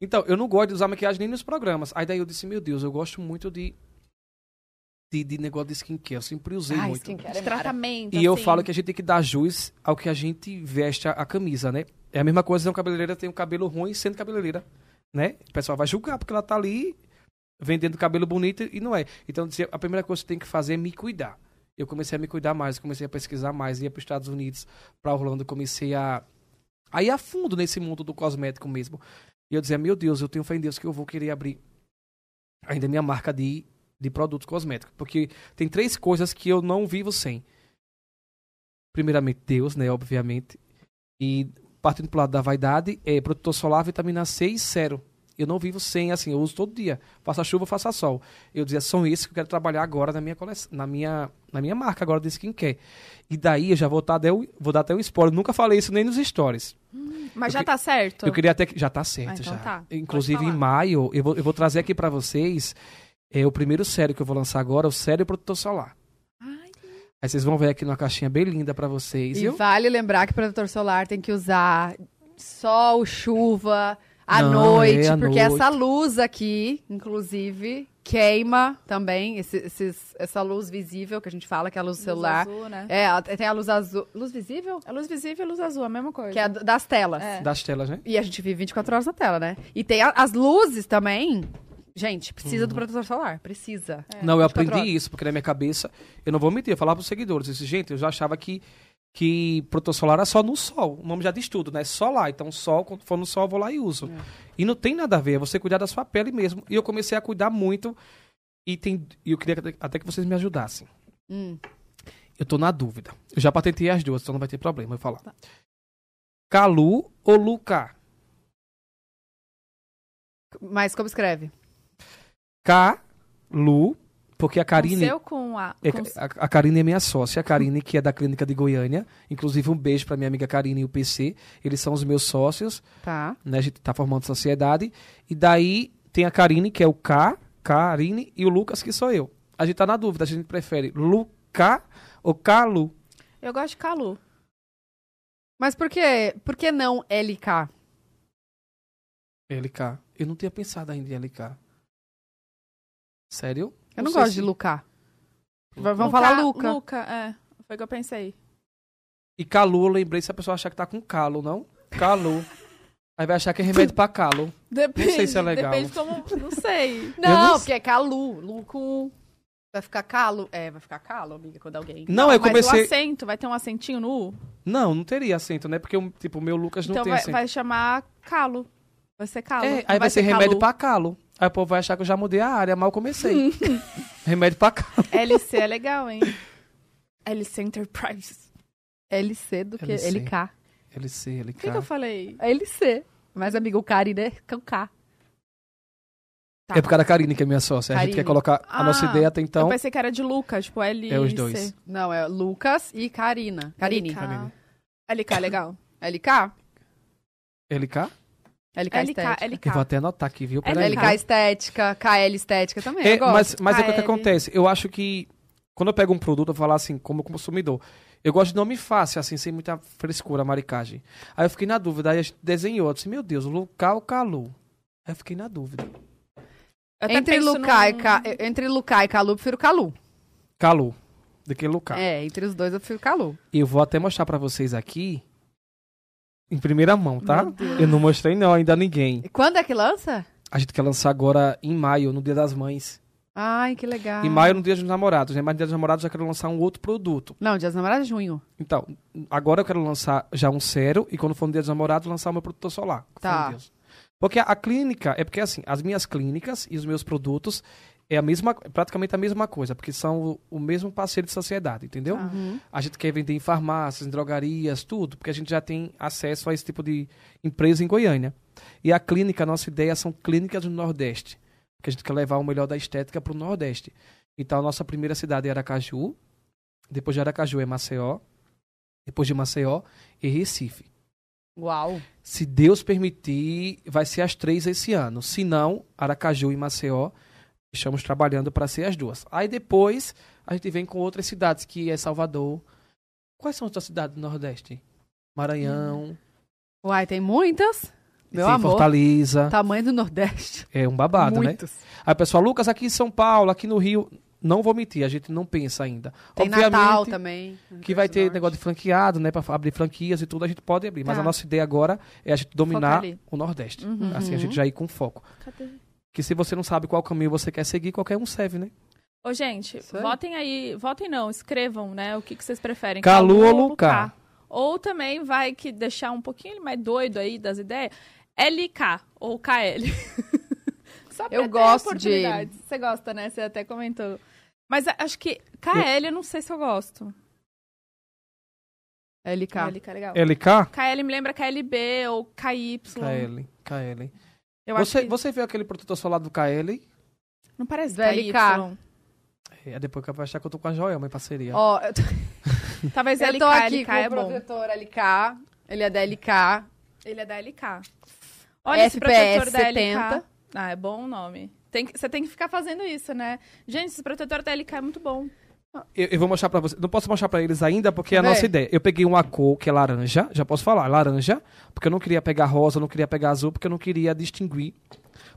Então, eu não gosto de usar maquiagem nem nos programas. Aí daí eu disse, meu Deus, eu gosto muito de, de, de negócio de skincare. Eu sempre usei Ai, muito. skincare De é tratamento, E eu assim. falo que a gente tem que dar jus ao que a gente veste a, a camisa, né? É a mesma coisa se uma cabeleireira tem um cabelo ruim sendo cabeleireira, né? O pessoal vai julgar porque ela tá ali vendendo cabelo bonito e não é. Então, eu a primeira coisa que você tem que fazer é me cuidar. Eu comecei a me cuidar mais, comecei a pesquisar mais, ia para os Estados Unidos, para Orlando, comecei a, a ir a fundo nesse mundo do cosmético mesmo. E eu dizia, meu Deus, eu tenho fé em Deus que eu vou querer abrir ainda minha marca de, de produtos cosméticos. Porque tem três coisas que eu não vivo sem primeiramente Deus, né, obviamente. E partindo pro lado da vaidade, é protetor solar, vitamina C e cero. Eu não vivo sem, assim, eu uso todo dia. Faça chuva, faça sol. Eu dizia, são esses que eu quero trabalhar agora na minha coleção, na minha, na minha marca agora de skincare. E daí eu já vou, dar até vou dar até um spoiler. Nunca falei isso nem nos stories. Mas Eu já que- tá certo? Eu queria até que. Já tá certo, Ah, então já. tá. Inclusive, em maio, eu vou, eu vou trazer aqui pra vocês é, o primeiro sério que eu vou lançar agora, o sério protetor solar. Ai, Aí vocês vão ver aqui numa caixinha bem linda pra vocês. E viu? vale lembrar que protetor solar tem que usar sol, chuva, à Não, noite, é à porque noite. essa luz aqui, inclusive, queima também, esse- esses- essa luz visível que a gente fala, que é a luz do celular. Luz azul, né? É, tem a luz azul. Luz visível? É luz visível e luz azul, a mesma coisa. Que é das telas. É. Das telas, né? E a gente vive 24 horas na tela, né? E tem a- as luzes também. Gente, precisa do protetor solar. Precisa. É, Não, eu 24 aprendi horas. isso, porque na minha cabeça, eu não vou mentir, eu falava pros seguidores, eu disse, gente, eu já achava que, que protetor solar era só no sol. O nome já diz tudo, né? Solar. Então, sol, quando for no sol, eu vou lá e uso. E não tem nada a ver, é você cuidar da sua pele mesmo. E eu comecei a cuidar muito. E tem, eu queria até- que vocês me ajudassem. Hum. Eu tô na dúvida. Eu já patentei as duas, então não vai ter problema eu falar. Calu ou Luca? Mas como escreve? Calu, porque a Com Karine. seu com a... É, com- a, a Karine é minha sócia, a Karine, que é da clínica de Goiânia. Inclusive, um beijo pra minha amiga Karine e o PC. Eles são os meus sócios, Tá. né? A gente tá formando sociedade. E daí tem a Karine, que é o K, Karine, e o Lucas, que sou eu. A gente tá na dúvida, a gente prefere Luca ou Calu. Eu gosto de Calu. Mas por que, por que não LK? LK. Eu não tinha pensado ainda em LK. Sério? Eu não, sei gosto se- de Luca. V- Vamos Luca- falar Luca. Luca, é. Foi o que eu pensei. E Calu, eu lembrei se a pessoa achar que tá com calo, não? Calu. Aí vai achar que é remédio pra calo. Depende, sei se é legal. Depende como... Não sei. Não, não porque é Calu. Luco. Vai ficar calo? É, vai ficar calo, amiga, quando alguém. Não, eu Mas o comecei. acento, vai ter um acentinho no U? Não, não teria acento, né? Porque, o- tipo, o meu Lucas não então tem vai, acento. vai chamar Calo. Vai ser Calo. É, Não aí vai, ser, remédio Calu. pra calo. Aí o povo vai achar que eu já mudei a área, mal comecei. remédio pra calo. LC é legal, hein? LC Enterprises. LC do que LC. LK. LC, LK. O que, que eu falei? LC. Mas, amigo, o Cari, né? É o K. Tá. É por causa da Karine, que é minha sócia. A gente Karine. quer colocar a nossa Ah, ideia até então. Eu pensei que era de Luca, tipo LC. É os dois. Não, é Lucas e Karina. Karine. LK. Karine. LK, é legal. LK? LK? LK, LK, estética. LK. Eu vou até anotar aqui, viu? É Peraí. LK estética, KL estética também. É, eu gosto. mas mas é o que, acontece? Eu acho que quando eu pego um produto, eu vou falar assim, como consumidor, eu gosto de nome fácil, assim, sem muita frescura, maricagem. Aí eu fiquei na dúvida, aí a gente desenhou, eu disse, meu Deus, Luca ou Calu? Aí eu fiquei na dúvida. Entre e num- Ca... entre Lucas e Calu, eu prefiro Calu. Calu, do que Luca. É, entre os dois eu prefiro Calu. E eu vou até mostrar pra vocês aqui, em primeira mão, tá? Eu não mostrei não ainda a ninguém. E quando é que lança? A gente quer lançar agora em maio, no Dia das Mães. Ai, que legal. Em maio, no Dia dos Namorados, né? Mas no Dia dos Namorados eu já quero lançar um outro produto. Não, Dia das Namoradas é junho. Então, agora eu quero lançar já um sério e quando for no Dia dos Namorados, lançar o meu protetor solar. Tá. Porque a, a clínica, é porque assim, as minhas clínicas e os meus produtos é a mesma, praticamente a mesma coisa, porque são o, o mesmo parceiro de sociedade, entendeu? Uhum. A gente quer vender em farmácias, em drogarias, tudo, porque a gente já tem acesso a esse tipo de empresa em Goiânia. E a clínica, a nossa ideia são clínicas do Nordeste, que a gente quer levar o melhor da estética para o Nordeste. Então, a nossa primeira cidade é Aracaju, depois de Aracaju é Maceió, depois de Maceió é Recife. Uau. Se Deus permitir, vai ser as três esse ano. Se não, Aracaju e Maceió, estamos trabalhando para ser as duas. Aí depois, a gente vem com outras cidades, que é Salvador. Quais são as outras cidades do Nordeste? Maranhão, Uai, tem muitas. Meu tem amor. Fortaleza. Tamanho do Nordeste. É um babado, né? Muitos. Aí o pessoal, Lucas, aqui em São Paulo, aqui no Rio, não vou mentir, a gente não pensa ainda. Tem Obviamente, Natal também. Que vai ter negócio de franqueado, né? Pra abrir franquias e tudo, a gente pode abrir. Mas Tá. a nossa ideia agora é a gente dominar o Nordeste. Uhum. Assim, a gente já ir com foco. Cadê? Que se você não sabe qual caminho você quer seguir, qualquer um serve, né? Ô, gente, Isso aí. votem aí. Votem não, escrevam, né? O que, que vocês preferem. Calu ou ou Lucá? Ou também vai que deixar um pouquinho mais doido aí das ideias. LK ou KL. Só pra Eu ter gosto oportunidades. Você gosta, né? Você até comentou. Mas acho que KL eu não sei se eu gosto. LK. LK é legal. LK? KL me lembra KLB ou KY. KL. KL. Eu acho Você, que você viu aquele protetor solar do KL? não parece. LK. É, depois que eu vou achar que eu tô com a Joelma em parceria. Ó, eu tô, Talvez eu LK, tô aqui LK com é o bom. protetor LK. Ele é da LK. Ele é da LK. Olha esse protetor da 70. LK. Ah, é bom o nome. Tem que- você tem que ficar fazendo isso, né? Gente, esse protetor da LK é muito bom. Eu, eu vou mostrar pra vocês. Não posso mostrar pra eles ainda, porque é a Vê. nossa ideia. Eu peguei uma cor que é laranja, já posso falar, laranja, porque eu não queria pegar rosa, eu não queria pegar azul, porque eu não queria distinguir.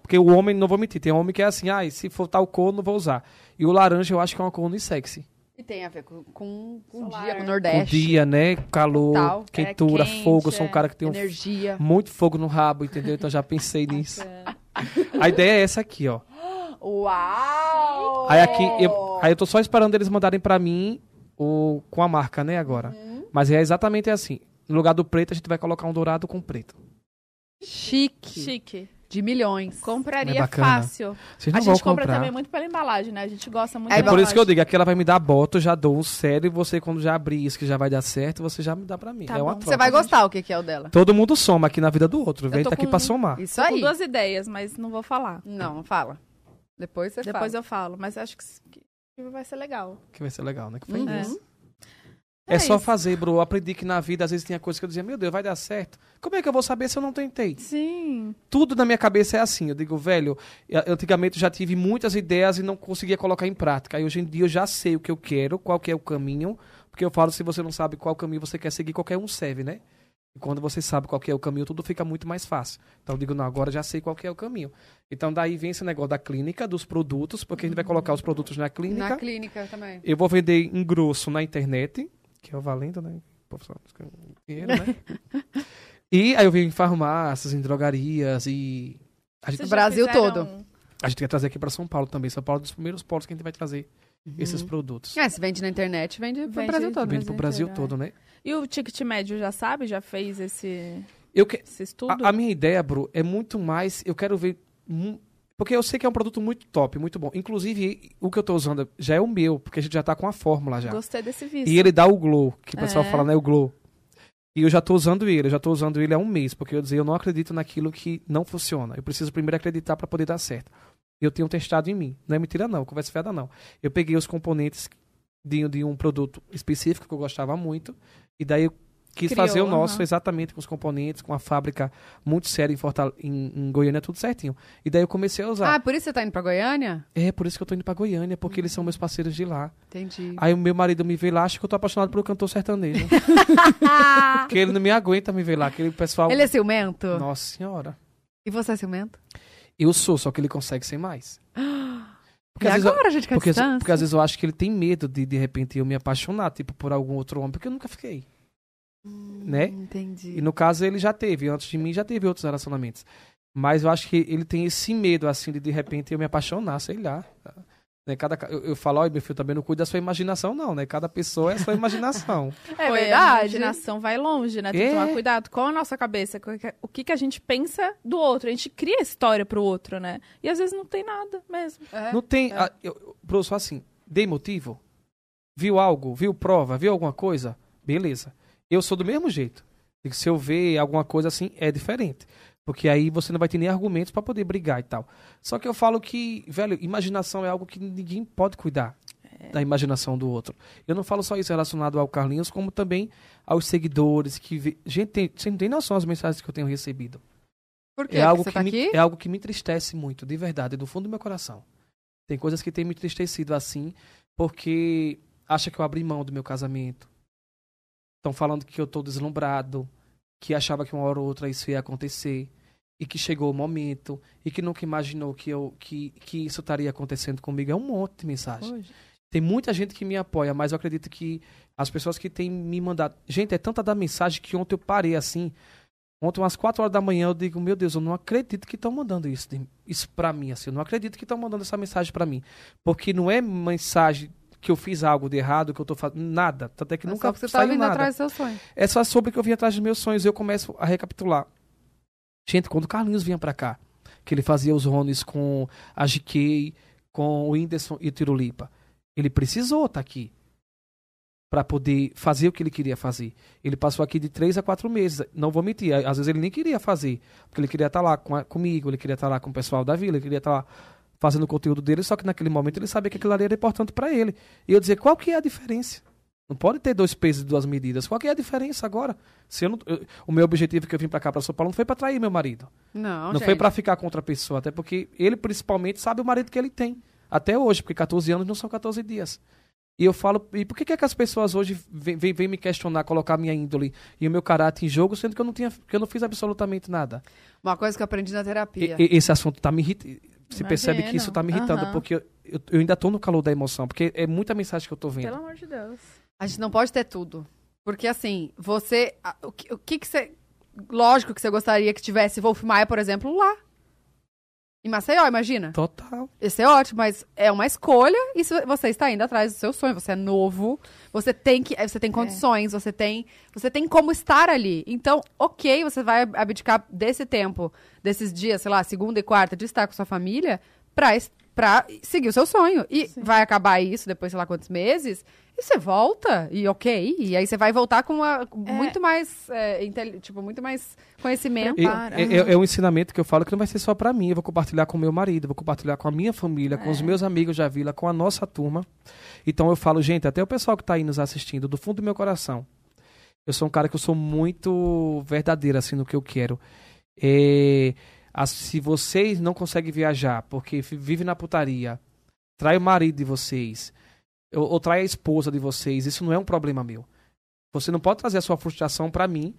Porque o homem, não vou mentir, tem homem que é assim, ah, se for tal cor, não vou usar. E o laranja eu acho que é uma cor unissex. E tem a ver com, com, com o dia, com o O Nordeste. dia, né? Calor, Tal. quentura, É quente, fogo. Eu sou um é. cara que tem um Energia. muito fogo no rabo, entendeu? Então já pensei nisso. A ideia é essa aqui, ó. Uau! Aí aqui, eu, aí eu tô só esperando eles mandarem pra mim o, com a marca, né, agora. Uhum. Mas é exatamente assim. No lugar do preto, a gente vai colocar um dourado com preto. Chique. Chique. De milhões. Compraria É bacana. fácil. Vocês A não vão gente compra comprar. também muito pela embalagem, né? A gente gosta muito É da É por isso que eu digo, aqui ela vai me dar bota, eu já dou um sério, e você, quando já abrir isso que já vai dar certo, você já me dá pra mim. Tá é uma bom. troca. Você vai gostar o que, que é o dela. Todo mundo soma aqui na vida do outro. Vem tá aqui com- pra somar. Isso Tô com aí. duas ideias, mas não vou falar. Não, não fala. Depois você Depois fala. eu falo, mas acho que, que vai ser legal. Que vai ser legal, né? Que foi Uhum. isso. É É, só isso. fazer, bro. Eu aprendi que na vida, às vezes, tinha coisas que eu dizia, meu Deus, vai dar certo. Como é que eu vou saber se eu não tentei? Sim. Tudo na minha cabeça é assim. Eu digo, velho, eu- antigamente eu já tive muitas ideias e não conseguia colocar em prática. Aí hoje em dia eu já sei o que eu quero, qual que é o caminho. Porque eu falo, se você não sabe qual caminho você quer seguir, qualquer um serve, né? E quando você sabe qual que é o caminho, tudo fica muito mais fácil. Então eu digo, não, agora já sei qual que é o caminho. Então daí vem esse negócio da clínica, dos produtos, porque a gente vai colocar os produtos na clínica. Na clínica também. Eu vou vender em grosso na internet, que é o valendo, né? É dinheiro, né? e aí eu venho em farmácias, em drogarias e. A gente, Brasil fizeram- todo. a gente quer trazer aqui para São Paulo também. São Paulo é um dos primeiros polos que a gente vai trazer esses produtos. É, se vende na internet, vende pro Vende Brasil todo. Vende pro Brasil inteiro, todo, né? E o ticket médio já sabe? Já fez esse, Eu que... esse estudo? a, a minha ideia, Bru, é muito mais. Eu quero ver. Porque eu sei que é um produto muito top, muito bom. Inclusive, o que eu tô usando já é o meu, porque a gente já tá com a fórmula já. Gostei desse visto. E ele dá o glow, que o pessoal É. fala, né? O glow. E eu já tô usando ele, eu já tô usando ele há um mês, porque eu dizia, eu não acredito naquilo que não funciona. Eu preciso primeiro acreditar para poder dar certo. Eu tenho testado em mim. Não é mentira, não, conversa fiada, não. Eu peguei os componentes de, de um produto específico que eu gostava muito, e daí eu quis Criou, fazer o nosso aham. exatamente com os componentes, com a fábrica muito séria em, Fortal em, em Goiânia, tudo certinho. E daí eu comecei a usar. Ah, por isso você tá indo pra Goiânia? É, por isso que eu tô indo pra Goiânia, porque eles são meus parceiros de lá. Entendi. Aí o meu marido me vê lá, acha que eu tô apaixonado pelo cantor sertanejo. Porque ele não me aguenta me ver lá, aquele pessoal. Ele é ciumento? Nossa senhora. E você é ciumento? Eu sou, só que ele consegue ser mais. Porque, e às, vezes eu, agora, gente, que porque, distância? porque às vezes eu acho que ele tem medo de, de repente, eu me apaixonar, tipo, por algum outro homem, porque eu nunca fiquei. né? Entendi. E no caso ele já teve, antes de mim já teve outros relacionamentos. Mas eu acho que ele tem esse medo, assim, de de repente eu me apaixonar, sei lá. Né? Cada, ca- eu, eu falo, olha, meu filho, também não cuida da sua imaginação, não, né? Cada pessoa é a sua imaginação. É Foi, A verdade. imaginação vai longe, né? Tem É. que tomar cuidado com a nossa cabeça, com o que- que, a gente pensa do outro. A gente cria história pro outro, né? E às vezes não tem nada mesmo. É. Não tem. a- eu, professor, assim, dei motivo? Viu algo? Viu prova? Viu alguma coisa? Beleza. Eu sou do mesmo jeito. Se eu ver alguma coisa assim, é diferente. Porque aí você não vai ter nem argumentos pra poder brigar e tal. Só que eu falo que, velho, imaginação é algo que ninguém pode cuidar da imaginação do outro. Eu não falo só isso relacionado ao Carlinhos, como também aos seguidores que vê... gente tem, você não tem noção das mensagens que eu tenho recebido. Por quê? É algo, que tá me, aqui? é algo que me entristece muito, de verdade, do fundo do meu coração. Tem coisas que têm me entristecido assim, porque acha que eu abri mão do meu casamento. Estão falando que eu tô deslumbrado, que achava que uma hora ou outra isso ia acontecer, e que chegou o momento, e que nunca imaginou que, eu, que, que isso estaria acontecendo comigo. É um monte de mensagem. Hoje. Tem muita gente que me apoia, mas eu acredito que as pessoas que têm me mandado. Gente, é tanta da mensagem que ontem eu parei assim. Ontem, umas 4 horas da manhã, eu digo, meu Deus, eu não acredito que estão mandando isso, isso pra mim, assim. Eu não acredito que estão mandando essa mensagem pra mim. Porque não é mensagem que eu fiz algo de errado, que eu tô fazendo. Nada. Tanto é que É nunca só que você tá saiu vindo nada. atrás do seu sonho. É só sobre que eu vim atrás dos meus sonhos. Eu começo a recapitular. Gente, quando o Carlinhos vinha pra cá, que ele fazia os rones com a GK, com o Whindersson e o Tirulipa, ele precisou estar aqui pra poder fazer o que ele queria fazer. Ele passou aqui de três a quatro meses. Não vou mentir, às vezes ele nem queria fazer, porque ele queria estar lá com a- comigo, ele queria estar lá com o pessoal da vila, ele queria estar lá fazendo o conteúdo dele, só que naquele momento ele sabia que aquilo ali era importante pra ele. E eu dizer, qual que é a diferença? Não pode ter dois pesos e duas medidas. Qual que é a diferença agora? Se eu não, eu- o meu objetivo que eu vim pra cá, pra São Paulo, não foi pra trair meu marido. Não, Não, gente. foi pra ficar com outra pessoa. Até porque ele, principalmente, sabe o marido que ele tem. Até hoje, porque 14 anos não são 14 dias. E eu falo, e por que, que, é que as pessoas hoje vêm me questionar, colocar minha índole e o meu caráter em jogo, sendo que eu não, tinha, que eu não fiz absolutamente nada? Uma coisa que eu aprendi na terapia. e- esse assunto tá me irritando. Você percebe que isso tá me irritando, Aham. porque eu, eu, eu ainda tô no calor da emoção, porque é muita mensagem que eu tô vendo. Pelo amor de Deus. A gente não pode ter tudo. Porque assim, você. O que, o que que você. Lógico que você gostaria que tivesse Wolf Maia, por exemplo, lá. Em Maceió, imagina. Total. Isso é ótimo, mas é uma escolha e se você está indo atrás do seu sonho, você é novo, você tem que, você tem condições, você tem, você tem como estar ali. Então, OK, você vai abdicar desse tempo, desses dias, sei lá, segunda e quarta de estar com sua família pra es- pra seguir o seu sonho. E Sim. vai acabar isso depois, sei lá quantos meses, e você volta, e ok, e aí você vai voltar com uma, muito mais, é, tipo, muito mais conhecimento. E- Para. É, é- é um ensinamento que eu falo que não vai ser só pra mim. Eu vou compartilhar com meu marido, vou compartilhar com a minha família, com os meus amigos da vila, com a nossa turma. Então eu falo, gente, até o pessoal que tá aí nos assistindo, do fundo do meu coração. Eu sou um cara que eu sou muito verdadeiro, assim, no que eu quero. É, as- se vocês não conseguem viajar porque vive na putaria, trai o marido de vocês, ou, ou trai a esposa de vocês, isso não é um problema meu. Você não pode trazer a sua frustração pra mim,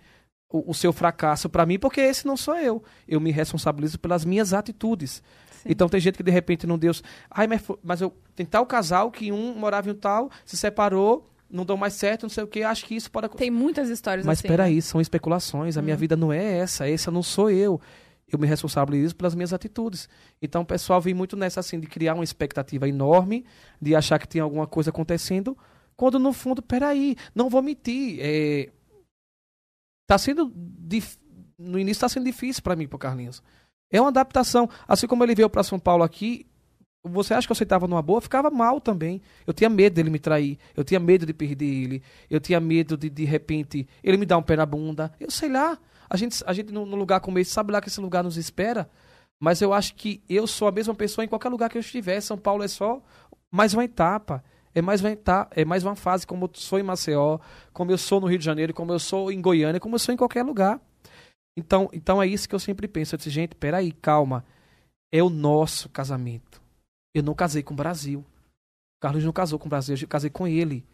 o, o seu fracasso pra mim, porque esse não sou eu. Eu me responsabilizo pelas minhas atitudes. Sim. Então tem gente que de repente não deu. Ai, mas, mas eu tem tal casal que um morava em um tal, se separou, não deu mais certo, não sei o que. Acho que isso pode acontecer. Tem muitas histórias Mas assim. espera né? aí, são especulações. A minha vida não é essa. Essa não sou eu. Eu me responsabilizo pelas minhas atitudes. Então o pessoal vem muito nessa assim de criar uma expectativa enorme, de achar que tem alguma coisa acontecendo, quando no fundo, peraí, não vou mentir. É... Tá sendo dif- no início tá sendo difícil para mim, pro Carlinhos. É uma adaptação. Assim como ele veio para São Paulo aqui, você acha que eu aceitava numa boa? Ficava mal também. Eu tinha medo dele me trair. Eu tinha medo de perder ele. Eu tinha medo de, de repente, ele me dar um pé na bunda. Eu sei lá. A gente, a gente num num lugar como esse, sabe lá que esse lugar nos espera. Mas eu acho que eu sou a mesma pessoa em qualquer lugar que eu estiver. São Paulo é só mais uma etapa. É mais uma etapa, é mais uma fase como eu sou em Maceió, como eu sou no Rio de Janeiro, como eu sou em Goiânia, como eu sou em qualquer lugar. Então, então é isso que eu sempre penso. Eu disse, gente, peraí, calma. É o nosso casamento. Eu não casei com o Brasil. O Carlos não casou com o Brasil, eu casei com ele.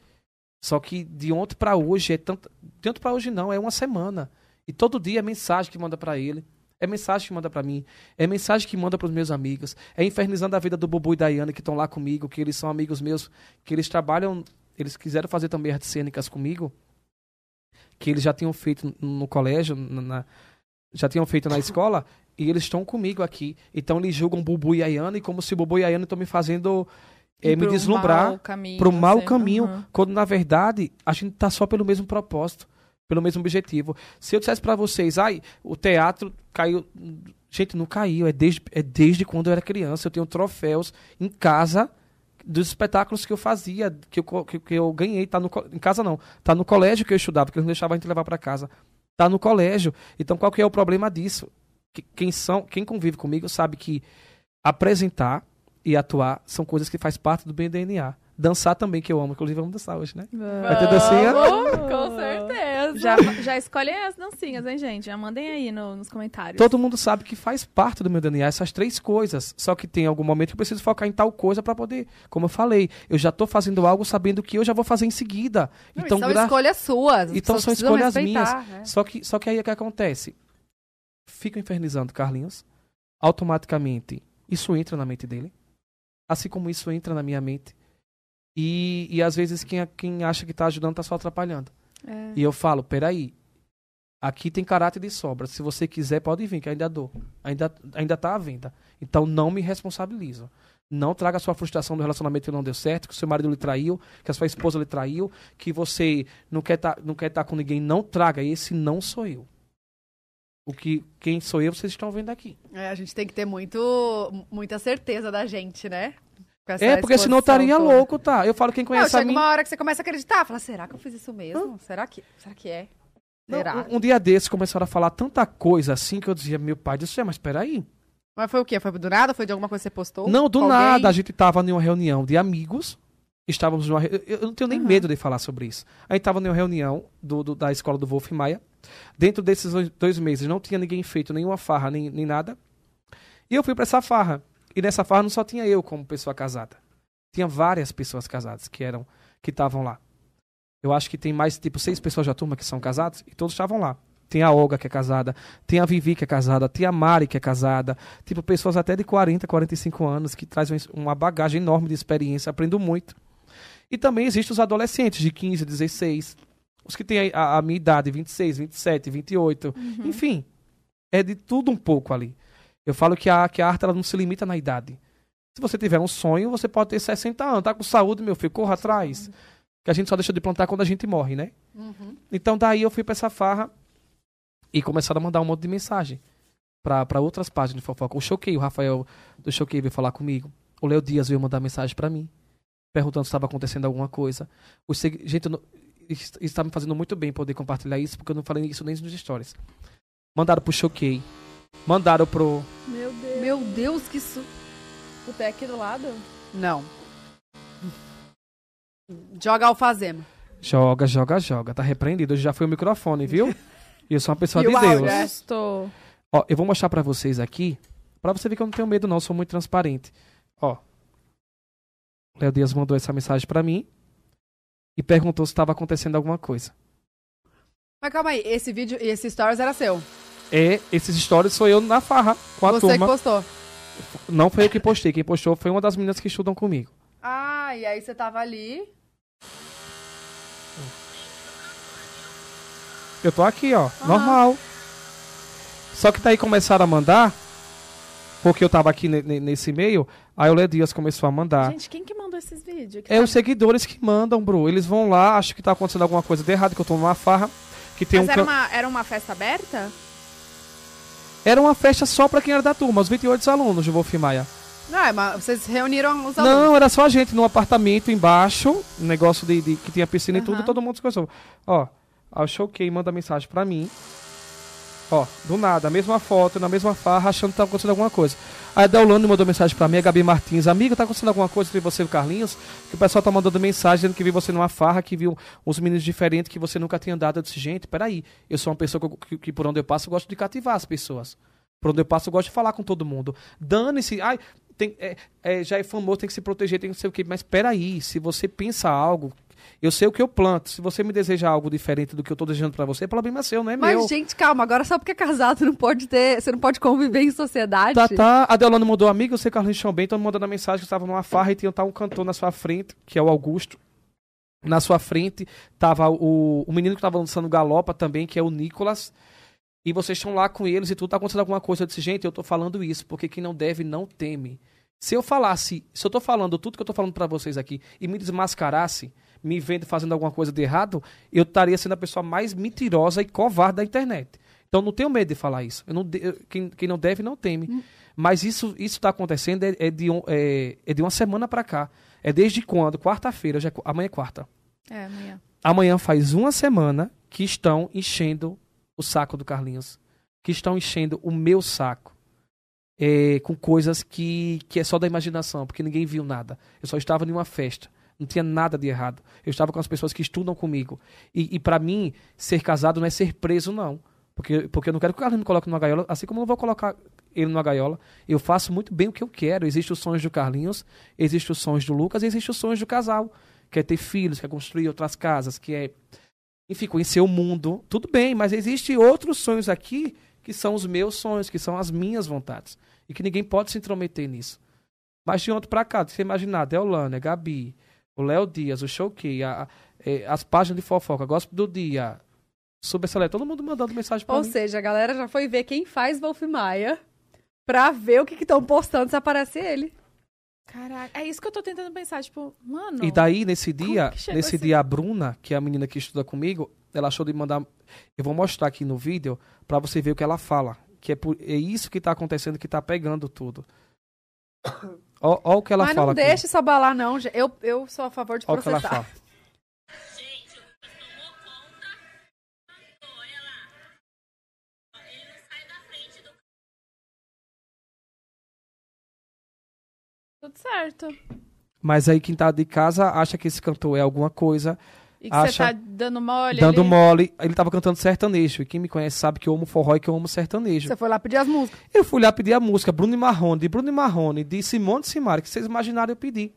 Só que de ontem pra hoje é tanto. De ontem pra hoje não, é uma semana. E todo dia é mensagem que manda pra ele. É mensagem que manda pra mim. É mensagem que manda pros meus amigos. É infernizando a vida do Bubu e da Iana que estão lá comigo, que eles são amigos meus, que eles trabalham. Eles quiseram fazer também artes cênicas comigo. Que eles já tinham feito no colégio, na- já tinham feito na escola. E eles estão comigo aqui. Então eles julgam Bubu e Ayane como se Bubu e Ayane estão me fazendo é, me deslumbrar mau caminho, pro mau caminho, uhum. quando na verdade a gente tá só pelo mesmo propósito, pelo mesmo objetivo. Se eu dissesse pra vocês, ai, o teatro caiu. Gente, não caiu, é desde, é desde quando eu era criança. Eu tenho troféus em casa dos espetáculos que eu fazia, que eu, que, que eu ganhei. Tá no, em casa não, tá no colégio que eu estudava, porque eles não deixavam a gente levar pra casa. Tá no colégio. Então qual que é o problema disso? Que- Quem, são, quem convive comigo sabe que apresentar e atuar são coisas que faz parte do meu DNA. Dançar também, que eu amo. Inclusive, vamos dançar hoje, né? Vai ter dancinha? Vamos, com certeza. Já, já escolhem as dancinhas, hein, gente? Já mandem aí no- nos comentários. Todo mundo sabe que faz parte do meu DNA essas três coisas. Só que tem algum momento que eu preciso focar em tal coisa pra poder. Como eu falei, eu já tô fazendo algo sabendo que eu já vou fazer em seguida. Não, então, são gra- escolhas suas. as Então são escolhas respeitar, né? Só que, só que aí o que acontece? Fico infernizando Carlinhos. Automaticamente, isso entra na mente dele. Assim como isso entra na minha mente. E, e às vezes quem, quem acha que tá ajudando tá só atrapalhando. É. E eu falo, peraí. Aqui tem caráter de sobra. Se você quiser, pode vir, que ainda dou. Ainda, ainda tá à venda. Então não me responsabilizo. Não traga sua frustração do relacionamento que não deu certo, que o seu marido lhe traiu, que a sua esposa lhe traiu, que você não quer tá, não quer estar com ninguém. Não traga. Esse não sou eu. O que quem sou eu, vocês estão vendo aqui. É, a gente tem que ter muito, muita certeza da gente, né? É, porque senão eu estaria toda. louco, tá? Eu falo quem Não, conhece a chega mim. uma hora que você começa a acreditar. Fala, será que eu fiz isso mesmo? Será que, será que é? Não, Será? um, um dia desses começaram a falar tanta coisa assim que eu dizia, meu pai do céu, mas peraí. Mas foi o quê? Foi do nada? Foi de alguma coisa que você postou? Não, do nada. alguém? A gente tava em uma reunião de amigos. Estávamos numa. Eu eu não tenho nem Uhum. medo de falar sobre isso. A gente tava em uma reunião do, do- da escola do Wolf Maia. Dentro desses dois- meses não tinha ninguém feito nenhuma farra, nem, nem nada. E eu fui pra essa farra. E nessa farra não só tinha eu como pessoa casada. Tinha várias pessoas casadas que eram que estavam lá. Eu acho que tem mais tipo seis pessoas da turma que são casadas e todos estavam lá. Tem a Olga que é casada, tem a Vivi que é casada, tem a Mari que é casada, tipo pessoas até de 40, 45 anos que trazem uma bagagem enorme de experiência, aprendo muito. E também existem os adolescentes de 15, 16, os que têm a, a minha idade, 26, 27, 28, Uhum. enfim, é de tudo um pouco ali. Eu falo que a, que a arte ela não se limita na idade. Se você tiver um sonho, você pode ter 60 anos, tá com saúde, meu filho, corra atrás. Que a gente só deixa de plantar quando a gente morre, né? Uhum. Então daí eu fui pra essa farra e começaram a mandar um monte de mensagem pra, pra outras páginas de fofoca. O Choquei, o Rafael do Choquei veio falar comigo. O Léo Dias veio mandar mensagem pra mim, perguntando se estava acontecendo alguma coisa. Os segui- Gente, não- isso está me fazendo muito bem poder compartilhar isso, porque eu não falei isso nem nos stories. Mandaram pro Choquei. Mandaram pro. Meu Deus. Meu Deus, que isso... O pé aqui do lado? Não. Joga alfazema. Joga, joga, joga. Tá repreendido. Hoje já foi o microfone, viu? E eu sou uma pessoa E de Deus. Estou. Ó, eu vou mostrar pra vocês aqui, pra você ver que eu não tenho medo não, eu sou muito transparente. Ó. Léo Dias mandou essa mensagem pra mim e perguntou se estava acontecendo alguma coisa. Mas calma aí, esse vídeo e esse stories era seu. É, esses stories sou eu na farra com a Você turma. que postou. Não foi eu que postei, quem postou foi uma das meninas que estudam comigo. Ah, e aí você tava ali. Eu tô aqui, ó, normal. Só que daí começaram a mandar, porque eu tava aqui ne- ne- nesse e-mail, aí o Léo Dias começou a mandar. Gente, quem que mandou esses vídeos? Que É tá- os seguidores que mandam, bro. Eles vão lá, acham que tá acontecendo alguma coisa de errado, que eu tô numa farra, que tem Mas um era, can- uma, era uma festa aberta? Era uma festa só pra quem era da turma, os 28 alunos de Wolf Maia. Não, é, mas vocês reuniram os alunos. Não, era só a gente num apartamento embaixo, um negócio de, de- que tinha piscina e tudo, todo mundo se conheceu. Ó, o Showkey manda mensagem pra mim. Ó, do nada, a mesma foto, na mesma farra, achando que tá acontecendo alguma coisa. A Deolane mandou mensagem pra mim, a Gabi Martins, amiga, tá acontecendo alguma coisa entre você e o Carlinhos? Que o pessoal tá mandando mensagem dizendo que viu você numa farra, que viu uns meninos diferentes que você nunca tinha andado. Eu disse, gente, peraí, eu sou uma pessoa que, que- que por onde eu passo eu gosto de cativar as pessoas. Por onde eu passo eu gosto de falar com todo mundo. Dane-se, ai, tem, é, é, já é famoso, tem que se proteger, tem que ser o quê. Mas peraí, se você pensa algo, eu sei o que eu planto. Se você me deseja algo diferente do que eu tô desejando pra você, é problema seu, não é Mas, meu. gente, calma, agora só porque é casado não pode ter. Você não pode conviver em sociedade. Tá, tá. A Deolane mandou amigo, você, Carlinhos Chão bem, todo mundo mandando mensagem que estava numa farra e tinha tá um cantor na sua frente, que é o Augusto. Na sua frente tava o, o menino que tava lançando galopa também, que é o Nicolas. E vocês estão lá com eles e tudo tá acontecendo alguma coisa. Eu disse, gente, eu tô falando isso, porque quem não deve não teme. Se eu falasse, se eu tô falando tudo que eu tô falando para vocês aqui e me desmascarasse, me vendo fazendo alguma coisa de errado, eu estaria sendo a pessoa mais mentirosa e covarde da internet. Então não tenho medo de falar isso. Eu não de- eu- quem, quem não deve não teme. Mas isso isso está acontecendo é, é de é, é de uma semana para cá. É desde quando? Quarta-feira, já é amanhã é quarta. É, amanhã. Amanhã faz uma semana que estão enchendo o saco do Carlinhos. Que estão enchendo o meu saco. é, com coisas que, que é só da imaginação, porque ninguém viu nada. Eu só estava em uma festa. Não tinha nada de errado. Eu estava com as pessoas que estudam comigo. E, e para mim, ser casado não é ser preso, não. Porque, porque eu não quero que o Carlinhos me coloque numa gaiola, assim como eu não vou colocar ele numa gaiola. Eu faço muito bem o que eu quero. Existem os sonhos do Carlinhos, existem os sonhos do Lucas, existem os sonhos do casal. Quer ter filhos, quer construir outras casas, que é enfim, conhecer o mundo, tudo bem, mas existem outros sonhos aqui que são os meus sonhos, que são as minhas vontades. E que ninguém pode se intrometer nisso. Mas de ontem pra cá, você imaginar, Deolane, Gabi, o Léo Dias, o Showkey, a- a- eh, as páginas de fofoca, Gospel do Dia, Super Select, todo mundo mandando mensagem pra Ou mim. seja, a galera já foi ver quem faz Wolf Maia pra ver o que estão postando se aparece ele. Caraca, é isso que eu tô tentando pensar. Tipo, mano. E daí, nesse dia, nesse esse- dia, a Bruna, que é a menina que estuda comigo, ela achou de mandar. Eu vou mostrar aqui no vídeo pra você ver o que ela fala. Que é, por- é isso que tá acontecendo, que tá pegando tudo. Ó o que ela Mas fala não aqui. deixa isso abalar, não. Eu, eu sou a favor de Ó o que ela processar. fala. Gente, o Lucas tomou conta. Olha lá. Ó, Ele não sai da frente do Tudo certo. Mas aí quem tá de casa acha que esse cantor é alguma coisa, E que você tá dando mole dando ali. mole. Ele tava cantando sertanejo. E quem me conhece sabe que eu amo forró e que eu amo sertanejo. Você foi lá pedir as músicas. Eu fui lá pedir a música Bruno e Marrone, de Bruno e Marrone, de Simone e Simara, que vocês imaginaram eu pedir.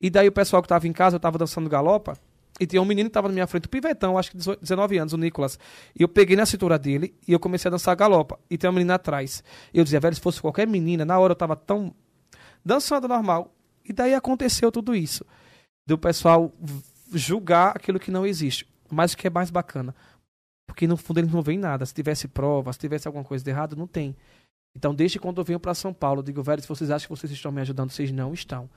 E daí o pessoal que tava em casa, eu tava dançando galopa, e tinha um menino que tava na minha frente, o pivetão, acho que 18, 19 anos, o Nicolas. E eu peguei na cintura dele e eu comecei a dançar galopa. E tem uma menina atrás. E eu dizia, velho, se fosse qualquer menina, na hora eu tava tão dançando normal. E daí aconteceu tudo isso. Do pessoal julgar aquilo que não existe. Mas o que é mais bacana. Porque no fundo eles não veem nada. Se tivesse prova, se tivesse alguma coisa de errado, não tem. Então, desde quando eu venho para São Paulo, eu digo, velho, se vocês acham que vocês estão me ajudando, vocês não estão.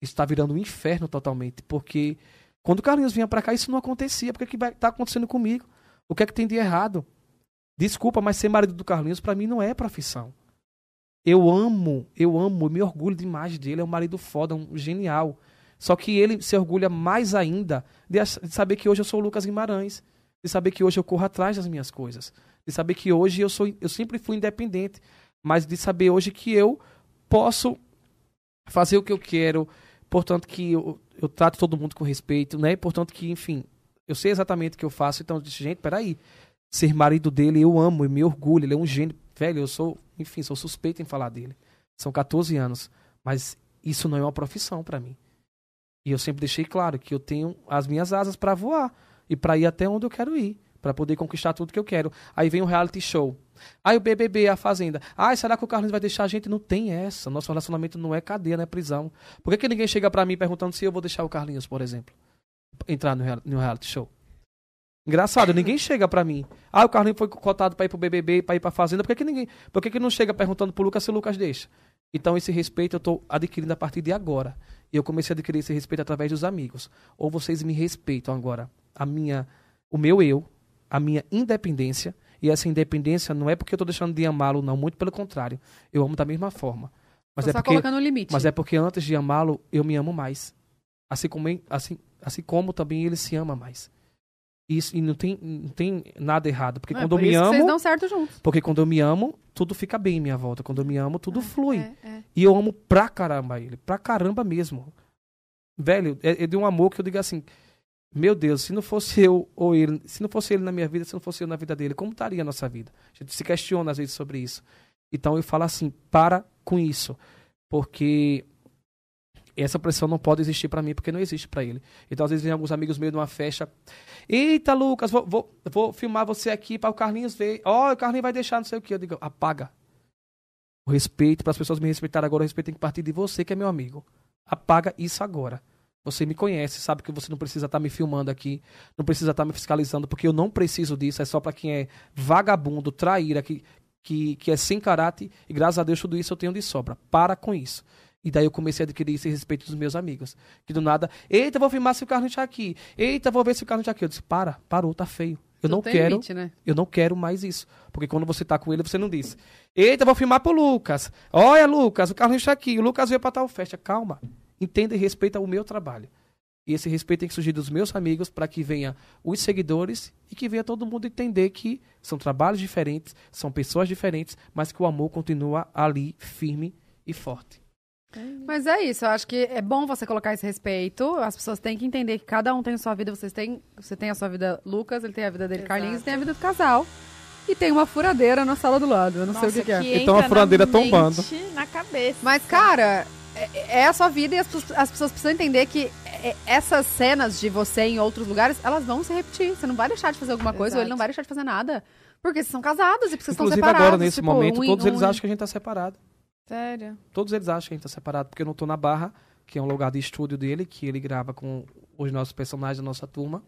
Isso está virando um inferno totalmente. Porque quando o Carlinhos vinha para cá, isso não acontecia. Por que, que tá acontecendo comigo? O que é que tem de errado? Desculpa, mas ser marido do Carlinhos, para mim, não é profissão. Eu amo, eu amo, eu me orgulho demais dele. É um marido foda, um genial. Só que ele se orgulha mais ainda de, de saber que hoje eu sou o Lucas Guimarães. De saber que hoje eu corro atrás das minhas coisas. De saber que hoje eu sou, eu sempre fui independente. Mas de saber hoje que eu posso fazer o que eu quero. Portanto, que eu, eu trato todo mundo com respeito, né? Portanto, que, enfim, eu sei exatamente o que eu faço. Então, eu disse, gente, peraí. Ser marido dele, eu amo, eu me orgulho. Ele é um gênio. Velho, eu sou, enfim, sou suspeito em falar dele. São 14 anos. Mas isso não é uma profissão pra mim. E eu sempre deixei claro que eu tenho as minhas asas pra voar e pra ir até onde eu quero ir, Pra poder conquistar tudo que eu quero. Aí vem o reality show. Aí o BBB, a Fazenda. Ai, será que o Carlos vai deixar a gente? Não tem essa. Nosso relacionamento não é cadeia, não é prisão. Por que, que ninguém chega pra mim perguntando se eu vou deixar o Carlinhos, por exemplo, entrar no, no reality show? Engraçado, ninguém chega pra mim. Ah, o Carlinhos foi cotado pra ir pro BBB, pra ir pra Fazenda. Por que, que ninguém. Por que, que não chega perguntando pro Lucas se o Lucas deixa? Então, esse respeito eu tô adquirindo a partir de agora. E eu comecei a adquirir esse respeito através dos amigos. Ou vocês me respeitam agora. A minha, o meu eu, a minha independência. E essa independência não é porque eu tô deixando de amá-lo, não. Muito pelo contrário. Eu amo da mesma forma. Mas Tô é só porque, colocando um limite. mas é porque antes de amá-lo, eu me amo mais. Assim como, assim, assim como também ele se ama mais. Isso, e não tem, não tem nada errado. Porque É, quando por eu me amo. Vocês dão certo juntos. Porque quando eu me amo, tudo fica bem em minha volta. Quando eu me amo, tudo flui. É, é. E eu amo pra caramba ele. Pra caramba mesmo. Velho, é, é de um amor que eu digo assim. Meu Deus, se não fosse eu ou ele, se não fosse ele na minha vida, se não fosse eu na vida dele, como estaria a nossa vida? A gente se questiona às vezes sobre isso. Então eu falo assim, para com isso. Porque essa pressão não pode existir pra mim, porque não existe pra ele. Então às vezes vem alguns amigos meus numa festa. Eita, Lucas, vou, vou, vou filmar você aqui para o Carlinhos ver. Ó, o Carlinhos vai deixar não sei o que. Eu digo, apaga. O respeito, para as pessoas me respeitarem agora, o respeito tem que partir de você, que é meu amigo. Apaga isso agora. Você me conhece, sabe que você não precisa estar me filmando aqui, não precisa estar me fiscalizando, porque eu não preciso disso, é só pra quem é vagabundo, traíra, que, que, que é sem caráter, e graças a Deus tudo isso eu tenho de sobra. Para com isso. E daí eu comecei a adquirir esse respeito dos meus amigos. Que do nada, eita, vou filmar se o Carlos está aqui. Eita, vou ver se o Carlos está aqui. Eu disse, para, parou, tá feio. Eu não quero, limite, né? eu não quero mais isso. Porque quando você tá com ele, você não diz. Eita, vou filmar pro Lucas. Olha, Lucas, o Carlos está aqui. O Lucas veio pra tal festa. Calma. Entenda e respeita o meu trabalho. E esse respeito tem que surgir dos meus amigos para que venha os seguidores e que venha todo mundo entender que são trabalhos diferentes, são pessoas diferentes, mas que o amor continua ali firme e forte. Mas é isso, eu acho que é bom você colocar esse respeito. As pessoas têm que entender que cada um tem a sua vida. Vocês têm, você tem a sua vida Lucas, ele tem a vida dele Exato. Carlinhos, tem a vida do casal. E tem uma furadeira na sala do lado. Eu não sei o que, que é. Então a furadeira na tombando. mente, Na cabeça. Mas, cara, é, é a sua vida e as, pessoas- as pessoas precisam entender que é, essas cenas de você em outros lugares, elas vão se repetir. Você não vai deixar de fazer alguma coisa ou ele Exato. não vai deixar de fazer nada. Porque vocês são casados e porque vocês estão Inclusive separados. agora, nesse tipo, momento, um todos eles um acham que a gente tá separado. Sério. Todos eles acham que a gente tá separado, porque eu não tô na Barra, que é um lugar de estúdio dele, que ele grava com os nossos personagens da nossa turma.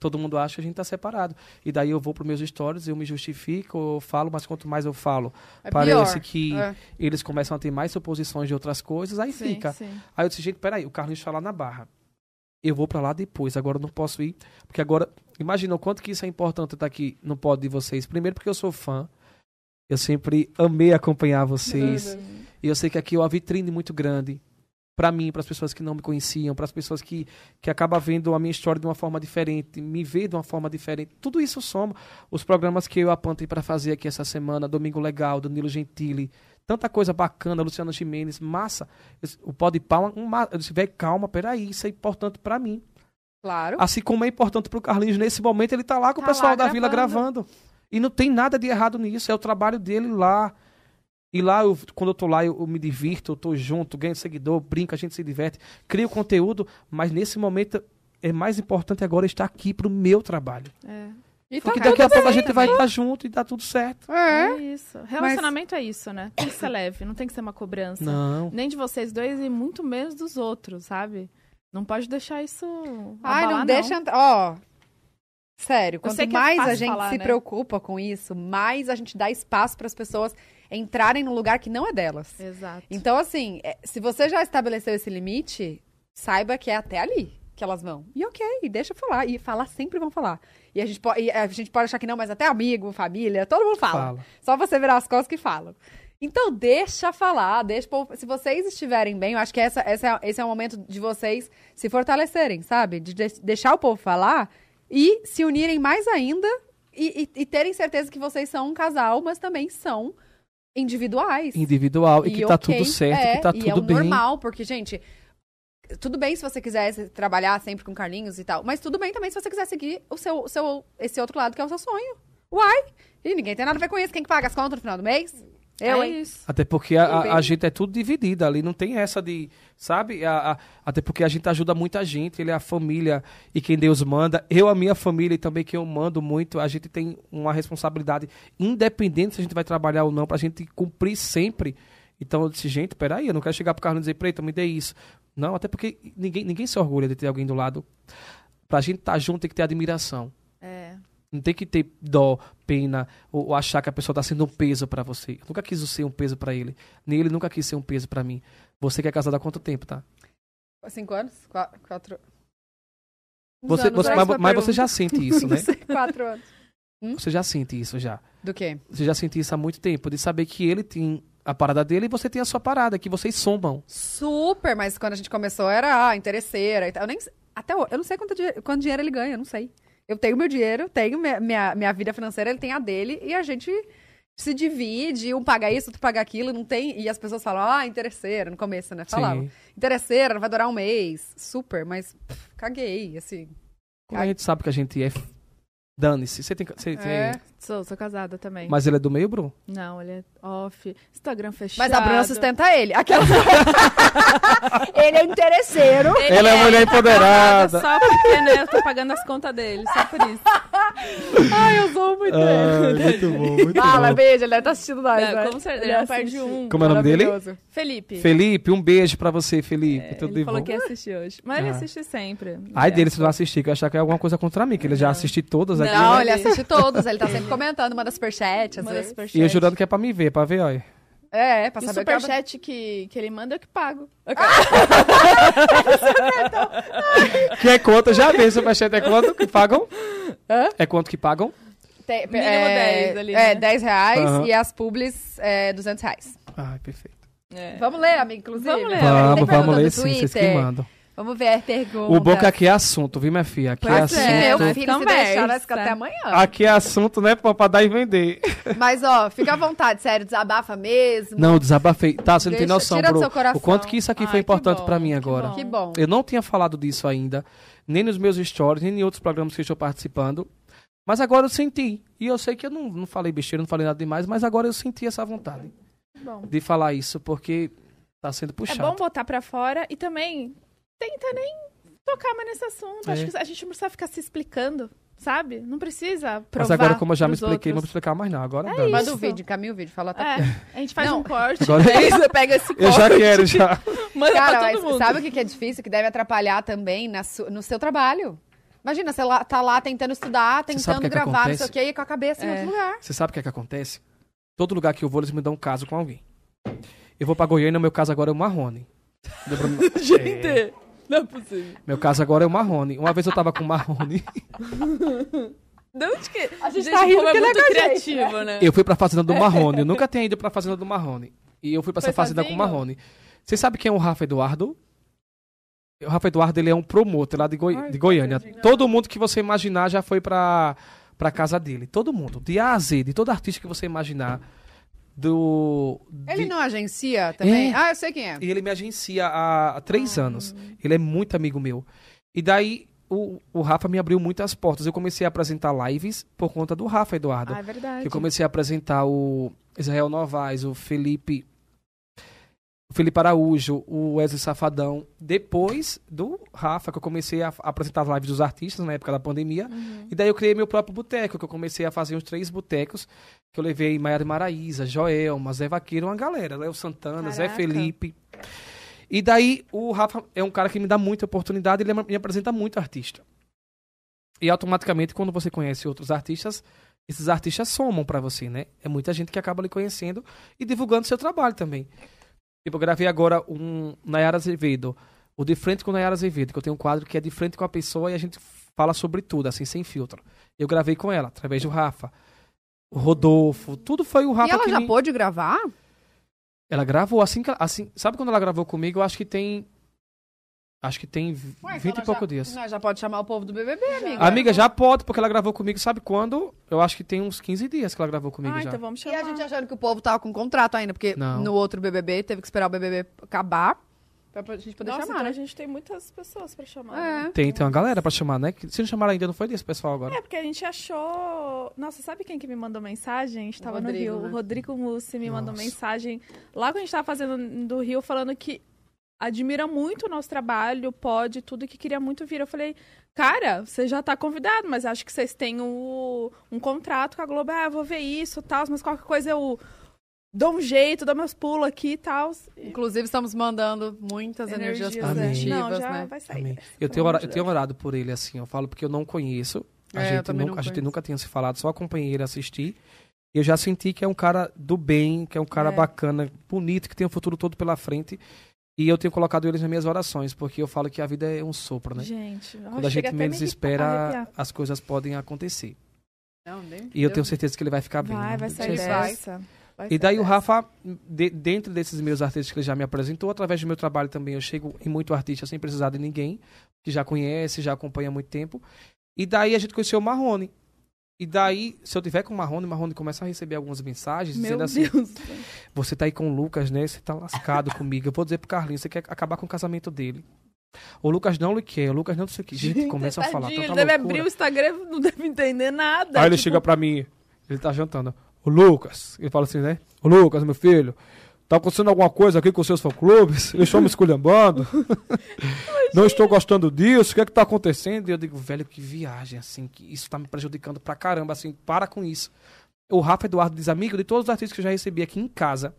Todo mundo acha que a gente tá separado. E daí eu vou pros meus stories, eu me justifico, eu falo, mas quanto mais eu falo, É parece pior. que É. eles começam a ter mais suposições de outras coisas, aí Sim, fica. sim. Aí eu disse, gente, peraí, o Carlinhos tá lá na Barra. Eu vou pra lá depois, agora eu não posso ir. Porque agora, imagina o quanto que isso é importante estar aqui no pod de vocês. Primeiro porque eu sou fã. Eu sempre amei acompanhar vocês. E eu sei que aqui é uma vitrine muito grande para mim, para as pessoas que não me conheciam, para as pessoas que, que acabam vendo a minha história de uma forma diferente, me ver de uma forma diferente. Tudo isso soma. Os programas que eu apontei para fazer aqui essa semana, Domingo Legal, Danilo Gentili, tanta coisa bacana, Luciano Jimenez, massa. O Pode Pau, um, eu disse, velho, calma, peraí, isso é importante para mim. Claro. Assim como é importante pro Carlinhos nesse momento, ele tá lá com Tá o pessoal da vila gravando. E não tem nada de errado nisso, é o trabalho dele lá. E lá, eu- quando eu tô lá, eu, eu me divirto, eu tô junto, ganho seguidor, brinco, a gente se diverte, crio conteúdo, mas nesse momento é mais importante agora estar aqui pro meu trabalho. É. E tá Porque tudo daqui a pouco a gente vai estar junto e dá tudo certo. É. É isso. Relacionamento é isso, né? Tem que ser leve, não tem que ser uma cobrança. Não. Nem de vocês dois e muito menos dos outros, sabe? Não pode deixar isso. Ai, abalar, não deixa entrar. Ó. Sério, quanto é mais a fácil gente falar, se né? preocupa com isso, mais a gente dá espaço para as pessoas entrarem no lugar que não é delas. Exato. Então, assim, é, se você já estabeleceu esse limite, saiba que é até ali que elas vão. E ok, deixa falar. E falar sempre vão falar. E a gente, po- e a gente pode achar que não, mas até amigo, família, todo mundo fala. Fala. Só você virar as costas que falam. Então, deixa falar, deixa. o povo- Se vocês estiverem bem, eu acho que essa, essa é- esse é o momento de vocês se fortalecerem, sabe? De, de- deixar o povo falar e se unirem mais ainda e, e- e terem certeza que vocês são um casal, mas também são individuais. Individual e, que tá ok, tudo certo, é, que tá e tudo é o bem. normal, porque, gente, tudo bem se você quiser se- trabalhar sempre com Carlinhos e tal, mas tudo bem também se você quiser seguir o seu, o seu, esse outro lado que é o seu sonho. Uai! E ninguém tem nada a ver com isso. Quem que paga as contas no final do mês? Eu, é isso. Até porque a, a- a gente é tudo dividido ali, não tem essa de, sabe? A- a- até porque a gente ajuda muita gente, ele é a família e quem Deus manda. Eu, a minha família e também quem eu mando muito, a gente tem uma responsabilidade, independente se a gente vai trabalhar ou não, pra gente cumprir sempre. Então eu disse, gente, peraí, eu não quero chegar pro Carlos e dizer, Preto, me dê isso. Não, até porque ninguém, ninguém se orgulha de ter alguém do lado. Pra gente estar junto tem que ter admiração. É. Não tem que ter dó, pena, ou, ou achar que a pessoa tá sendo um peso pra você. Eu nunca quis ser um peso pra ele. Nem ele nunca quis ser um peso pra mim. Você que é casado há quanto tempo, tá? Cinco anos? Qua- Quatro. Você, anos, você- mas, mas você já sente isso, né? Quatro anos. Você já sente isso já. Do quê? Você já sente isso há muito tempo. De saber que ele tem a parada dele e você tem a sua parada, que vocês somam. Super, mas quando a gente começou era ah, interesseira e tal. Eu nem, até eu não sei quanto, quanto dinheiro ele ganha, eu não sei. Eu tenho meu dinheiro, tenho minha, minha, minha vida financeira, ele tem a dele e a gente se divide, um paga isso, outro paga aquilo, não tem. E as pessoas falam, ah, interesseira, no começo, né? Falavam. Sim. Interesseira, vai durar um mês. Super, mas pff, caguei, assim. Como a gente sabe que a gente é. Dane-se. Você tem. Você, É. Sou, sou casada também. Mas ele é do meio, Bruno? Não, ele é off. Instagram fechado. Mas a Bruna sustenta ele. Aquela... ele é interesseiro. Ele Ela é é mulher empoderada. Só porque, né, eu tô pagando as contas dele, só por isso. Ai, eu sou muito Ah, muito bom, muito Fala, bom. beijo, ele deve estar assistindo nós, Não, né? com certeza, Ele ele não perde assiste. um. Como é o nome dele? Felipe. Felipe, um beijo pra você, Felipe. É, Tudo ele de falou bom. que ia assistir hoje. Mas ele Ah. assiste sempre. Ai É. dele se não assistir, que eu achar que é alguma coisa contra mim, que ele já Não. assistiu todas aqui. Não, ele assiste todos, ele tá sempre comentando, manda superchat, às Manda vezes. superchat. E eu jurando que é pra me ver, pra ver, olha. É, pra E o saber o superchat que, que ele manda eu que pago. Que é quanto? Já vi, superchat é quanto que pagam? Hã? É quanto que pagam? Tem- Mínimo é, 10 ali, É, né? 10 reais Aham. e as publis é 200 reais. Ai, perfeito. É. Vamos ler, amigo, inclusive? Vamos ler. Vamos, vamos ler sim, vocês que mandam. Vamos ver a pergunta. O bom é que aqui é assunto, viu, minha filha? Aqui é Pois assunto. é, meu filho, se conversa. deixar, nós até amanhã. Aqui é assunto, né, pô, pra dar e vender. Mas, ó, fica à vontade, sério, desabafa mesmo. Não, desabafei. Tá, você não tem Deixa- noção, tira do bro. seu coração. O quanto que isso aqui Ai, foi importante bom, pra mim agora. Que bom. Eu não tinha falado disso ainda, nem nos meus stories, nem em outros programas que eu estou participando. Mas agora eu senti. E eu sei que eu não, não falei besteira, não falei nada demais, mas agora eu senti essa vontade Bom. de falar isso, porque tá sendo É puxado. bom botar pra fora e também tenta nem tocar mais nesse assunto. É. Acho que a gente não precisa ficar se explicando, sabe? Não precisa provar mas agora, como eu já me expliquei, não vou outros. explicar mais não. Agora É. Manda isso. o vídeo, caminha o vídeo, fala tá É, aqui. a gente faz Não. um corte. Agora- aí você pega esse corte. Eu já quero, já. Manda Cara, pra todo mas mundo. sabe o que é difícil? Que deve atrapalhar também na su- no seu trabalho. Imagina, você lá, tá lá tentando estudar, tentando que é que gravar, não sei o quê, e com a cabeça em É. outro lugar. Você sabe o que é que acontece? Todo lugar que eu vou, eles me dão um caso com alguém. Eu vou pra Goiânia, meu caso agora é o Marrone. Deu pra mim- É, Gente, não é possível. meu caso agora é o Marrone. Uma vez eu tava com o Marrone. De onde que... A gente Gente, tá rindo é porque não é muito com a gente, criativo, né? Eu fui pra fazenda do Marrone. Eu nunca tinha ido pra fazenda do Marrone. E eu fui pra Foi essa fazenda com o sozinho? Marrone. Você sabe quem é o Rafa Eduardo? O Rafa Eduardo, ele é um promotor lá de, Goi- Ai, de Goiânia. Todo mundo que você imaginar já foi pra, pra casa dele. Todo mundo. De A a Z, de todo artista que você imaginar. Do... Ele de- não agencia também? É. Ah, eu sei quem é. E ele me agencia há, há três anos. Ele é muito amigo meu. E daí o, o Rafa me abriu muitas portas. Eu comecei a apresentar lives por conta do Rafa Eduardo. Ah, é verdade. que eu comecei a apresentar o Israel Novaes, o Felipe. O Felipe Araújo, o Wesley Safadão. Depois do Rafa, que eu comecei a, apresentar as lives dos artistas na época da pandemia. Uhum. E daí eu criei meu próprio boteco, que eu comecei a fazer uns três botecos. Que eu levei Maiara Maraíza, Joelma, Zé Vaqueiro, uma galera. Léo Santana, Zé Caraca. Felipe. E daí o Rafa é um cara que me dá muita oportunidade, ele me apresenta muito artista. E automaticamente, quando você conhece outros artistas, esses artistas somam pra você, né? É muita gente que acaba lhe conhecendo e divulgando seu trabalho também. Tipo, eu gravei agora um Nayara Azevedo, o De Frente com Nayara Azevedo, que eu tenho um quadro que é de frente com a pessoa e a gente fala sobre tudo, assim, sem filtro. Eu gravei com ela, através do Rafa. O Rodolfo, tudo foi o Rafa E ela já me... pôde gravar? Ela gravou assim que ela- assim, sabe quando ela gravou comigo? Eu acho que tem acho que tem Ué, então 20 e nós poucos já, dias. Nós já pode chamar o povo do BBB, amiga. Amiga, já pode, porque ela gravou comigo, sabe quando? Eu acho que tem uns 15 dias que ela gravou comigo Ah, já. então vamos E chamar. a gente achando que o povo tava com contrato ainda, porque Não. no outro BBB teve que esperar o BBB acabar pra gente poder Nossa, chamar, então né? a gente tem muitas pessoas pra chamar. né? É. Tem, tem uma galera pra chamar, né? Se não chamaram ainda, não foi desse pessoal agora. É, porque a gente achou. Nossa, sabe quem que me mandou mensagem? A gente tava no Rio. né? O Rodrigo Mussi me mandou Nossa. mensagem lá quando a gente tava fazendo do Rio, falando que admira muito o nosso trabalho, pode, tudo que queria muito vir. Eu falei, cara, você já tá convidado, mas acho que vocês têm o- um contrato com a Globo. Ah, eu vou ver isso tal, mas qualquer coisa eu dou um jeito, dou meus pulos aqui e tal. Inclusive, estamos mandando muitas energias, Energias, Amém. positivas, Não, já né? vai sair. Amém. Eu tenho, amor ora- de eu tenho orado por ele, assim. Eu falo porque eu não conheço. A, É, gente, nunca, não a gente nunca tinha se falado, só acompanhei ele assistir. E eu já senti que é um cara do bem, que é um cara É. bacana, bonito, que tem o futuro todo pela frente. E eu tenho colocado eles nas minhas orações, porque eu falo que a vida é um sopro, né? Gente, Quando a gente menos espera, as coisas podem acontecer. Não, nem- E eu Deus tenho certeza que ele vai ficar bem. Vai, né? vai sair Jesus. vai. dessa. Vai E sair daí o dessa. Rafa, de- dentro desses meus artistas que ele já me apresentou, através do meu trabalho também, eu chego em muito artista sem precisar de ninguém, que já conhece, já acompanha há muito tempo. E daí a gente conheceu o Marrone. E daí, se eu tiver com o Marrone, o Marrone começa a receber algumas mensagens Meu dizendo assim: Deus. Você tá aí com o Lucas, né? Você tá lascado comigo. Eu vou dizer pro Carlinhos, você quer acabar com o casamento dele. O Lucas não lhe quer, o Lucas não sei o que. Gente, começa a falar. Ele deve abrir o Instagram não deve entender nada. Aí ele tipo, chega pra mim, ele tá jantando. O Lucas, ele fala assim, né? O Lucas, meu filho, Tá acontecendo alguma coisa aqui com os seus fã-clubes? Eles estão me esculhambando? Não estou gostando disso? O que é que tá acontecendo? E eu digo, velho, que viagem, assim, que isso tá me prejudicando pra caramba, assim, para com isso. O Rafa Eduardo diz, amigo, de todos os artistas que eu já recebi aqui em casa,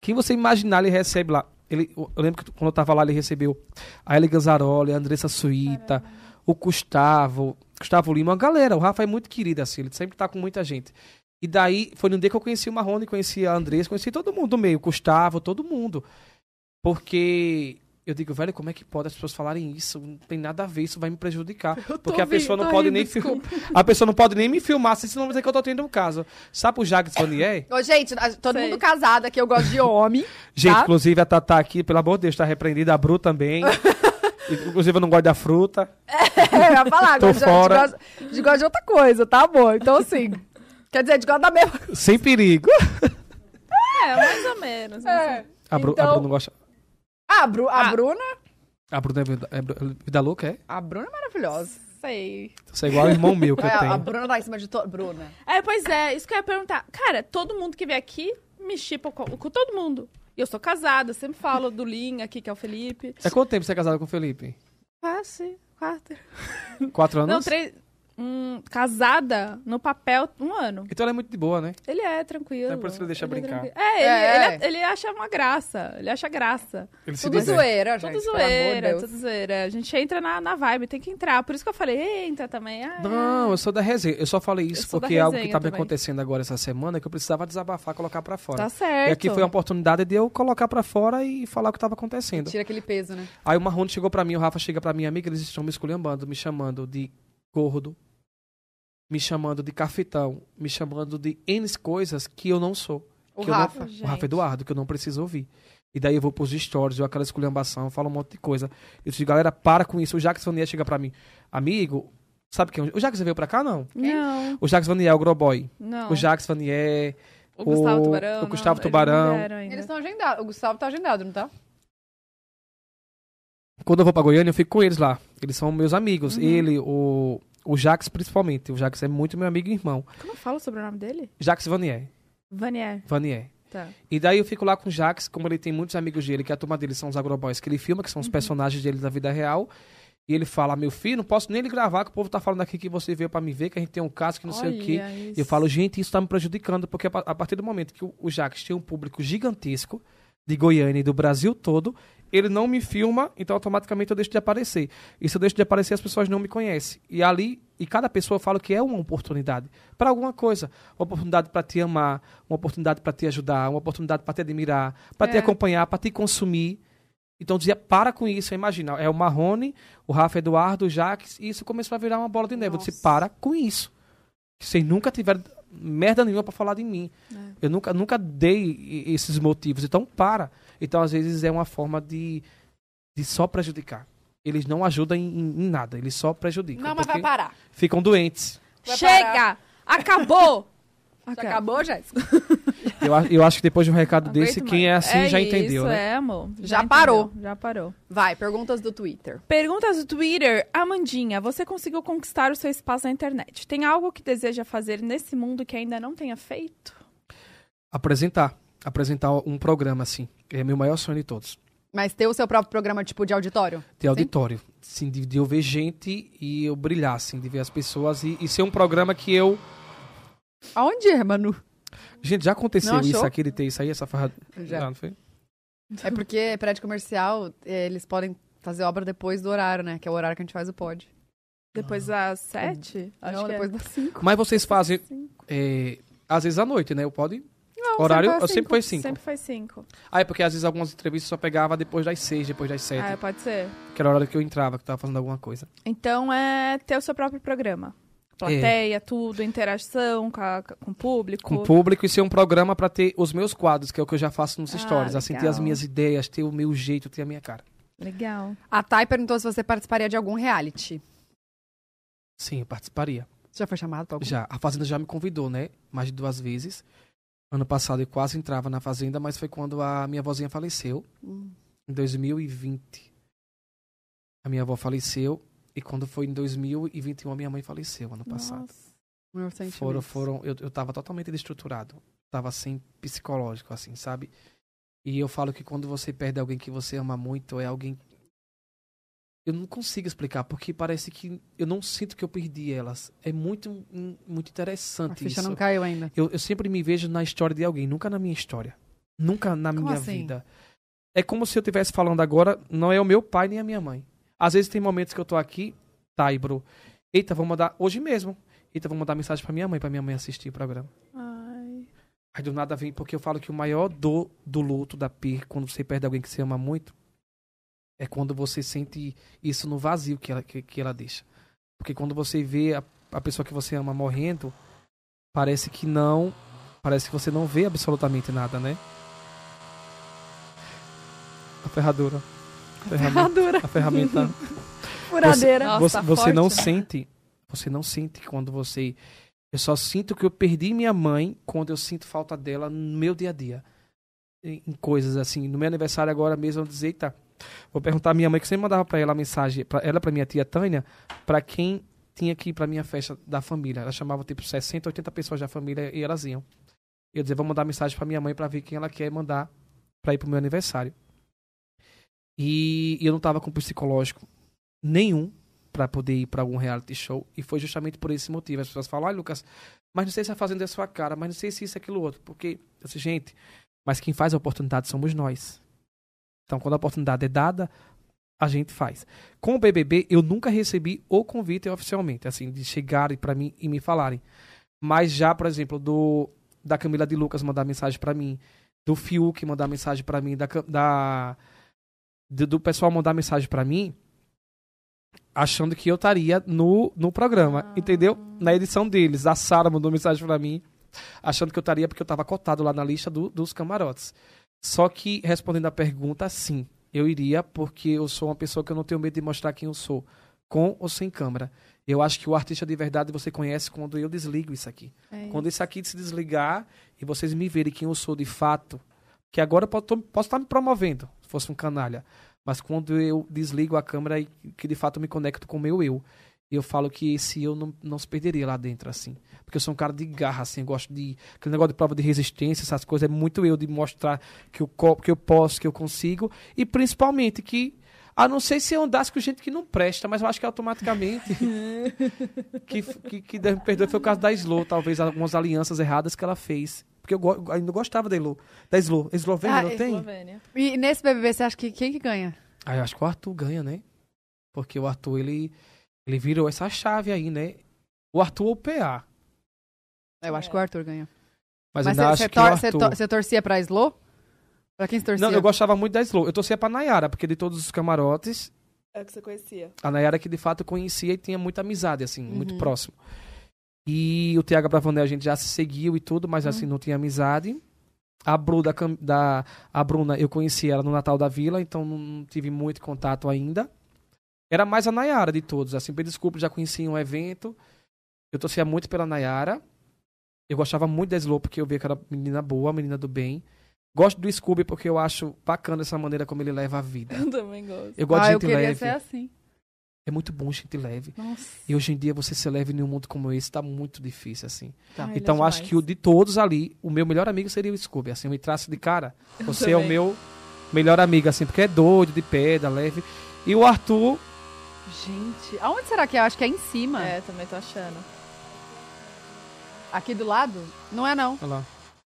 quem você imaginar ele recebe lá. Ele, eu lembro que quando eu tava lá, ele recebeu a Eli Ganzaroli, a Andressa Suíta, o Gustavo, Gustavo Lima, uma galera. O Rafa é muito querido, assim, ele sempre tá com muita gente. E daí, foi no dia que eu conheci o Marrone, conheci a Andressa, conheci todo mundo do meio, o Gustavo, todo mundo. Porque eu digo, velho, como é que pode as pessoas falarem isso? Não tem nada a ver, isso vai me prejudicar. Porque a ouvindo, pessoa não pode rindo, nem filmar. A pessoa não pode nem me filmar, senão vai dizer que eu tô tendo um caso. Sabe o Jacques Vanier? Ô, gente, todo Sei. mundo casado aqui, eu gosto de homem. Gente, Tá? inclusive a Tatá aqui, pelo amor de Deus, tá repreendida. A Bru também. inclusive eu não gosto da fruta. É, eu ia falar, Tô a gente fora. gosta- a gente gosta de outra coisa, tá bom? Então, assim, quer dizer, a gente gosta da mesma Sem perigo. É, mais ou menos. É. A Bru, a Então- Bru não gosta. Ah, a, Bru- a Ah. Bruna. A Bruna é vida, é Bru- vida louca, é? A Bruna é maravilhosa. Sei. Você é igual ao irmão meu que É, eu a tenho. Bruna tá em cima de todo. Bruna. É, pois é, isso que eu ia perguntar. Cara, todo mundo que vem aqui me chipa com, com todo mundo. E eu sou casada, sempre falo do Lin aqui, que é o Felipe. É quanto tempo você é casada com o Felipe? Quase, quatro. Quatro anos? Não, três. Hum, casada no papel um ano. Então ela é muito de boa, né? Ele é tranquilo. É por isso que ele deixa é brincar. tranquilo. É, ele, É. Ele, ele acha uma graça. Ele acha graça. Ele se Tudo zoeira, gente. Tudo zoeira, tudo zoeira. A gente entra na, na vibe, tem que entrar. Por isso que eu falei, entra também. Ah, Não, eu sou da resenha. Eu só falei isso porque é algo que tá me acontecendo agora essa semana que eu precisava desabafar, colocar pra fora. Tá certo. E aqui foi uma oportunidade de eu colocar pra fora e falar o que tava acontecendo. Tira aquele peso, né? Aí o Marrone chegou pra mim, o Rafa chega pra mim, amiga, eles estão me esculhambando, me chamando de gordo, me chamando de cafetão, me chamando de N coisas que eu não sou. O que eu não- Rafa. o Rafa Eduardo, que eu não preciso ouvir. E daí eu vou pros stories, eu aquela esculhambação, eu falo um monte de coisa. Eu disse, galera, para com isso. O Jacques Vanier chega pra mim, amigo, sabe quem? é O Jacques veio pra cá, não? Não, O Jacques Vanier é o Groboy. não. O Jacques Vanier, O Gustavo o- Tubarão. o Gustavo não, Tubarão. Eles. Eles estão agendados. O Gustavo tá agendado, não tá? quando eu vou pra Goiânia, eu fico com eles lá. Eles são meus amigos. Uhum. Ele, o, o Jacques principalmente. O Jacques é muito meu amigo e irmão. Como fala o sobrenome dele? Jacques Vanier. Vanier. Vanier. Tá. E daí eu fico lá com o Jax, como ele tem muitos amigos dele, que a turma dele são os agroboys que ele filma, que são os Uhum. personagens dele da vida real. E ele fala, meu filho, não posso nem lhe gravar, que o povo tá falando aqui que você veio pra me ver, que a gente tem um caso que não sei o quê. Olha E isso. eu falo, gente, isso tá me prejudicando, porque a pa- a partir do momento que o, Jax tem um público gigantesco de Goiânia e do Brasil todo, ele não me filma, então automaticamente eu deixo de aparecer. E se eu deixo de aparecer, as pessoas não me conhecem. E ali, e cada pessoa fala que é uma oportunidade para alguma coisa. Uma oportunidade para te amar, uma oportunidade para te ajudar, uma oportunidade para te admirar, para te É. acompanhar, para te consumir. Então dizia, para com isso, imagina. É o Marrone, o Rafa Eduardo, o Jaques, e isso começou a virar uma bola de neve. Eu disse, Nossa. para com isso. Vocês nunca tiveram merda nenhuma para falar de mim. É. Eu nunca, nunca dei esses motivos. Então, para. Então, às vezes, é uma forma de, de só prejudicar. Eles não ajudam em, em- nada, eles só prejudicam. Não, mas vai parar. ficam doentes. Vai Chega! Acabou! Já Acabou. acabou, Jéssica? Eu, eu acho que depois de um recado desse, aguento quem é mais. assim já isso, entendeu, né? É, amor. Já parou. entendeu, Já parou. Vai, perguntas do Twitter. Perguntas do Twitter. Amandinha, você conseguiu conquistar o seu espaço na internet. Tem algo que deseja fazer nesse mundo que ainda não tenha feito? Apresentar. Apresentar um programa, assim. É meu maior sonho de todos. Mas ter o seu próprio programa, tipo, de auditório? De auditório. Assim, de, de eu ver gente e eu brilhar, assim, de ver as pessoas e, e ser um programa que eu. Aonde é, Manu? Gente, já aconteceu Não isso aqui de ter isso aí, essa farra. Já. não foi? É porque prédio comercial, eh, eles podem fazer obra depois do horário, né? Que é o horário que a gente faz o pod. Depois das sete? Acho Não, que é. depois das cinco. Mas vocês fazem, é, às vezes à noite, né? Eu pode. Não, Horário, sempre sempre foi cinco. Sempre foi cinco. Ah, é porque às vezes algumas entrevistas só pegava depois das seis, depois das sete. Ah, pode ser. Que era a hora que eu entrava, que eu tava fazendo alguma coisa. Então é ter o seu próprio programa. Plateia, tudo, interação com, a- com o público. Com o público e ser um programa pra ter os meus quadros, que é o que eu já faço nos Ah, stories. Assim, ter as legal. minhas ideias, ter o meu jeito, ter a minha cara. Legal. A Thay perguntou se você participaria de algum reality. Sim, eu participaria. Você já foi chamado pra algum? Já, a Fazenda já me convidou, né? Mais de duas vezes. Ano passado eu quase entrava na Fazenda, mas foi quando a minha vozinha faleceu, Hum. em 2020. A minha avó faleceu e quando foi em 2021 a minha mãe faleceu, ano passado. Nossa. Foram, foram, eu, eu tava totalmente destruturado. tava sem psicológico, assim, sabe? E eu falo que quando você perde alguém que você ama muito, é alguém. Eu não consigo explicar, porque parece que eu não sinto que eu perdi elas. É muito, muito A interessante ficha isso. não caiu ainda. Eu, eu sempre me vejo na história de alguém, nunca na minha história. Nunca na Como minha assim? vida. É como se eu estivesse falando agora, não é o meu pai nem a minha mãe. Às vezes tem momentos que eu tô aqui, tá, e bro. Eita, vou mandar, hoje mesmo. Eita, vou mandar mensagem pra minha mãe, pra minha mãe assistir o programa. Ai. Aí do nada vem, porque eu falo que o maior dor do luto, da perda, quando você perde alguém que você ama muito, é quando você sente isso no vazio que ela, que, que ela deixa. Porque quando você vê a, a pessoa que você ama morrendo, parece que não. Parece que você não vê absolutamente nada, né? A ferradura. A ferramenta. Ferradura. A ferramenta. Furadeira. Nossa, você tá você não né? sente. Você não sente quando você. Eu só sinto que eu perdi minha mãe quando eu sinto falta dela no meu dia a dia. Em, em coisas assim. No meu aniversário agora mesmo, eu dizer, eita, vou perguntar à minha mãe, que sempre mandava pra ela a mensagem, pra ela, pra minha tia Tânia, pra quem tinha que ir pra minha festa da família. Ela chamava tipo 60, 80 pessoas da família e elas iam. Eu dizia, vou mandar mensagem pra minha mãe pra ver quem ela quer mandar pra ir pro meu aniversário. E eu não tava com psicológico nenhum pra poder ir pra algum reality show. E foi justamente por esse motivo. As pessoas falam, ai Lucas, mas não sei se é fazendo a sua cara, mas não sei se isso, aquilo, outro. Porque, disse, gente, mas quem faz a oportunidade somos nós. Então, quando a oportunidade é dada, a gente faz. Com o BBB, eu nunca recebi o convite oficialmente, assim, de chegarem pra mim e me falarem. Mas já, por exemplo, do da Camila de Lucas mandar mensagem pra mim, do Fiuk mandar mensagem pra mim, da, da do, do pessoal mandar mensagem pra mim, achando que eu estaria no, no programa, Ah. entendeu? Na edição deles, a Sara mandou mensagem pra mim, achando que eu estaria porque eu tava cotado lá na lista do- dos camarotes. Só que, respondendo a pergunta, sim, eu iria porque eu sou uma pessoa que eu não tenho medo de mostrar quem eu sou, com ou sem câmera. Eu acho que o artista de verdade você conhece quando eu desligo isso aqui. É Quando isso aqui se desligar e vocês me verem quem eu sou de fato, que agora eu posso, posso estar me promovendo, fosse um canalha. Mas quando eu desligo a câmera e que de fato eu me conecto com o meu eu, eu falo que esse eu não, não se perderia lá dentro, assim. Porque eu sou um cara de garra, assim, eu gosto de. Aquele negócio de prova de resistência, essas coisas, é muito eu de mostrar que eu, que eu posso, que eu consigo. E principalmente que. A não sei se eu andasse com gente que não presta, mas eu acho que automaticamente. que, que, que Deus me perdoe foi o caso da Slow, talvez algumas alianças erradas que ela fez. Porque eu go- ainda gostava da Slow. Da Slow. Eslovênia Ah, não tem? Eslovênia. E nesse BBB, você acha que quem que ganha? Ah, eu acho que o Arthur ganha, né? Porque o Arthur, ele, ele virou essa chave aí, né? O Arthur ou o PA. Eu acho É. que o Arthur ganha. Mas, Mas ainda você acho que o tor- Arthur... torcia pra Slow? Pra quem você torcia? Não, eu gostava muito da Slow. Eu torcia pra Nayara, porque de todos os camarotes, É o que você conhecia. a Nayara que de fato eu conhecia e tinha muita amizade, assim, muito Uhum. próximo. E o Tiago Bravanel a gente já se seguiu e tudo, mas assim, não tinha amizade. A, Bru da, da, a Bruna, eu conheci ela no Natal da Vila, então não tive muito contato ainda. Era mais a Nayara de todos, assim, me desculpa, já conheci um evento. Eu torcia muito pela Nayara. Eu gostava muito da Slow, porque eu via que era menina boa, menina do bem. Gosto do Scooby porque eu acho bacana essa maneira como ele leva a vida. Eu também gosto. Eu gosto ah, de eu gente queria leve. ser assim. É muito bom gente leve. Nossa. E hoje em dia você ser leve em um mundo como esse tá muito difícil, assim. Ah, ele é então acho demais. que o de todos ali, o meu melhor amigo seria o Scooby. Assim, eu me traço de cara. Você é o meu melhor amigo, assim, porque é doido, de pedra, leve. E o Arthur, Gente, aonde será que é? Acho que é em cima. É, também tô achando. Aqui do lado? Não é, não. olha lá.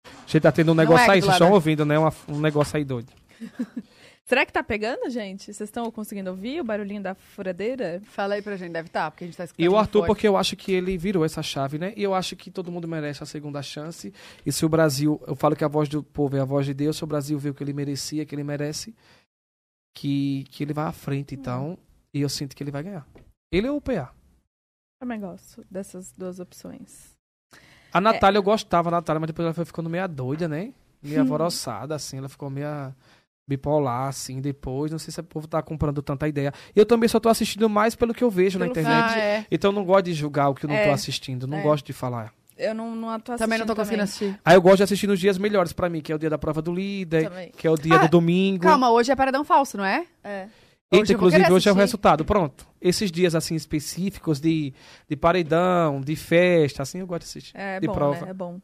A gente tá tendo um negócio é aí, vocês estão é. ouvindo, né? Uma- um negócio aí doido. Será que tá pegando, gente? Vocês estão conseguindo ouvir o barulhinho da furadeira? Fala aí pra gente, deve estar, porque a gente tá escutando. E o Arthur, forte. porque eu acho que ele virou essa chave, né? E eu acho que todo mundo merece a segunda chance. E se o Brasil, eu falo que a voz do povo é a voz de Deus, se o Brasil viu que ele merecia, que ele merece, que, que ele vai à frente, então. E eu sinto que ele vai ganhar. Ele ou o PA? Também gosto dessas duas opções. A Natália, eu gostava da Natália, mas depois ela foi ficando meio doida, né? Meio alvoroçada, assim. Ela ficou meio bipolar, assim, depois. Não sei se o povo tá comprando tanta ideia. Eu também só tô assistindo mais pelo que eu vejo na Pelo internet. Ah, é. Então eu não gosto de julgar o que eu não É. tô assistindo. Não É. gosto de falar. Eu não, não tô Também não tô conseguindo assistir. Aí eu gosto de assistir nos dias melhores pra mim, que é o dia da prova do líder, Também. que é o dia Ah, do domingo. Calma, hoje é paredão falso, não é? É. Eita, hoje inclusive hoje é o resultado. Pronto. Esses dias assim específicos de, de paredão, de festa, assim eu gosto de assistir. É de bom, prova. né? É bom.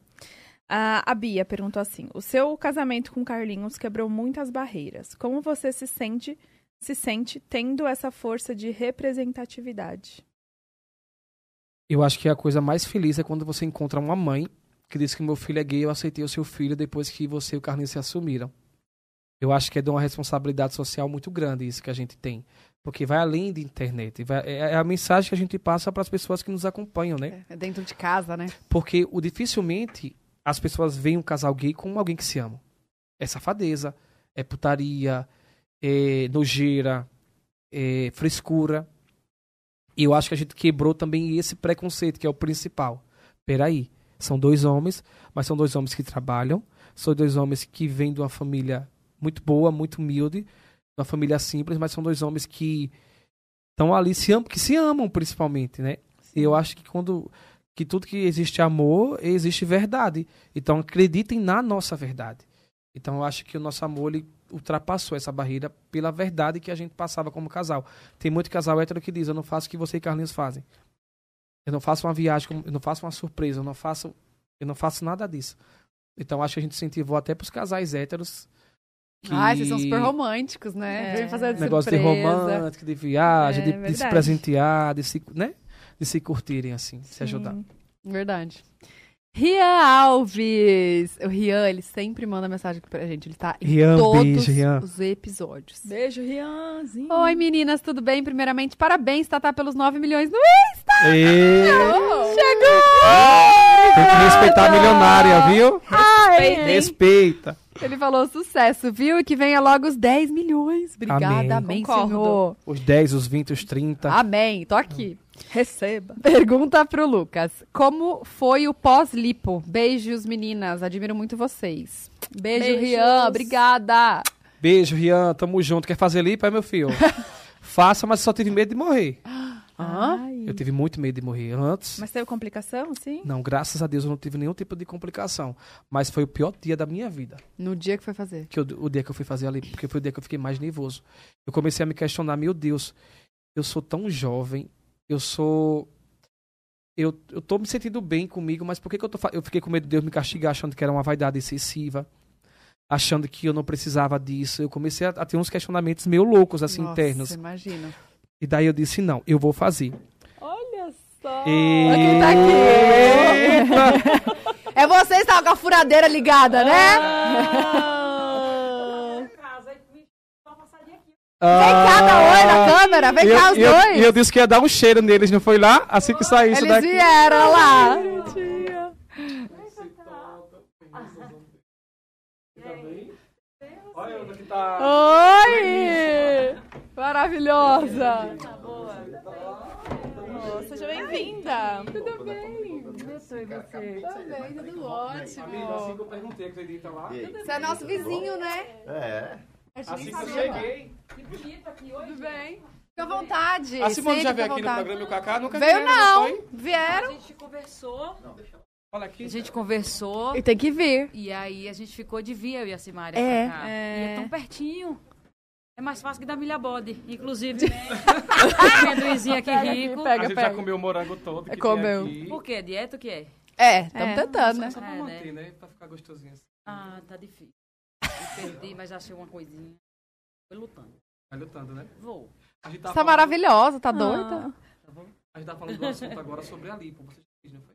A, a Bia perguntou assim: o seu casamento com Carlinhos quebrou muitas barreiras. Como você se sente, se sente tendo essa força de representatividade? Eu acho que a coisa mais feliz é quando você encontra uma mãe que diz que meu filho é gay, eu aceitei o seu filho depois que você e o Carlinhos se assumiram. Eu acho que é de uma responsabilidade social muito grande isso que a gente tem. Porque vai além de internet. vai- é é a mensagem que a gente passa para as pessoas que nos acompanham, né? É dentro de casa, né? Porque o dificilmente as pessoas veem um casal gay como alguém que se ama. É safadeza, é putaria, é nojeira, é frescura. E eu acho que a gente quebrou também esse preconceito, que é o principal. Peraí, são dois homens, mas são dois homens que trabalham, são dois homens que vêm de uma família muito boa, muito humilde, de uma família simples, mas são dois homens que estão ali, se amam, que se amam principalmente, né? E eu acho que quando que tudo que existe amor, existe verdade. Então acreditem na nossa verdade. Então eu acho que o nosso amor ele ultrapassou essa barreira pela verdade que a gente passava como casal. Tem muito casal hétero que diz: "Eu não faço o que você e Carlinhos fazem. Eu não faço uma viagem, como- eu não faço uma surpresa, eu não faço, eu não faço nada disso". Então acho que a gente incentivou até para os casais héteros que Ai, vocês são super românticos, né? É. Vem fazer de negócio de surpresa. romântico, de viagem, É, de- de, se presentear, de se, né? De se curtirem assim, se ajudar. Sim. Verdade. Rian Alves. O Rian, ele sempre manda mensagem aqui pra gente. Ele tá em Rian, todos beijo, Rian. os episódios. Beijo, Rianzinho. Oi, meninas, tudo bem? Primeiramente, parabéns, Tatá, pelos 9 milhões no E... Chegou! Tem que respeitar a milionária, viu? Respeitem. Respeita. Ele falou sucesso, viu? E que venha logo os 10 milhões. Obrigada, Amém. amém, senhor. Os 10, os 20, os 30. Amém, tô aqui. Receba. Pergunta pro Lucas. Como foi o pós-lipo? Beijos, meninas. Admiro muito vocês. Beijo, Beijos. Rian. Obrigada. Beijo, Rian. Tamo junto. Quer fazer lipo, é meu filho? Faça, mas só tive medo de morrer. Ai. Eu tive muito medo de morrer. Antes, Mas teve complicação, sim? não, graças a Deus eu não tive nenhum tipo de complicação. Mas foi o pior dia da minha vida. No dia que foi fazer. Que eu- o dia que eu fui fazer ali, porque foi o dia que eu fiquei mais nervoso. Eu comecei a me questionar, meu Deus, eu sou tão jovem, eu sou. Eu, eu tô me sentindo bem comigo, mas por que, que eu tô. Eu fiquei com medo de Deus me castigar, achando que era uma vaidade excessiva, achando que eu não precisava disso. Eu comecei a, a ter uns questionamentos meio loucos, assim, Nossa, internos. imagina. E daí eu disse, não, eu vou fazer. Olha só. E... Quem tá aqui? É você que estava com a furadeira ligada, né? Vem cá, dá oi na câmera. Vem Ah. Eu- cá, os e eu, dois. E eu disse que ia dar um cheiro neles, não foi lá? Assim que saísse Eles daqui. vieram olha lá. Olha que tá. Oi! Maravilhosa. Seja bem-vinda. Tudo bem? Tudo bem, tudo ótimo. assim que eu perguntei, acredita lá? Você é nosso vizinho, né? É. Gente Assim que eu cheguei. Tudo bem. Fica à vontade. A Simone já veio aqui no programa e o Kaká nunca Veio vieram, não. foi? Vieram. A gente conversou, Olha aqui. a gente conversou E tem que vir. e aí a gente ficou de via, eu e a Simária. É. É. E é tão pertinho. É mais fácil que da milha bode. Inclusive, amendoinzinho aqui rico. pega, a gente pega. já comeu o morango todo que É, comeu. tem aqui. Por quê? Dieta o que é? É, estamos É. tentando, né? Só pra É, manter, né? Pra ficar gostosinho assim. Ah, tá difícil. Perdi, mas achei uma coisinha. Foi lutando. Vai lutando, né? Vou. A gente tá Você tá falando- maravilhosa, tá Ah. doida? Tá bom? A gente tá falando do assunto agora sobre a lipo. Você já fez, não foi?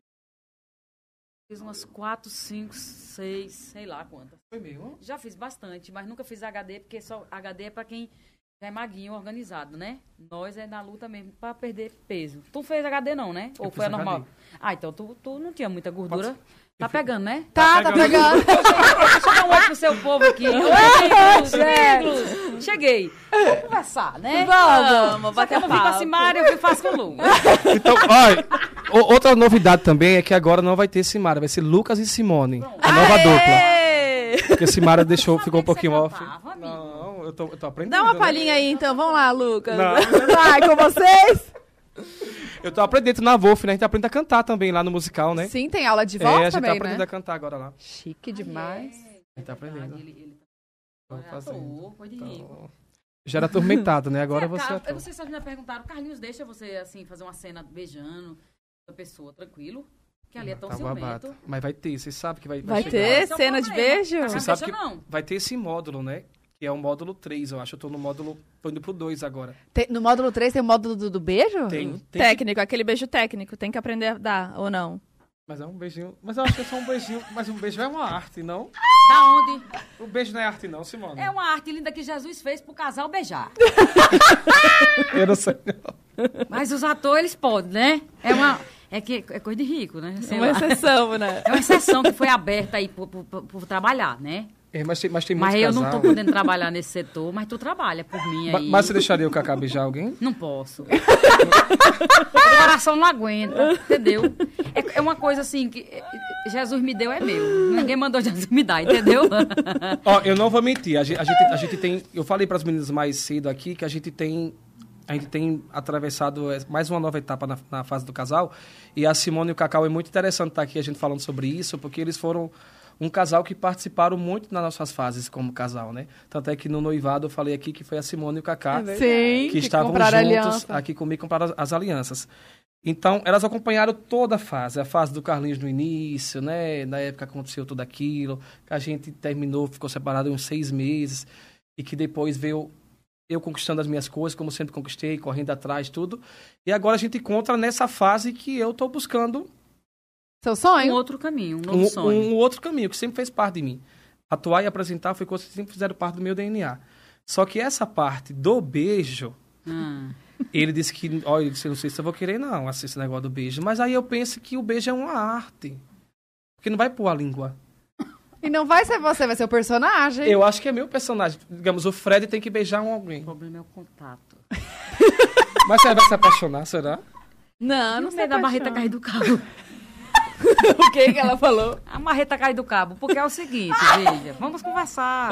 Fiz umas 4, 5, 6, sei lá quantas. Foi mesmo? Já fiz bastante, mas nunca fiz HD, porque só HD é pra quem já é maguinho, organizado, né? Nós é na luta mesmo pra perder peso. Tu fez HD não, né? Ou Eu foi a normal? HD. Ah, então tu, tu não tinha muita gordura. Tá pegando, né? Tá, tá pegando. Deixa eu dar um oi pro seu povo aqui. Oi, Cruz. Cheguei. Vamos conversar, né? Vamos, Só que eu vim com a Simária, eu vim fácil com o Lu. Então, olha, outra novidade também é que agora não vai ter Simara, vai ser Lucas e Simone. A nova dupla. Porque Simara deixou, ficou um pouquinho off. cantava. Não, eu tô, eu tô aprendendo. Dá uma né? palhinha aí, então. Vamos lá, Lucas. Não, Vai com vocês? Eu tô aprendendo na Wolf, né? A gente aprende a cantar também lá no musical, né? Sim, tem aula de é, voz a gente também, tá aprendendo né? a cantar agora lá. Chique demais. A gente tá aprendendo. Ele, ele Tô tá fazendo. ator. Tô- Já era atormentado, né? Agora É, você cara, é Eu não sei se vocês me perguntaram, Carlinhos deixa você, assim, fazer uma cena beijando a pessoa, tranquilo? Que ali é tão Tá ciumento. babado. Mas vai ter, você sabe que vai, Vai chegar. ter é cena de beijo? Não Você sabe que não. vai ter esse módulo, né? Que é o módulo 3, eu acho. Eu tô no módulo. tô indo pro 2 agora. Tem- no módulo 3 tem o módulo do, do beijo? Tem. tem que- Técnico, aquele beijo técnico. Tem que aprender a dar, ou não? Mas é um beijinho. Mas eu acho que é só um beijinho. Mas um beijo é uma arte, não? Da onde? O beijo não é arte, não, Simone. É uma arte linda que Jesus fez pro casal beijar. Eu não sei. Mas os atores, eles podem, né? É uma. É, que, é coisa de rico, né? Sei Uma lá. exceção, né? É uma exceção que foi aberta aí por, por- por- por trabalhar, né? É, mas tem, mas tem Mas eu não casal. tô podendo trabalhar nesse setor, mas tu trabalha por mim aí. Mas você deixaria o Cacá beijar alguém? Não posso. o coração não aguenta, entendeu? É, é uma coisa assim que eh, Jesus me deu, é meu. Ninguém mandou Jesus me dar, entendeu? Ó, eu não vou mentir. A gente, a gente, a gente tem. Eu falei para as meninas mais cedo aqui que a gente tem. A gente tem atravessado eh, mais uma nova etapa na, na fase do casal. E a Simone e o Cacau é muito interessante estar aqui a gente falando sobre isso, porque eles foram um casal que participaram muito nas nossas fases como casal, né? Tanto é que no noivado eu falei aqui que foi a Simone e o Cacá Sim, que estavam compraram juntos aliança. aqui comigo compraram as, as alianças. Então, elas acompanharam toda a fase, a fase do Carlinhos no início, né? Na época aconteceu tudo aquilo, que a gente terminou, ficou separado em uns seis meses, e que depois veio eu conquistando as minhas coisas, como sempre conquistei, correndo atrás, tudo. E agora a gente encontra nessa fase que eu tô buscando Seu Um sonho? outro caminho, um novo um, sonho. um outro caminho, que sempre fez parte de mim. Atuar e apresentar foi coisas que sempre fizeram parte do meu DNA. Só que essa parte do beijo, Ah. ele disse que, olha, ele disse, eu não sei se eu vou querer não, assim, esse negócio do beijo. Mas aí eu penso que o beijo é uma arte. Porque não vai pôr a língua. E não vai ser você, vai ser o personagem. Eu acho que é meu personagem. Digamos, o Fred tem que beijar um O alguém. problema é o contato. Mas você vai se apaixonar, será? Não, não no sei da marreta cair do cabo. O que que ela falou? A marreta cai do cabo, porque é o seguinte, veja, vamos conversar.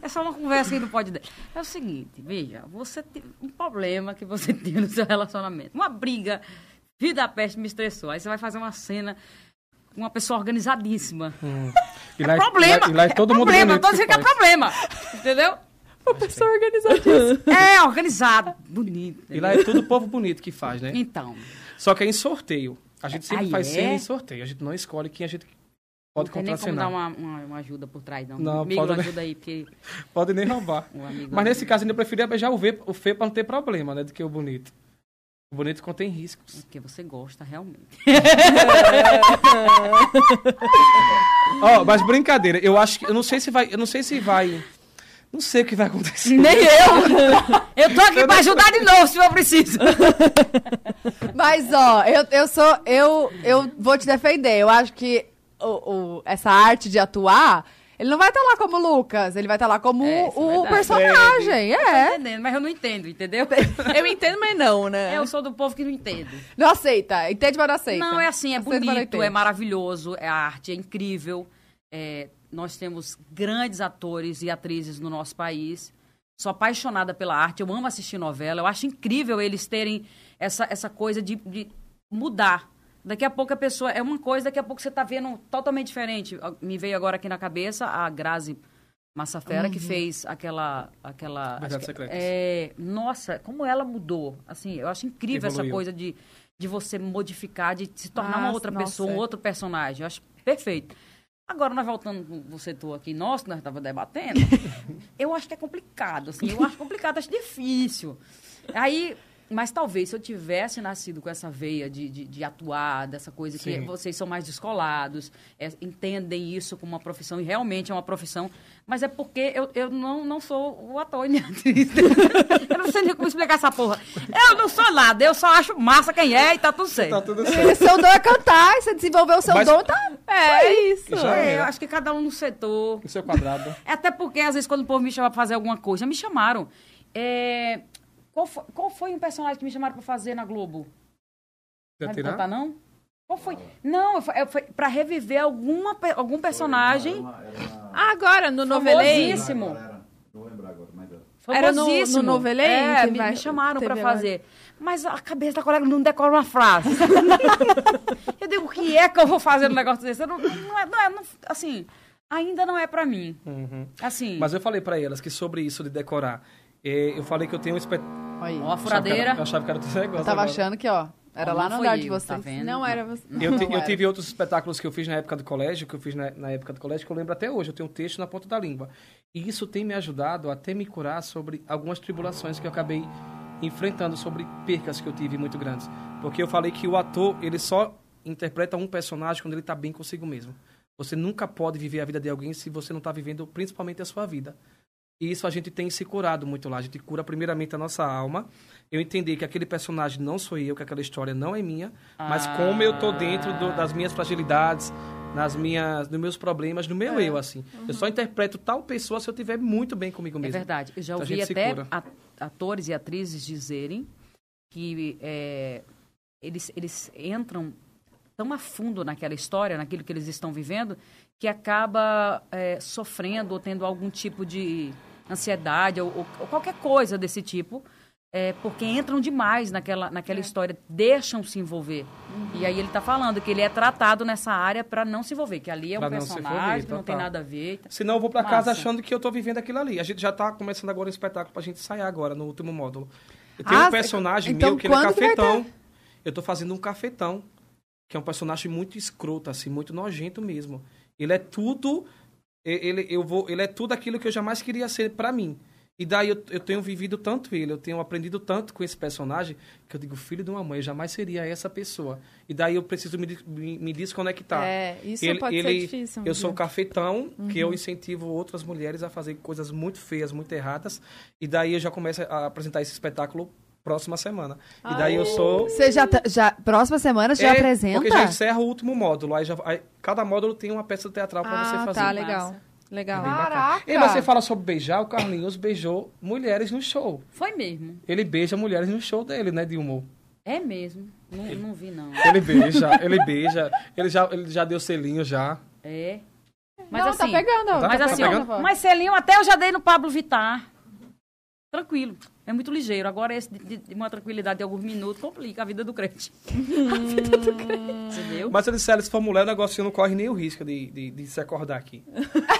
É só uma conversa que não pode dar. É o seguinte, veja, você tem um problema que você tem no seu relacionamento. Uma briga, vida da peste me estressou. Aí você vai fazer uma cena com uma pessoa organizadíssima. E É lá, problema. E lá, e lá é todo é mundo problema, tô dizendo que é problema. Entendeu? Uma pessoa organizadíssima. É, organizado, bonito. E lá é tudo povo bonito que faz, né? Então, Só que é em sorteio. A gente sempre Aí faz é? cena em sorteio. A gente não escolhe quem a gente pode não tem nem como dar contracenar. uma, uma, uma ajuda por trás, não. Não, Amigo, pode- ajuda aí, porque Pode nem roubar. Mas nesse caso, eu preferia beijar o, v, o feio pra não ter problema, né? Do que o bonito. O bonito contém riscos. Porque você gosta, realmente. Ó, mas brincadeira, eu acho que. Eu não sei se vai. Eu não sei se vai. Não sei o que vai acontecer. Nem eu! Eu tô aqui pra ajudar de novo, se eu preciso. Mas, ó, eu, eu sou. Eu, eu vou te defender. Eu acho que o, o- essa arte de atuar, ele não vai estar lá como o Lucas, ele vai estar lá como É, isso é o verdade. personagem. Tô É. entendendo, mas eu não entendo, entendeu? Eu entendo, mas não, né? Eu sou do povo que não entende. Não aceita. Entende, mas não aceita. Não, é assim, é Aceita, bonito, é maravilhoso, é a arte é incrível. É, nós temos grandes atores e atrizes no nosso país. Sou apaixonada pela arte, eu amo assistir novela. Eu acho incrível eles terem essa, essa coisa de, de mudar. Daqui a pouco a pessoa. É uma coisa, daqui a pouco você está vendo totalmente diferente. Me veio agora aqui na cabeça a Grazi Massafera, que fez aquela. aquela que- é, nossa, como ela mudou. Assim, eu acho incrível essa Evoluiu. coisa de, de você modificar, de se tornar Ah, uma outra nossa, pessoa, um outro personagem. Eu acho perfeito. Agora, nós voltando pro setor aqui nosso, que nós estávamos debatendo, eu acho que é complicado, assim, eu acho complicado, acho difícil. Aí, mas talvez se eu tivesse nascido com essa veia de, de, de atuar, dessa coisa que Sim. vocês são mais descolados, é, entendem isso como uma profissão, e realmente é uma profissão, mas é porque eu, eu não, não sou o ator e nem a atriz. eu não sei nem como explicar essa porra. Eu não sou nada, eu só acho massa quem é e tá tudo certo. Tá tudo certo. seu dom é cantar, você desenvolveu o seu Mas- dom, tá? É isso. Já É, era. eu acho que cada um no setor. No seu quadrado. É Até porque, às vezes, quando o povo me chama pra fazer alguma coisa, me chamaram. É, Qual, foi, qual foi um personagem que me chamaram pra fazer na Globo? Vai me contar, não? Qual foi? Não, foi, foi pra reviver alguma, algum personagem Ah, agora, no novelei. famosíssimo. Era, não vou lembrar agora, mas era. Era no- no Novelém É, me, me chamaram agora? fazer. Mas a cabeça da colega não decora uma frase. eu digo, o que é que eu vou fazer no negócio desse? Não, não é, não é- não- assim, ainda não é pra mim. Uhum. Assim, Mas eu falei pra elas que sobre isso de decorar, eh, eu falei que eu tenho um espetáculo. Aí. ó, a furadeira. Eu achava que era outro negócio. Eu tava agora. achando que, ó. Era lá no andar de eu, vocês. Tá vendo? Não era você. Eu, te- eu era. tive outros espetáculos que eu fiz na época do colégio, que eu fiz na, na época do colégio, que eu lembro até hoje. Eu tenho um texto na ponta da língua. E isso tem me ajudado até me curar sobre algumas tribulações que eu acabei enfrentando, sobre percas que eu tive muito grandes. Porque eu falei que o ator, ele só interpreta um personagem quando ele está bem consigo mesmo. Você nunca pode viver a vida de alguém se você não está vivendo principalmente a sua vida. E isso a gente tem se curado muito lá. A gente cura primeiramente a nossa alma. Eu entendi que aquele personagem não sou eu, que aquela história não é minha, mas Ah. como eu tô dentro do- das minhas fragilidades, nas minhas, nos meus problemas, no meu eu, assim. Eu só interpreto tal pessoa se eu estiver muito bem comigo É mesmo. verdade. Eu já Então ouvi se até atores e atrizes dizerem que é, eles, eles entram tão a fundo naquela história, naquilo que eles estão vivendo, que acaba é, sofrendo ou tendo algum tipo de ansiedade ou, ou- ou qualquer coisa desse tipo, é, porque entram demais naquela, naquela história, deixam se envolver. E aí ele está falando que ele é tratado nessa área para não se envolver, que ali é um Pra não se personagem envolver, que não tem total. nada a ver. Senão eu vou pra casa achando que eu tô vivendo aquilo ali. A gente já tá começando agora o espetáculo pra gente ensaiar agora, no último módulo. Eu tenho Ah, um personagem então meu que ele é cafetão. Eu tô fazendo um cafetão, que é um personagem muito escroto, assim, muito nojento mesmo. Ele é tudo. Ele, eu vou, ele é tudo aquilo que eu jamais queria ser pra mim. E daí eu, eu tenho vivido tanto ele, eu tenho aprendido tanto com esse personagem, que eu digo, filho de uma mãe, eu jamais seria essa pessoa. E daí eu preciso me, me, me desconectar. É, isso Ele- pode ser ele- difícil. um Eu sou o cafetão, que eu incentivo outras mulheres a fazer coisas muito feias, muito erradas. E daí eu já começo a apresentar esse espetáculo próxima semana. E daí eu sou. Você já, tá- já próxima semana você já É, apresenta? Porque já encerra o último módulo. Aí já, aí cada módulo tem uma peça teatral pra você Ah, fazer. tá, legal. Legal. Caraca! E você fala sobre beijar, o Carlinhos beijou mulheres no show. Foi mesmo. Ele beija mulheres no show dele, né, de humor. É mesmo. Não, não vi, não. Ele beija, ele beija. Ele já, ele já deu selinho já. É. Mas não, assim, tá pegando. Tá- mas tá assim, ó, pegando? mas selinho até eu já dei no Pablo Vittar. Tranquilo. É muito ligeiro. Agora esse de, de- uma tranquilidade de alguns minutos complica a vida do crente. a vida do crente. Entendeu? Mas se disser, se for mulher, o negocinho não corre nem o risco de, de, de se acordar aqui.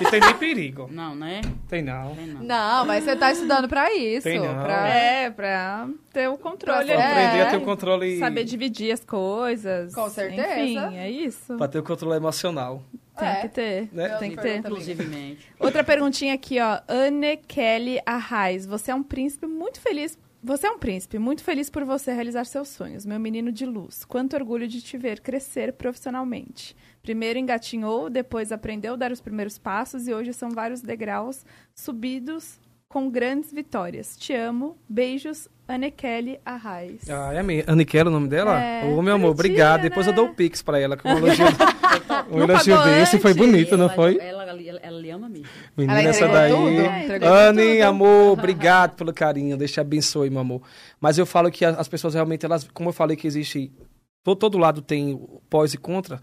E tem nem perigo. Não, né? Tem não. Tem não. Não, mas você tá estudando pra isso. Tem não. pra- É, pra ter o controle. Pra ali, É. aprender a ter o controle. Saber dividir as coisas. Com certeza. Enfim, é isso. Pra ter o controle emocional. Tem É. que ter. Né? Tem que ter. Inclusivemente. Outra perguntinha aqui, ó. Anne Kelly Arraes. Você é um príncipe muito feliz. Você é um príncipe muito feliz por você realizar seus sonhos, meu menino de luz. Quanto orgulho de te ver crescer profissionalmente. Primeiro engatinhou, depois aprendeu a dar os primeiros passos e hoje são vários degraus subidos com grandes vitórias. Te amo. Beijos, Anne Kelly Arraes. Ah, é a minha. Aniquela o nome dela? É, Ô, meu amor, obrigado. né? Depois eu dou o pix pra ela, com um elogio, um Não elogio desse. Foi bonito, não ela, foi? Ela, ela, ela lhe ama mesmo. Menina, Ela essa daí. tudo? É, Anne, tudo. amor, obrigado pelo carinho. Deus te abençoe, meu amor. Mas eu falo que as pessoas realmente, elas, como eu falei que existe. Todo, todo lado tem pós e contra.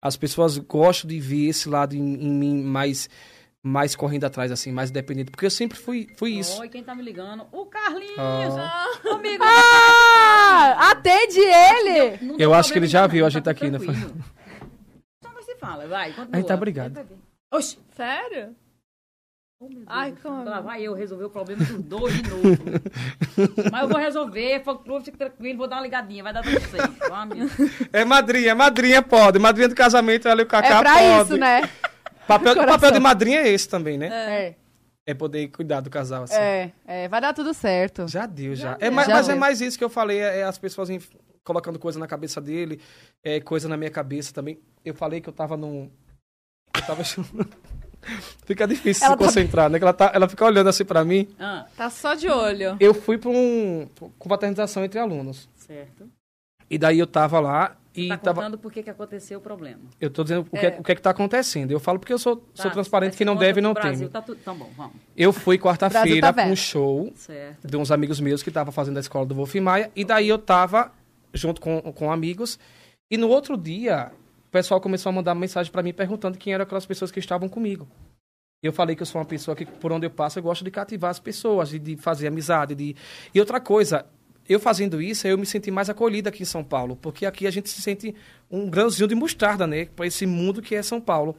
As pessoas gostam de ver esse lado em, em mim mais, mais correndo atrás, assim, mais dependente. Porque eu sempre fui, fui isso. Oi, quem tá me ligando? O Carlinhos! Ah. Comigo! Ah! Atende ele! Não Eu acho que ele já não, viu a tá gente tudo aqui, né? tranquilo. Só você fala, vai, continua. A gente tá brigado. Ver. Oxi! Sério? Oh. Ai, como? Lá vai eu resolver o problema dos dois de novo. Mas eu vou resolver, Foclub, fica tranquilo, vou dar uma ligadinha, vai dar tudo certo. Ah. É madrinha, madrinha pode. Madrinha do casamento, ela e o Cacá É pra pode. isso, né? Papel, papel de madrinha é esse também, né? É. É poder cuidar do casal, assim. É, é, vai dar tudo certo. Já deu, já. Já é deu. mais, Já mas é mais isso que eu falei, é, é as pessoas em- colocando coisa na cabeça dele, é, coisa na minha cabeça também. Eu falei que eu tava num... Eu tava... fica difícil Ela se tá- concentrar, né? Que ela, tá, ela fica olhando assim pra mim. Ah, Tá só de olho. Eu fui pra um... com fraternização entre alunos. certo. E daí eu tava lá e Tá tava... contando por que aconteceu o problema. Eu tô dizendo o que, é. o que é que tá acontecendo. Eu falo porque eu sou, sou Tá, transparente, mas que não deve pro não Brasil, tem. Tá tudo... Então bom, vamos. Eu fui quarta-feira tá pra um show Certo. de uns amigos meus que estavam fazendo a escola do Wolf Maia. E daí eu tava junto com, com amigos. E no outro dia, o pessoal começou a mandar mensagem pra mim perguntando quem eram aquelas pessoas que estavam comigo. Eu falei que eu sou uma pessoa que, por onde eu passo, eu gosto de cativar as pessoas, de, de fazer amizade. De... E outra coisa, eu fazendo isso, eu me senti mais acolhida aqui em São Paulo. Porque aqui a gente se sente um grãozinho de mostarda, né? Pra esse mundo que é São Paulo.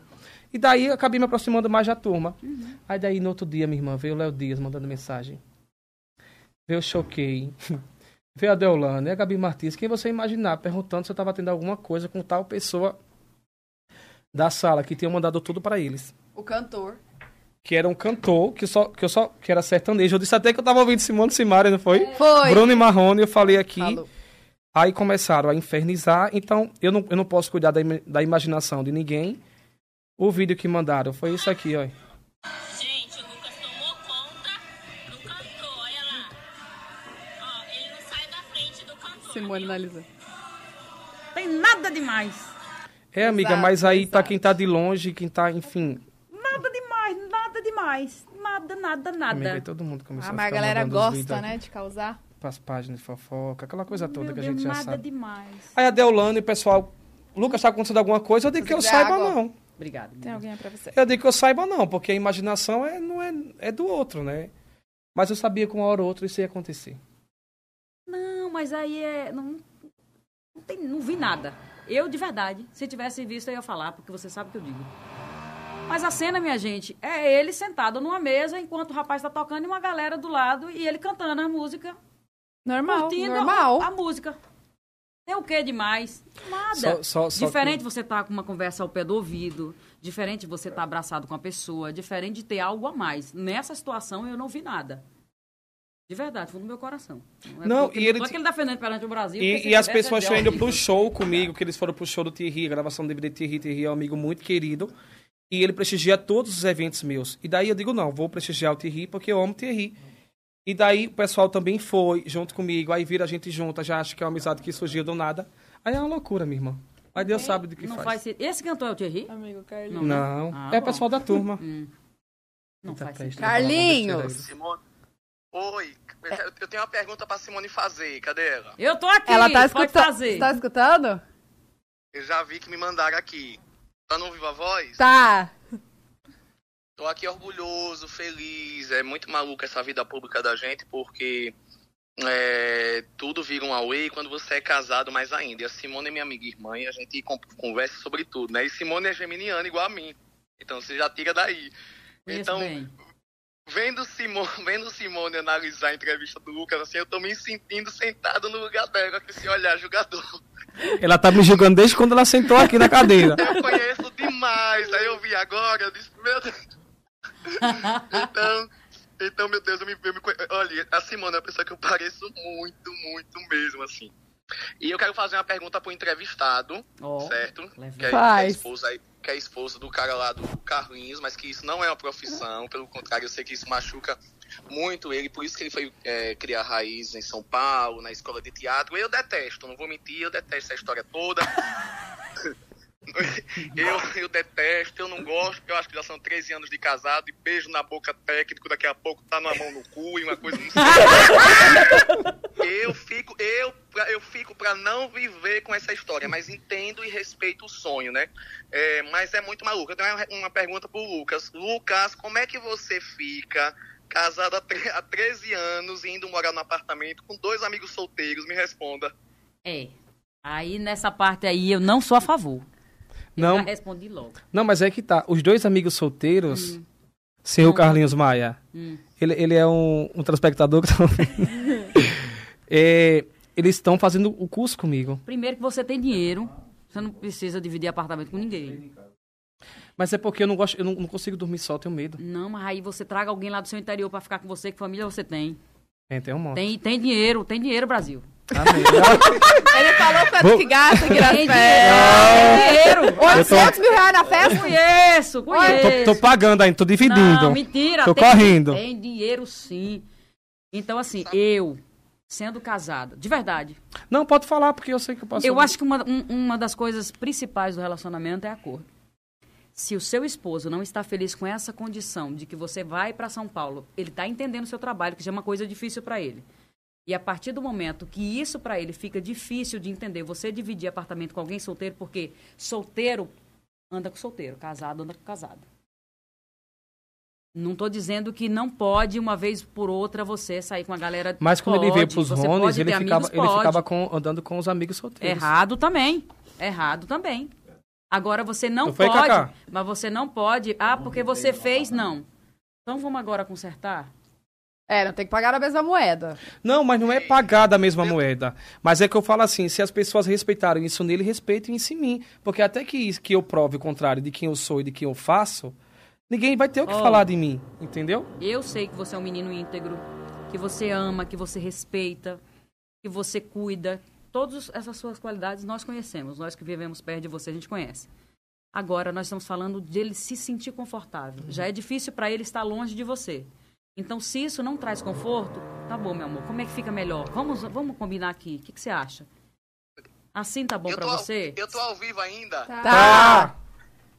E daí eu acabei me aproximando mais da turma. Aí daí no outro dia, minha irmã, veio o Léo Dias mandando mensagem. Eu choquei. Veio a Deolane, a Gabi Martins, quem você imaginar, perguntando se eu estava tendo alguma coisa com tal pessoa da sala, que tinha mandado tudo para eles. O cantor. Que era um cantor, que, só, que, eu só, que era sertanejo. Eu disse até que eu tava ouvindo Simone Simaria, não foi? Foi. Bruno e Marrone, eu falei aqui. Falou. Aí começaram a infernizar, então eu não, eu não posso cuidar da, da imaginação de ninguém. O vídeo que mandaram foi isso aqui, ó. Gente, o Lucas tomou conta do cantor, olha lá. Ó, ele não sai da frente do cantor. Simone analisando. Tem nada demais. É, amiga, Exato, mas aí tá exato. quem tá de longe, quem tá, enfim. Nada demais, demais. Nada, nada, Amiga, nada. todo mundo começou Ah, a mas a galera gosta, vídeos né, de causar. Pras páginas de fofoca, aquela coisa toda Meu que a Deus, gente já nada sabe. demais. Aí a Deolane, o pessoal, Lucas, tá acontecendo alguma coisa? Eu digo que eu saiba água. não. Obrigado. Tem alguém pra você. Eu digo que eu saiba não, porque a imaginação é, não é, é do outro, né? Mas eu sabia que uma hora ou outra isso ia acontecer. Não, mas aí é. Não, não, tem, não vi nada. Eu, de verdade, se tivesse visto, eu ia falar, porque você sabe o que eu digo. Mas a cena, minha gente, é ele sentado numa mesa enquanto o rapaz está tocando e uma galera do lado e ele cantando a música, Normal. curtindo a- normal. A, música. Tem o que demais? Nada. Só- só- só diferente que- você estar com uma conversa ao pé do ouvido, diferente você estar abraçado com a pessoa, diferente de ter algo a mais. Nessa situação eu não vi nada. De verdade, fundo do meu coração. é Não, porque- e ele não é que ele defendendo perante o Brasil. E, e as pessoas é estão indo pro show comigo, que eles foram pro show do Thierry, a gravação do DVD Thierry. Thierry é um amigo muito querido. E ele prestigia todos os eventos meus. E daí eu digo, não, vou prestigiar o Thierry porque eu amo o Thierry. E daí o pessoal também foi junto comigo. Aí vira a gente junta, já acho que é uma amizade que surgiu do nada. Aí é uma loucura, minha irmã. Aí Deus sabe do que não faz. faz sentido. Esse cantor é o Thierry? Amigo Carlinhos. Não, Ah, é o pessoal da turma. Hum. Não Eita faz sentido. Carlinhos. Oi, eu- eu tenho uma pergunta pra Simone fazer. Cadê ela? Eu tô aqui, Ela tá escutando. fazer. Você tá escutando? Eu já vi que me mandaram aqui. Tá no Viva Voz? Tá. Tô aqui orgulhoso, feliz. É muito maluco essa vida pública da gente, porque é, tudo vira um away quando você é casado mais ainda. E a Simone é minha amiga e irmã e a gente con- conversa sobre tudo, né? E Simone é geminiana igual a mim. Então você já tira daí. Conheço então, bem. Vendo Simone, vendo Simone analisar a entrevista do Lucas, assim, eu tô me sentindo sentado no lugar dela, com esse olhar julgador. Ela tá me julgando desde quando ela sentou aqui na cadeira. Eu conheço demais. Aí eu vi agora, eu disse, meu Deus. Então, então meu Deus, eu me, eu me Olha, a Simone é uma pessoa que eu pareço muito, muito mesmo, assim. E eu quero fazer uma pergunta pro entrevistado, Ó, certo? Que é, que, é esposa, que é esposa do cara lá do Carlinhos, mas que isso não é uma profissão, pelo contrário, eu sei que isso machuca muito ele, por isso que ele foi é, criar raiz em São Paulo, na escola de teatro. Eu detesto, não vou mentir, eu detesto essa história toda. Eu, eu detesto, eu não gosto, porque eu acho que já são 13 anos de casado e beijo na boca técnico, daqui a pouco tá numa mão no cu e uma coisa. Eu fico, eu, pra- eu fico pra não viver com essa história, mas entendo e respeito o sonho, né? É, mas é muito maluco. Eu tenho uma, pergunta pro Lucas. Lucas, como é que você fica casado há, tre- há 13 anos e indo morar no apartamento com dois amigos solteiros? Me responda. É. Aí nessa parte aí eu não sou a favor. Não. respondi logo. Não, mas é que tá. Os dois amigos solteiros, senhor Carlinhos Maia, Hum. ele, ele é um, um telespectador que tá. É, eles estão fazendo o curso comigo. Primeiro que você tem dinheiro, você não precisa dividir apartamento com ninguém. Mas é porque eu não gosto, eu não, não consigo dormir só, tenho medo. Não, mas aí você traga alguém lá do seu interior pra ficar com você, que família você tem. É, tem um monte. Tem, tem dinheiro, tem dinheiro, Brasil. Amém. Ele falou quanto Vou- que gasta aqui nas Tem férias. dinheiro, tem dinheiro. 800 mil reais na festa? Conheço, conheço. tô, tô pagando ainda, tô dividindo. Não, mentira. Tô tem, correndo. Tem dinheiro sim. Então, assim, eu, sendo casada, de verdade, Não, pode falar, porque eu sei que eu posso. eu acho que uma, um- uma das coisas principais do relacionamento é acordo. Se o seu esposo não está feliz com essa condição de que você vai para São Paulo, ele está entendendo o seu trabalho, que já é uma coisa difícil para ele. E a partir do momento que isso para ele fica difícil de entender, você dividir apartamento com alguém solteiro, porque solteiro anda com solteiro, casado anda com casado. Não estou dizendo que não pode, uma vez por outra, você sair com a galera. Mas quando ele veio Pode, pros você Rones, pode ele ficava, amigos, ele pode. ficava com- andando com os amigos solteiros. Errado também. Errado também. Agora você não, Não foi, pode. Cacá? Mas você não pode. Ah, porque você fez, não. Então vamos agora consertar? É, não tem que pagar a mesma moeda. Não, mas não é pagar da mesma moeda. Mas é que eu falo assim, se as pessoas respeitarem isso nele, respeitem isso em mim. Porque até que, que eu prove o contrário de quem eu sou e de quem eu faço, ninguém vai ter o que Oh. falar de mim, entendeu? Eu sei que você é um menino íntegro, que você ama, que você respeita, que você cuida. Todas essas suas qualidades nós conhecemos. Nós que vivemos perto de você, a gente conhece. Agora, nós estamos falando dele se sentir confortável. Já é difícil para ele estar longe de você. Então, se isso não traz conforto, tá bom, meu amor. Como é que fica melhor? Vamos, vamos combinar aqui. O que, que você acha? Assim tá bom para você? eu tô ao vivo ainda. Tá.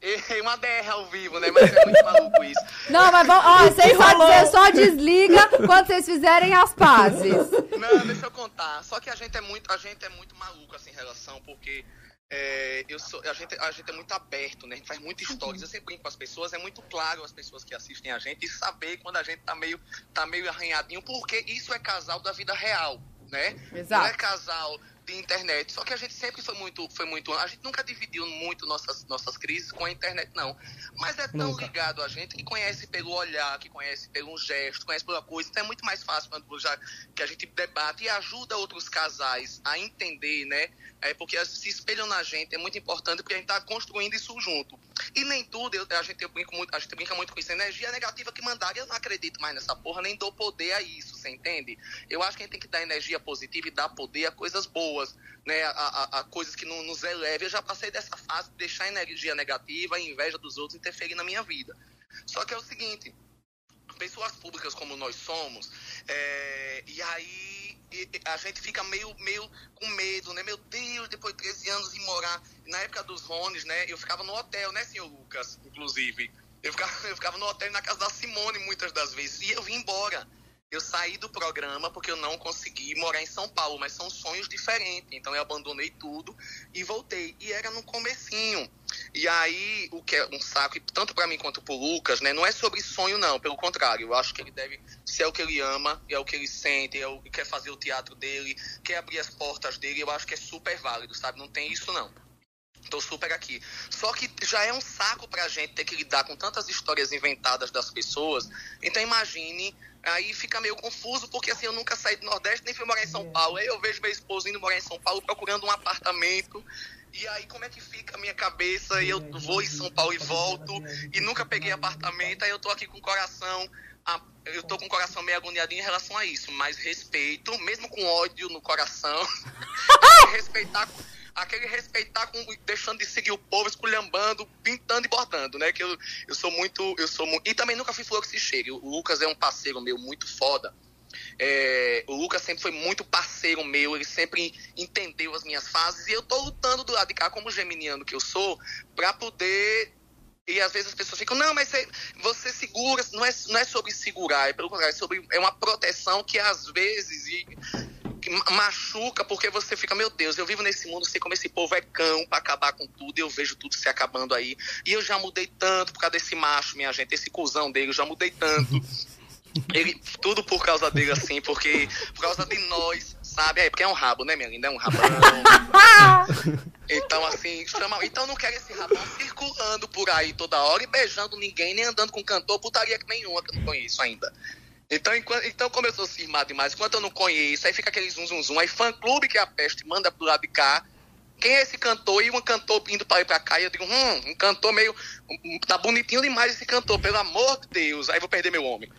É uma DR ao vivo, né? Mas é muito maluco isso. Não, mas vamos. Ó, vocês só, você só desliga quando vocês fizerem as pazes. Não, deixa eu contar. Só que a gente é muito, a gente é muito maluco assim em relação, porque é, eu sou, a, gente, a gente é muito aberto, né? A gente faz muitas histórias. Eu sempre brinco com as pessoas, é muito claro as pessoas que assistem a gente e saber quando a gente tá meio, tá meio arranhadinho, porque isso é casal da vida real, né? Exato. Não é casal de internet. Só que a gente sempre foi muito, foi muito. A gente nunca dividiu muito nossas, nossas crises com a internet, não. Mas é tão Nunca. ligado a gente que conhece pelo olhar, que conhece pelo gesto, conhece pela coisa. Então é muito mais fácil quando já que a gente debate e ajuda outros casais a entender, né? É porque se espelham na gente, é muito importante porque a gente tá construindo isso junto. E nem tudo, eu- a gente muito, a gente brinca muito com isso, energia negativa que mandaram, eu não acredito mais nessa porra, nem dou poder a isso, você entende? Eu acho que a gente tem que dar energia positiva e dar poder a coisas boas, né? A, a- a coisas que não nos elevem. Eu já passei dessa fase de deixar a energia negativa, a inveja dos outros interferir na minha vida. Só que é o seguinte, pessoas públicas como nós somos, é, e aí e- e a gente fica meio, meio com medo, né? Meu Deus, depois de 13 anos de morar. Na época dos Rones, né? Eu ficava no hotel, né, senhor Lucas? Inclusive. Eu ficava, eu ficava no hotel e na casa da Simone muitas das vezes. E eu vim embora. Eu saí do programa porque eu não consegui morar em São Paulo, mas são sonhos diferentes. Então eu abandonei tudo e voltei. E era no comecinho. E aí, o que é um saco, tanto pra mim quanto pro Lucas, né? Não é sobre sonho, não. Pelo contrário, eu acho que ele deve ser o que ele ama, é o que ele sente, é o que quer fazer o teatro dele, quer abrir as portas dele. Eu acho que é super válido, sabe? Não tem isso, não. Tô super aqui. Só que já é um saco pra gente ter que lidar com tantas histórias inventadas das pessoas. Então imagine, aí fica meio confuso, porque assim, eu nunca saí do Nordeste, nem fui morar em São Paulo. Aí eu vejo meu esposo indo morar em São Paulo procurando um apartamento. E aí como é que fica a minha cabeça? E eu vou em São Paulo e volto, e nunca peguei apartamento, aí eu tô aqui com o coração. ah, Eu tô com o coração meio agoniadinho em relação a isso, mas respeito, mesmo com ódio no coração, respeitar aquele respeitar com deixando de seguir o povo, esculhambando, pintando e bordando, né? Que eu, eu sou muito, eu sou muito, e também nunca fui flor que se chegue. O Lucas é um parceiro meu muito foda. É, o Lucas sempre foi muito parceiro meu, ele sempre entendeu as minhas fases e eu tô lutando do lado de cá como geminiano que eu sou pra poder e às vezes as pessoas ficam, não, mas você, você segura, não é, não é sobre segurar, é pelo contrário, é sobre é uma proteção que às vezes e, machuca porque você fica, meu Deus, eu vivo nesse mundo, sei como esse povo é cão pra acabar com tudo, e eu vejo tudo se acabando aí. E eu já mudei tanto por causa desse macho, minha gente, esse cuzão dele, eu já mudei tanto. Ele, tudo por causa dele, assim, porque por causa de nós, sabe? É, porque é um rabo, né, minha linda? É um rabão. Então, assim, chama. Então eu não quero esse rabão circulando por aí toda hora e beijando ninguém, nem andando com cantor, putaria nenhuma que eu não conheço ainda. Então, enquanto, então como eu sou cismado demais, enquanto eu não conheço, aí fica aquele zum zum zum, aí fã clube que é a peste manda pro lado de cá. Quem é esse cantor? E um cantor indo pra ir pra cá, e eu digo, hum, um cantor meio. um- Tá bonitinho demais esse cantor, pelo amor de Deus. Aí eu vou perder meu homem.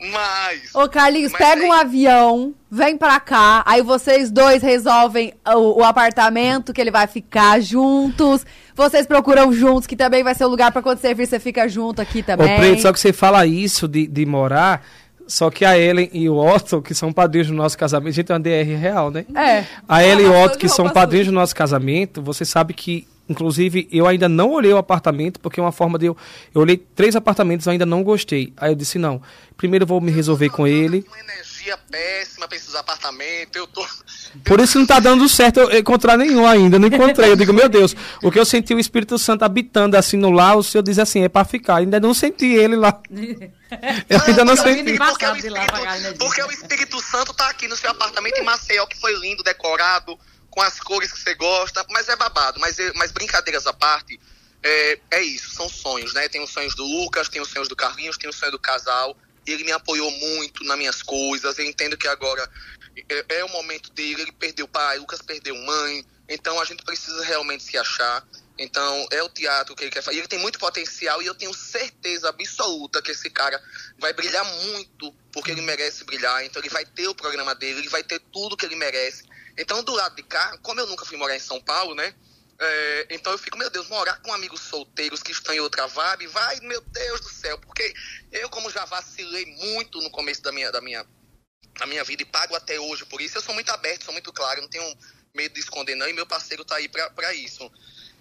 Mas. Ô, Carlinhos, Mas pega aí- um avião, vem pra cá, aí vocês dois resolvem o, o apartamento que ele vai ficar juntos. Vocês procuram juntos, que também vai ser o lugar pra quando você vir, você fica junto aqui Ô, também. Preto, só que você fala isso de, de morar, só que a Ellen e o Otto, que são padrinhos do nosso casamento, a gente é uma DR real, né? É. A Ellen e o Otto, que são padrinhos do nosso casamento, você sabe que, inclusive, eu ainda não olhei o apartamento, porque é uma forma de eu. Eu olhei três apartamentos e ainda não gostei. Aí eu disse, não, primeiro eu vou me resolver com ele. Uma energia péssima pra esses apartamentos. Eu tô. Por isso não tá dando certo eu encontrar nenhum ainda, não encontrei. Eu digo, meu Deus, o que eu senti o Espírito Santo habitando assim no lá, o senhor diz assim, é pra ficar. Ainda não senti ele lá. Eu ainda não senti. porque, o cá, né, Espírito, porque o Espírito Santo tá aqui no seu apartamento em Maceió, que foi lindo, decorado, com as cores que você gosta, mas é babado. Mas, é- mas brincadeiras à parte, é, é isso, são sonhos, né? Tem os sonhos do Lucas, tem os sonhos do Carlinhos, tem o sonho do casal. Ele me apoiou muito nas minhas coisas. Eu entendo que agora é, é o momento dele. Ele perdeu pai, Lucas perdeu mãe. Então a gente precisa realmente se achar. Então é o teatro que ele quer fazer. Ele tem muito potencial e eu tenho certeza absoluta que esse cara vai brilhar muito porque ele merece brilhar. Então ele vai ter o programa dele, ele vai ter tudo que ele merece. Então do lado de cá, como eu nunca fui morar em São Paulo, né? É, então eu fico, meu Deus, morar com amigos solteiros que estão em outra vibe, vai, meu Deus do céu, porque eu, como já vacilei muito no começo da minha, da minha, da minha vida e pago até hoje por isso, eu sou muito aberto, sou muito claro, não tenho medo de esconder não, e meu parceiro tá aí pra, pra isso.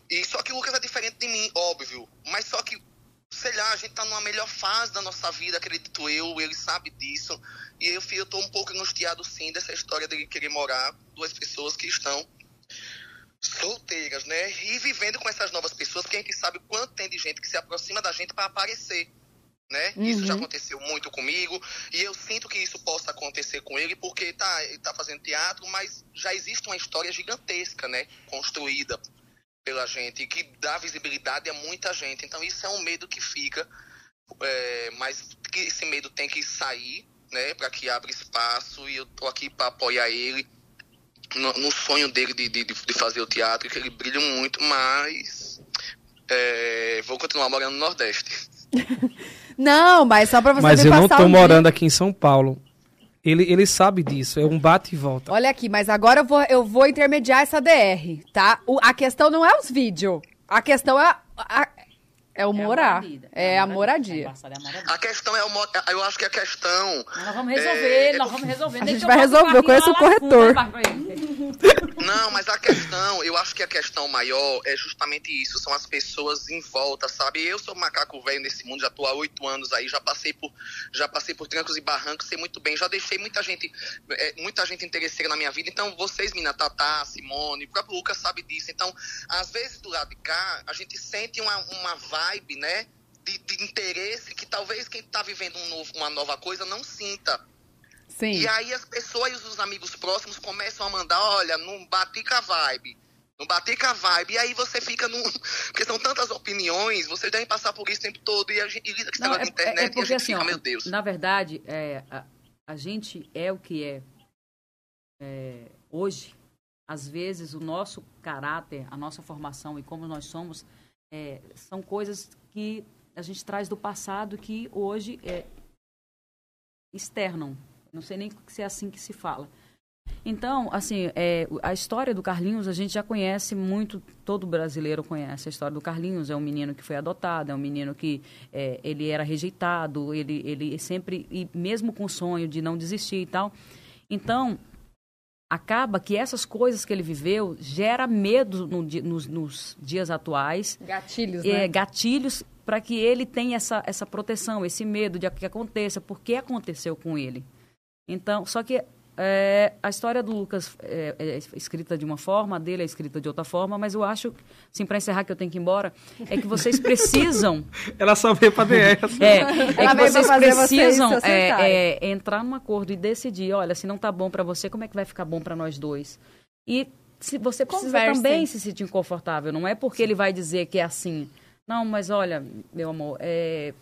E só que o Lucas é diferente de mim, óbvio, mas só que, sei lá, a gente tá numa melhor fase da nossa vida, acredito eu, ele sabe disso, e eu, eu tô um pouco angustiado sim dessa história dele querer morar, duas pessoas que estão solteiras, né? E vivendo com essas novas pessoas, porque a gente sabe o quanto tem de gente que se aproxima da gente para aparecer, né? Isso já aconteceu muito comigo e eu sinto que isso possa acontecer com ele porque tá, ele tá fazendo teatro, mas já existe uma história gigantesca, né? Construída pela gente e que dá visibilidade a muita gente. Então isso é um medo que fica, é, mas que esse medo tem que sair, né? Para que abra espaço e eu tô aqui para apoiar ele no, no sonho dele de, de, de fazer o teatro, que ele brilha muito, mas é, vou continuar morando no Nordeste. Não, mas só pra você Mas eu não tô morando dia. aqui em São Paulo. Ele, ele sabe disso, é um bate e volta. Olha aqui, mas agora eu vou, eu vou intermediar essa DR, tá? O- a questão não é os vídeos. A questão é, a- a- é o morar. É a moradia. embaçada, é a moradia. A questão é, o mo- eu acho que a questão Nós vamos resolver, É, nós vamos resolver. A gente vai resolver, eu conheço o corretor. Não, mas a questão, eu acho que a questão maior é justamente isso, são as pessoas em volta, sabe? Eu sou macaco velho nesse mundo, já tô há oito anos aí, já passei por, já passei por trancos e barrancos, sei muito bem, já deixei muita gente, é, muita gente interesseira na minha vida. Então, vocês, mina, Tatá, Simone, o próprio Lucas sabe disso. Então, às vezes do lado de cá, a gente sente uma, uma vibe, né? De, de interesse que talvez quem tá vivendo um novo- uma nova coisa não sinta. Sim. E aí as pessoas e os amigos próximos começam a mandar, olha, não bati com a vibe. Não bati com a vibe. E aí você fica num. Porque são tantas opiniões, vocês devem passar por isso o tempo todo. E a gente lida com negócio é, de internet é- é e a porque gente assim, fica, ó, meu Deus. na verdade, é, a, a gente é o que é. É, hoje. Às vezes, o nosso caráter, a nossa formação e como nós somos, é, são coisas que a gente traz do passado que hoje é, externam. Não sei nem se é assim que se fala. Então, assim, é, a história do Carlinhos a gente já conhece muito, todo brasileiro conhece a história do Carlinhos. É um menino que foi adotado, é um menino que é, ele era rejeitado, ele, ele sempre, e mesmo com o sonho de não desistir e tal. Então, acaba que essas coisas que ele viveu gera medo no nos, nos dias atuais Gatilhos, é, né? gatilhos para que ele tenha essa, essa proteção, esse medo de que aconteça, porque aconteceu com ele. Então, só que é, a história do Lucas é, é escrita de uma forma, a dele é escrita de outra forma, mas eu acho, assim, para encerrar que eu tenho que ir embora, é que vocês precisam Ela só veio pra DR. assim. é, é Ela que vocês vocês precisam acertarem. é, é, entrar num acordo e decidir, olha, se não tá bom para você, como é que vai ficar bom para nós dois? E se você precisa Conversem. também se sentir confortável, não é porque ele vai dizer que é assim. Não, mas olha, meu amor, é,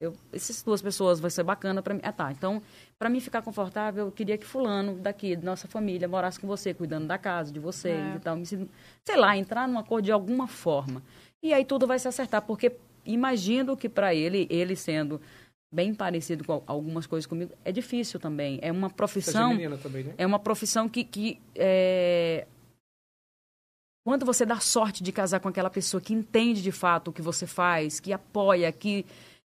eu, essas duas pessoas vai ser bacana para mim. Ah, tá. Então, para mim ficar confortável, eu queria que fulano daqui, da nossa família, morasse com você, cuidando da casa, de vocês É. e tal. Me sei lá, entrar num acordo de alguma forma. E aí tudo vai se acertar, porque imagino que para ele, ele sendo bem parecido com algumas coisas comigo, é difícil também. É uma é profissão menina também, né? é uma profissão que, que é... quando você dá sorte de casar com aquela pessoa que entende de fato o que você faz, que apoia, que,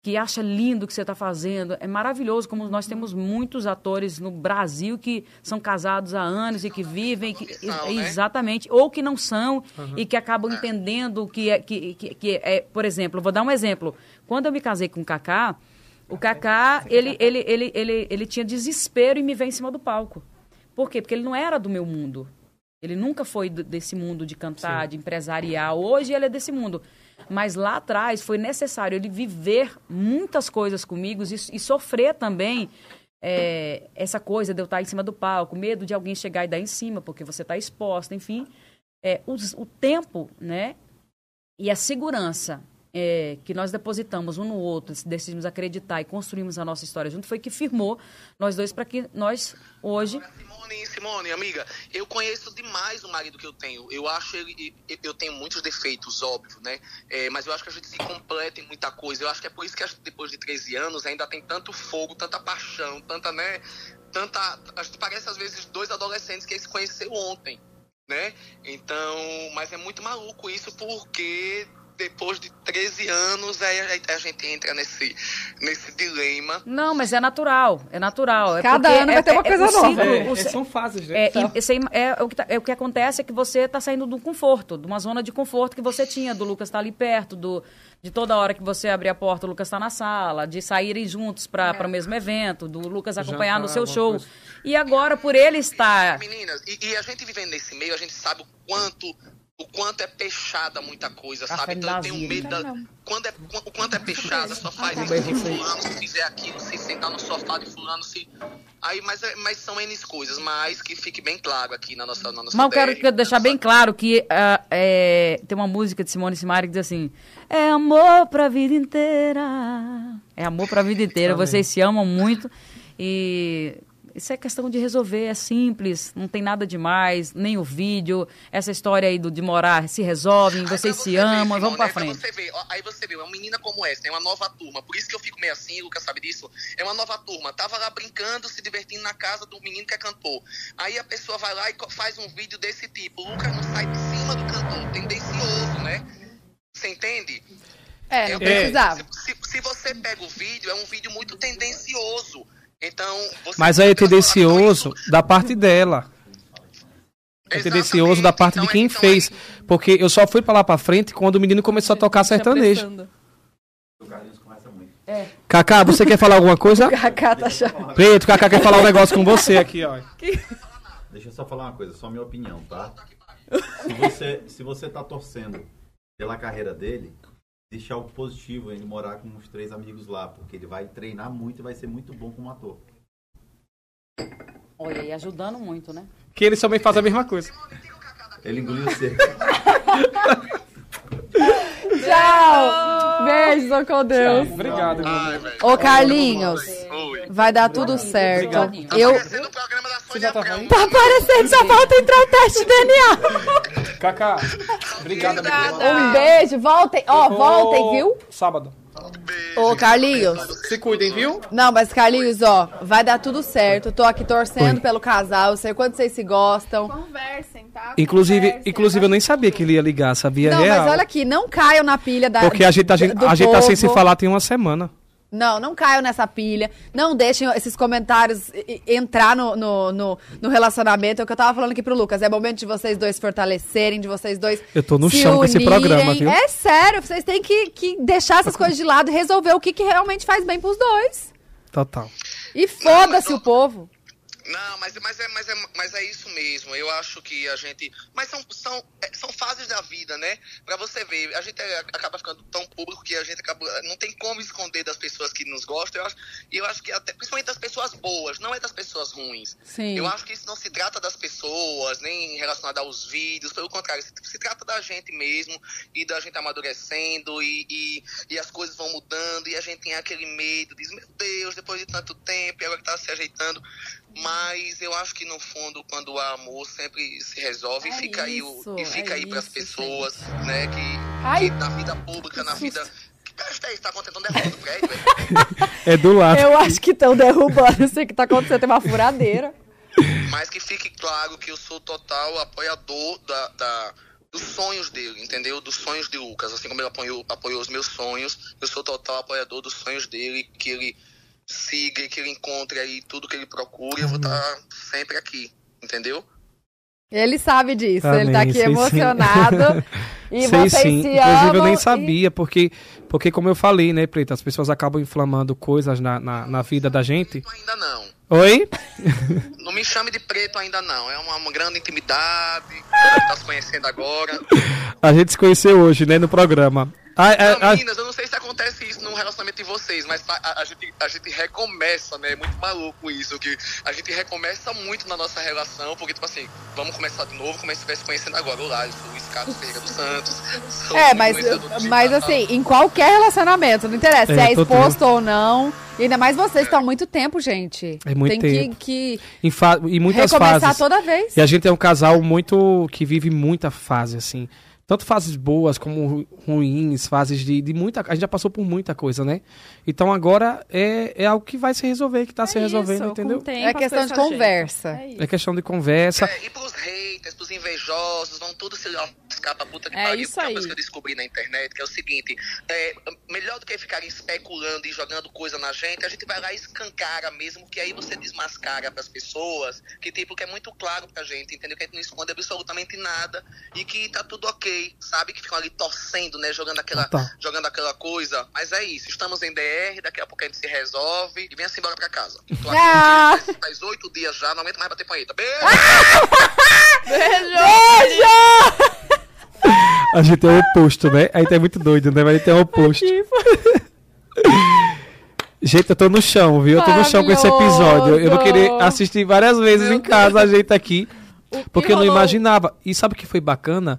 que acha lindo o que você está fazendo, é maravilhoso como nós temos muitos atores no Brasil que são casados há anos e que vivem, que, né? exatamente, ou que não são e que acabam entendendo que é, que, que, que é, por exemplo, vou dar um exemplo. Quando eu me casei com o Kaká, o Kaká, ele, ele, ele, ele, ele tinha desespero em me ver em cima do palco. Por quê? Porque ele não era do meu mundo. Ele nunca foi desse mundo de cantar, de empresariar. Hoje ele é desse mundo. Mas lá atrás foi necessário ele viver muitas coisas comigo e, e sofrer também é, essa coisa de eu estar em cima do palco, medo de alguém chegar e dar em cima, porque você está exposta, enfim. É, o tempo, né? E a segurança é, que nós depositamos um no outro, decidimos acreditar e construímos a nossa história junto, foi que firmou nós dois para que nós hoje Simone, Simone, amiga, eu conheço demais o marido que eu tenho. Eu acho ele. Eu tenho muitos defeitos, óbvio, né? É, mas eu acho que a gente se completa em muita coisa. Eu acho que é por isso que depois de 13 anos ainda tem tanto fogo, tanta paixão, tanta, né? Tanta. A gente parece às vezes dois adolescentes que se conheceu ontem, né? Então. Mas é muito maluco isso porque depois de 13 anos aí a, a gente entra nesse, nesse dilema. Não, mas é natural, é natural. É Cada porque ano vai ter uma coisa o nova. ciclo- É, é, são fases, né? É, é, o que tá- é o que acontece é que você está saindo de um conforto, de uma zona de conforto que você tinha, do Lucas estar ali perto, do, de toda hora que você abrir a porta, o Lucas está na sala, de saírem juntos para o mesmo evento, do Lucas acompanhar no seu show. coisa. E agora, por ele estar. Meninas, e, e a gente vivendo nesse meio, a gente sabe o quanto o quanto é peixada muita coisa, Café sabe? Então eu tenho vida. medo da, quando é o quanto é peixada, só faz Ah, isso se fulano, se fizer aquilo, se sentar no sofá de fulano, se aí mas, é- mas são N coisas, mas que fique bem claro aqui na nossa na nossa Mas eu quero DR, deixar bem claro que ah, é, tem uma música de Simone Simari que diz assim: É amor pra vida inteira. É amor pra vida inteira. Vocês se amam muito e. Isso é questão de resolver, é simples, não tem nada demais, nem o vídeo, essa história aí do, de morar se resolvem, Aí vocês se você ver, amam, Simone, vamos pra aí pra frente. Você ver, ó, aí você vê, uma menina como essa, tem uma nova turma. Por isso que eu fico meio assim, o Lucas sabe disso. É uma nova turma. Tava lá brincando, se divertindo na casa do menino que é cantor. Aí a pessoa vai lá e faz um vídeo desse tipo. O Lucas não sai de cima do cantor, tendencioso, né? Você entende? É, não É, precisava. Se, se- se você pega o vídeo, é um vídeo muito tendencioso. Então, você Mas aí é então, tendencioso isso- da parte dela. É tendencioso da parte de Exatamente. quem Então, é- fez. Porque eu só fui pra lá pra frente quando o menino começou a tocar sertanejo. Muito. Cacá, você quer falar alguma coisa? Cacá tá chamando. Preto, Cacá quer falar um negócio com você aqui, ó. Deixa eu só falar uma coisa, só minha opinião, tá? Se você, se você tá torcendo pela carreira dele, existe algo positivo em ele morar com os três amigos lá, porque ele vai treinar muito e vai ser muito bom como ator. Olha, e ajudando muito, né? Que eles também fazem a mesma coisa. Ele engoliu o seco. Tchau! Beijo, com Deus. Obrigado. Ai, amor. velho. Ô, Carlinhos, Oi. vai dar tudo certo. Obrigado. Eu. Programa da Sônia já tá vendo? Tá aparecendo, só falta entrar o teste de DNA. Cacá, obrigado, amigo. Um beijo, voltem. Ó, Ô, voltem, viu? Sábado. Ô, Carlinhos. Se cuidem, viu? Não, mas Carlinhos, ó, vai dar tudo certo. Tô aqui torcendo pelo casal, sei quanto vocês se gostam. Conversem, tá? Inclusive, Conversem. inclusive eu nem sabia que ele ia ligar, sabia? Não, Real. mas olha aqui, não caiam na pilha da. Porque a gente, a gente, do a gente tá sem se falar tem uma semana. Não, não caiam nessa pilha. Não deixem esses comentários entrar no, no, no, no relacionamento. É o que eu tava falando aqui pro Lucas. É momento de vocês dois fortalecerem, de vocês dois. Eu tô no se chão com esse unirem. programa, viu? É sério, vocês têm que, que deixar essas coisas de lado e resolver o que, que realmente faz bem pros dois. Total. E foda-se o povo. Não, mas, mas, é, mas, é, mas é isso mesmo. Eu acho que a gente. Mas são, são, é, são fases da vida, né? Pra você ver, a gente é- acaba ficando tão público que a gente acaba. Não tem como esconder das pessoas que nos gostam. Eu acho, e eu acho que até, principalmente das pessoas boas, não é das pessoas ruins. Sim. Eu acho que isso não se trata das pessoas, nem relacionado aos vídeos, pelo contrário, se, se trata da gente mesmo e da gente amadurecendo e, e, e as coisas vão mudando e a gente tem aquele medo, diz, meu Deus, depois de tanto tempo, e agora tá se ajeitando. Mas eu acho que no fundo, quando há amor, sempre se resolve É e fica aí, isso, o, e fica é aí pras isso, pessoas, né, que, Ai. que na vida pública, na vida. Que é isso? Tá acontecendo derrubando o prédio, velho? É do lado. Eu acho que estão derrubando. Não sei que tá acontecendo. Tem uma furadeira. Mas que fique claro que eu sou total apoiador da, da- dos sonhos dele, entendeu? Dos sonhos de Lucas. Assim como ele apoiou, apoiou os meus sonhos, eu sou total apoiador dos sonhos dele, que ele siga e que ele encontre aí tudo que ele procura. Eu vou estar sempre aqui, entendeu? Ele sabe disso. ele tá Amém, aqui sei sim. emocionado. E Sei vocês sim. se Inclusive, eu nem e- sabia, porque, porque como eu falei, né, Preta, as pessoas acabam inflamando coisas na, na, na vida da gente. Ainda não. Oi? Não me chame de preto ainda não. É uma, uma grande intimidade. Tá se conhecendo agora. A gente se conheceu hoje, né, no programa. Ah, é, Não, ah, meninas, eu não sei se acontece isso no relacionamento de vocês, mas a, a- a gente, a gente recomeça, né? É muito maluco isso, que a gente recomeça muito na nossa relação, porque, tipo assim, vamos começar de novo, como se estivesse conhecendo agora. Olá, eu sou o Carlos Ferreira dos Santos. É, mas, mas assim, em qualquer relacionamento, não interessa se É, é exposto ou não. E ainda mais vocês estão há muito tempo, gente. É muito Tem tempo. que, em, fa- que muitas recomeçar fases. toda vez. E a gente é um casal muito que vive muita fase, assim. Tanto fases boas como ru- ruins, fases de, de muita. A gente já passou por muita coisa, né? Então agora é, é algo que vai se resolver, que tá se É resolvendo, isso, entendeu? tempo, É questão de se conversa. É. É questão de conversa. É, e pros haters, pros invejosos, vão tudo se pra puta que É pariu. isso Porque é uma aí. coisa que eu descobri na internet, que é o seguinte, é, melhor do que ficarem especulando e jogando coisa na gente, a gente vai lá e escancara mesmo, que aí você desmascara pras pessoas, que tipo, que é muito claro pra gente, entendeu? Que a gente não esconde absolutamente nada e que tá tudo ok, sabe? Que ficam ali torcendo, né? Jogando aquela, Ah, tá. jogando aquela coisa. Mas é isso, estamos em DR, daqui a pouco a gente se resolve e venha-se embora pra casa. Tô aqui Ah! faz- faz oito dias já, não aguento mais bater punheta. Beijo! A gente é o oposto, né? A gente é muito doido, né? Mas a gente é o oposto. Gente, eu tô no chão, viu? Eu tô no chão com esse episódio. Eu vou querer assistir várias vezes em casa a gente aqui. Porque eu não imaginava. E sabe o que foi bacana?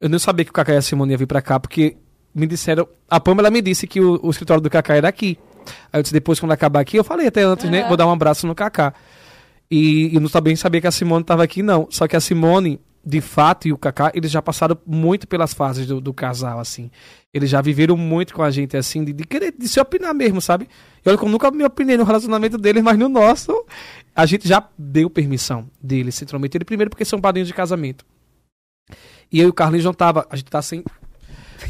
Eu não sabia que o Cacá e a Simone ia vir pra cá, porque me disseram. A Pamela me disse que o, o escritório do Cacá era aqui. Aí eu disse, depois, quando acabar aqui, eu falei até antes, né? Vou dar um abraço no Cacá. E eu não também sabia que a Simone tava aqui, não. Só que a Simone, de fato, e o Kaká, eles já passaram muito pelas fases do, do casal, assim. Eles já viveram muito com a gente, assim, de, de querer de se opinar mesmo, sabe? Eu nunca me opinei no relacionamento deles, mas no nosso, a gente já deu permissão deles se intrometerem, primeiro porque são padrinhos de casamento. E eu e o Carlinhos não tava, a gente tá sem,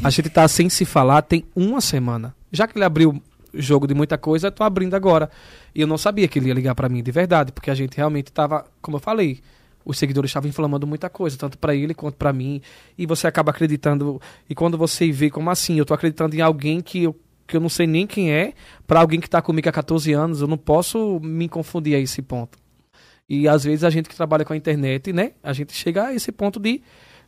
a gente tá sem se falar tem uma semana. Já que ele abriu jogo de muita coisa, eu tô abrindo agora. E eu não sabia que ele ia ligar pra mim de verdade, porque a gente realmente tava, como eu falei, os seguidores estavam inflamando muita coisa, tanto pra ele quanto pra mim. E você acaba acreditando. E quando você vê como assim, eu tô acreditando em alguém que eu, que eu não sei nem quem é, pra alguém que tá comigo há 14 anos, eu não posso me confundir a esse ponto. E às vezes a gente que trabalha com a internet, né? A gente chega a esse ponto de,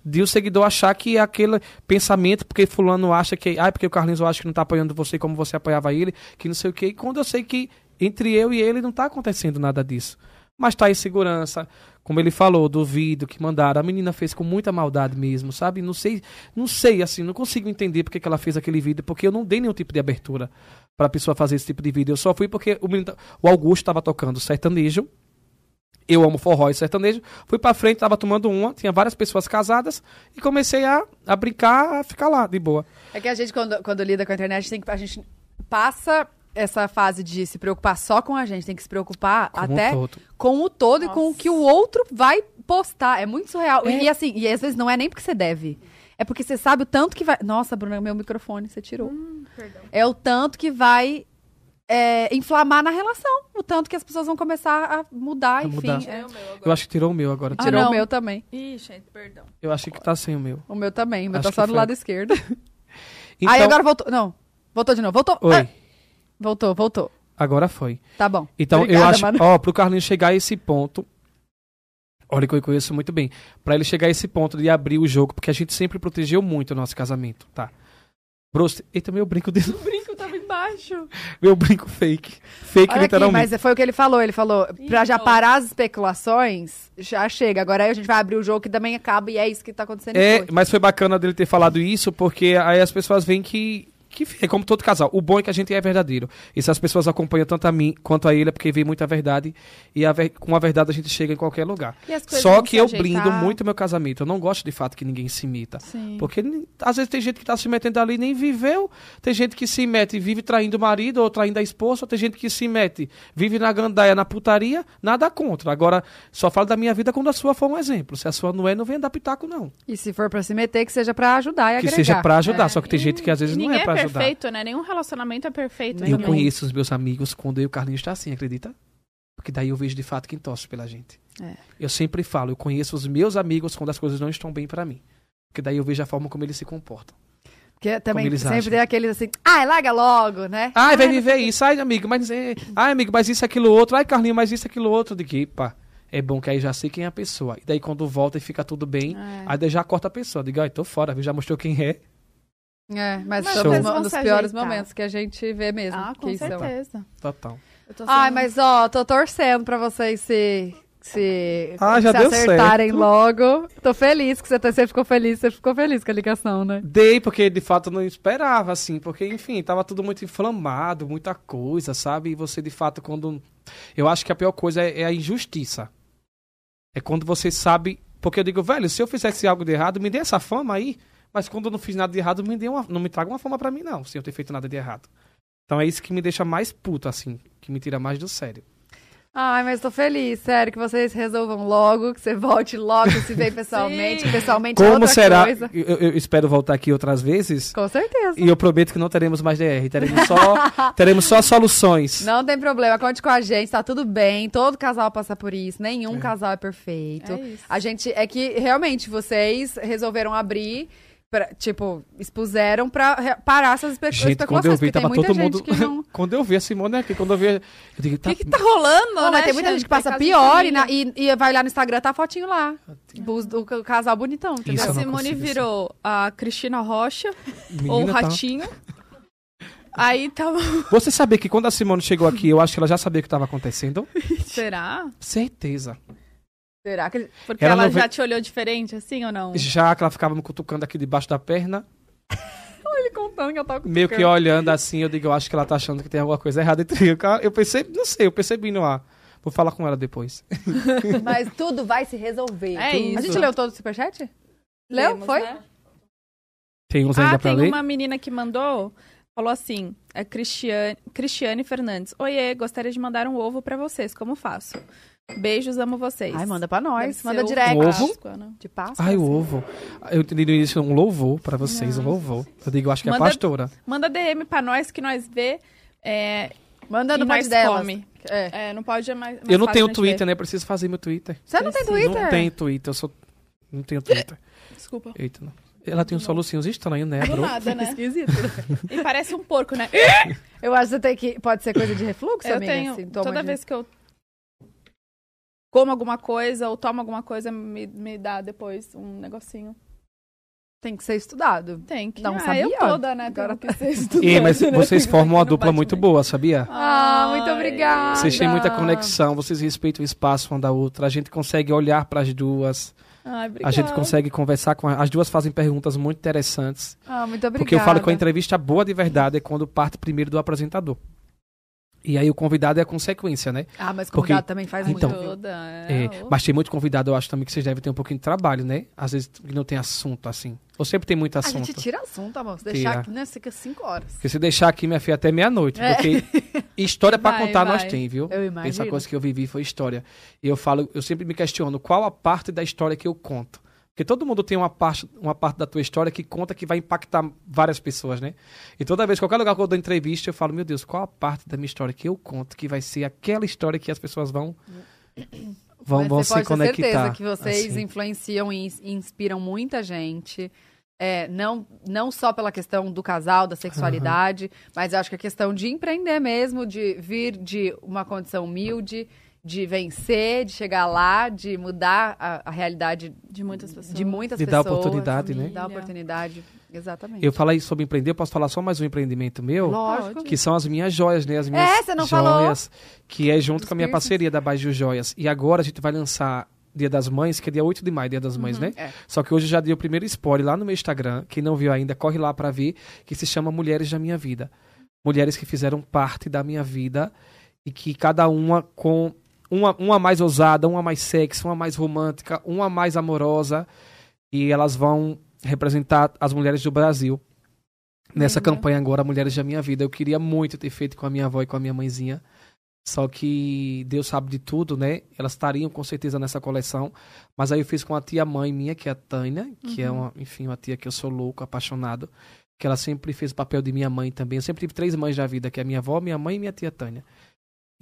de o seguidor achar que aquele pensamento, porque fulano acha que. Ah, porque o Carlinhos eu acho que não tá apoiando você como você apoiava ele, que não sei o quê. E quando eu sei que entre eu e ele não tá acontecendo nada disso. Mas tá em segurança. Como ele falou, do vídeo que mandaram, a menina fez com muita maldade mesmo, sabe? Não sei, não sei, assim, não consigo entender porque que ela fez aquele vídeo, porque eu não dei nenhum tipo de abertura pra pessoa fazer esse tipo de vídeo. Eu só fui porque o, menino, o Augusto tava tocando sertanejo, eu amo forró e sertanejo. Fui pra frente, tava tomando uma, tinha várias pessoas casadas e comecei a, a brincar, a ficar lá, de boa. É que a gente, quando, quando lida com a internet, tem que, a gente passa essa fase de se preocupar só com a gente, tem que se preocupar Como um até todo. com o todo e com o que o outro vai postar. É muito surreal. É. E assim, e às vezes não é nem porque você deve. É porque você sabe o tanto que vai. Nossa, Bruna, meu microfone você tirou. Hum, é o tanto que vai é, inflamar na relação. O tanto que as pessoas vão começar a mudar, A enfim. mudar. É. Eu acho que tirou o meu agora. Ah, Tirou não. o meu também. Ih, gente, perdão. Eu acho que tá sem o meu. O meu também. O meu Acho tá só do foi. lado esquerdo. Então, Aí agora voltou. Não. Voltou de novo. Voltou. Oi, Ah, voltou, voltou. agora foi. Tá bom. Então, eu Obrigada, acho, mano. ó, pro Carlinhos chegar a esse ponto, olha que eu conheço muito bem, pra ele chegar a esse ponto de abrir o jogo, porque a gente sempre protegeu muito o nosso casamento, tá? Bros, eita, meu brinco de... O brinco tava embaixo. meu brinco fake. Fake Olha aqui, literalmente. mas foi o que ele falou. Ele falou, pra já parar as especulações, já chega. Agora aí a gente vai abrir o jogo que também acaba e é isso que tá acontecendo. É, hoje. mas foi bacana dele ter falado isso, porque aí as pessoas veem que, que é como todo casal. O bom é que a gente é verdadeiro. E se as pessoas acompanham tanto a mim quanto a ele, é porque vê muita verdade. E a ver- com a verdade a gente chega em qualquer lugar. Só que eu ajeitar. blindo muito meu casamento. Eu não gosto de fato que ninguém se imita. Sim. Porque às vezes tem gente que tá se metendo ali e nem viveu. Tem gente que se mete e vive traindo o marido ou traindo a esposa. Ou tem gente que se mete, vive na gandaia, na putaria. Nada contra. Agora, só falo da minha vida quando a sua for um exemplo. Se a sua não é, não vem dar pitaco, não. E se for pra se meter, que seja pra ajudar e Que agregar. seja pra ajudar. É, Só que tem e- gente que às vezes não é pra ajudar. perfeito, né? Nenhum relacionamento é perfeito Eu também. conheço os meus amigos quando eu e o Carlinhos está assim, acredita? Porque daí eu vejo de fato quem torce pela gente. É. Eu sempre falo, eu conheço os meus amigos quando as coisas não estão bem pra mim. Porque daí eu vejo a forma como eles se comportam. Porque também sempre agem. tem aqueles assim, ai, larga logo, né? Ai, vai viver isso. Ai, amigo, mas... É... Ai, amigo, mas isso, aquilo, outro. Ai, Carlinhos, mas isso, aquilo, outro. De que, pá, é bom que aí já sei quem é a pessoa. E daí quando volta e fica tudo bem, É. aí já corta a pessoa. Diga, ai, tô fora, viu? já mostrou quem é. É, mas Mas nos se piores momentos que a gente vê mesmo. Ah, com são. certeza. Total. Eu tô Ai, sendo- mas ó, tô torcendo pra vocês se. Se, Ah, já se deu acertarem certo. logo. Tô feliz que você, tá- você ficou feliz. Você ficou feliz com a ligação, né? Dei, porque de fato eu não esperava, assim, porque, enfim, tava tudo muito inflamado, muita coisa, sabe? E você, de fato, quando. Eu acho que a pior coisa é, é a injustiça. É quando você sabe. Porque eu digo, velho, se eu fizesse algo de errado, me dê essa fama aí. Mas quando eu não fiz nada de errado, me dê uma, não me traga uma fama pra mim, não, sem eu ter feito nada de errado. Então é isso que me deixa mais puto, assim, que me tira mais do sério. Ai, mas tô feliz, sério, que vocês resolvam logo, que você volte logo, se vê pessoalmente, pessoalmente é Como outra será? coisa. Eu, eu espero voltar aqui outras vezes. Com certeza. E eu prometo que não teremos mais DR. Teremos só, teremos só soluções. Não tem problema, conte com a gente, tá tudo bem. Todo casal passa por isso, nenhum casal é perfeito. É isso. A gente é que realmente vocês resolveram abrir, pra- tipo, expuseram pra parar essas espe Gente, quando eu especulações, vi, tava muita todo gente mundo. que não. quando eu vi a Simone aqui, quando eu vi. Eu digo, O tá, que, que tá rolando, Não, né? mas tem muita gente que passa Casa pior e, na- família. e- e vai lá no Instagram, tá a fotinho lá. Bus- Do, ca- casal bonitão, entendeu? Isso A Simone consigo, virou a Cristina Rocha, menina, ou o tá- Ratinho. Aí tava... Você sabia que quando a Simone chegou aqui, eu acho que ela já sabia o que estava acontecendo? Será? Certeza. Será que. Porque Ela ela, já te olhou diferente, assim, ou não? Já que ela ficava me cutucando aqui debaixo da perna, Ele contando que eu tava meio que olhando assim, eu digo, eu acho que ela tá achando que tem alguma coisa errada entre eu. Eu percebi, não sei, eu percebi no ar. Vou falar com ela depois. Mas tudo vai se resolver. É Tudo. isso. A gente leu todo o superchat? Leu? Lemos, Foi? né? Tem uns ainda Ah, pra tem ler? uma menina que mandou, falou assim, é Cristiane, Cristiane Fernandes. Oiê, gostaria de mandar um ovo pra vocês, como faço? Beijos, amo vocês. Ai, manda pra nós. Manda Um ovo? Páscoa, né? De Páscoa. Ai, o assim. ovo. Eu entendi no início um louvor pra vocês, um louvor. Eu digo, eu acho que é a Manda- pastora. Manda DM pra nós que nós vê. É, Manda no pod delas. come. É. É, não pode é mais. mais Eu não tenho Twitter, ver. né? Preciso fazer meu Twitter. Você não tem. Twitter? Não tenho Twitter, eu sou. Não tenho Twitter. Desculpa. Eita, não. Ela tem uns solucinhos estranhos, né, Do nada, né? Esquisito. E parece um porco, né? Eu acho que você tem que. Pode ser coisa de refluxo, Eu amiga? tenho. sintoma Toda de- vez que eu como alguma coisa ou tomo alguma coisa, me, me dá depois um negocinho. Tem que ser estudado. Tem que. Não ah, sabia? eu toda, né? Agora que ser estudante, E, mas né? vocês formam uma dupla muito boa, sabia? Ah, muito obrigada. Vocês têm muita conexão, vocês respeitam o espaço uma da outra, a gente consegue olhar para as duas, Ai, obrigada. a gente consegue conversar com a- as duas fazem perguntas muito interessantes. Ah, muito obrigada. Porque eu falo que a entrevista boa de verdade é quando parte primeiro do apresentador. E aí o convidado é a consequência, né? Ah, mas Porque- convidado também faz Então, muito. Toda, É, é, ô. mas tem muito convidado, eu acho também que vocês devem ter um pouquinho de trabalho, né? Às vezes não tem assunto assim. Ou sempre tem muito A assunto. gente tira assunto, amor. Se deixar Tira. aqui, né? Fica cinco horas. Porque se deixar aqui, minha filha, até meia-noite. É. Porque história pra Vai, contar nós vai. tem, viu? Eu Essa imagino. coisa que eu vivi foi história. E eu falo, eu sempre me questiono qual a parte da história que eu conto. Porque todo mundo tem uma parte, uma parte da tua história que conta que vai impactar várias pessoas, né? E toda vez, qualquer lugar que eu dou entrevista, eu falo, meu Deus, qual a parte da minha história que eu conto que vai ser aquela história que as pessoas vão vão, Mas vão você se pode ter conectar. certeza que vocês assim. influenciam e ins- inspiram muita gente. É, não, não só pela questão do casal, da sexualidade, mas eu acho que a questão de empreender mesmo, de vir de uma condição humilde, de vencer, de chegar lá, de mudar a, a realidade De muitas pessoas. de muitas De dar pessoas. oportunidade, né? De dar oportunidade. Exatamente. Eu falei sobre empreender, eu posso falar só mais um empreendimento meu? Lógico. Que são as minhas joias, né? As minhas É, você não falou. joias. Que é junto Dos com a minha piercings. parceria da Baju Joias. E agora a gente vai lançar Dia das Mães, que é dia 8 de maio, Dia das Mães, né? É. Só que hoje eu já dei o primeiro spoiler lá no meu Instagram. Quem não viu ainda, corre lá pra ver. Que se chama Mulheres da Minha Vida. Mulheres que fizeram parte da minha vida. E que cada uma com... Uma, uma mais ousada, uma mais sexy, uma mais romântica, uma mais amorosa. E elas vão representar as mulheres do Brasil. Nessa Linda. campanha agora, Mulheres da Minha Vida. Eu queria muito ter feito com a minha avó e com a minha mãezinha. Só que Deus sabe de tudo, né? Elas estariam com certeza nessa coleção. Mas aí eu fiz com a tia mãe minha, que é a Tânia, que é uma, enfim, uma tia que eu sou louco, apaixonado. Que ela sempre fez o papel de minha mãe também. Eu sempre tive três mães da vida, que é a minha avó, minha mãe e minha tia Tânia.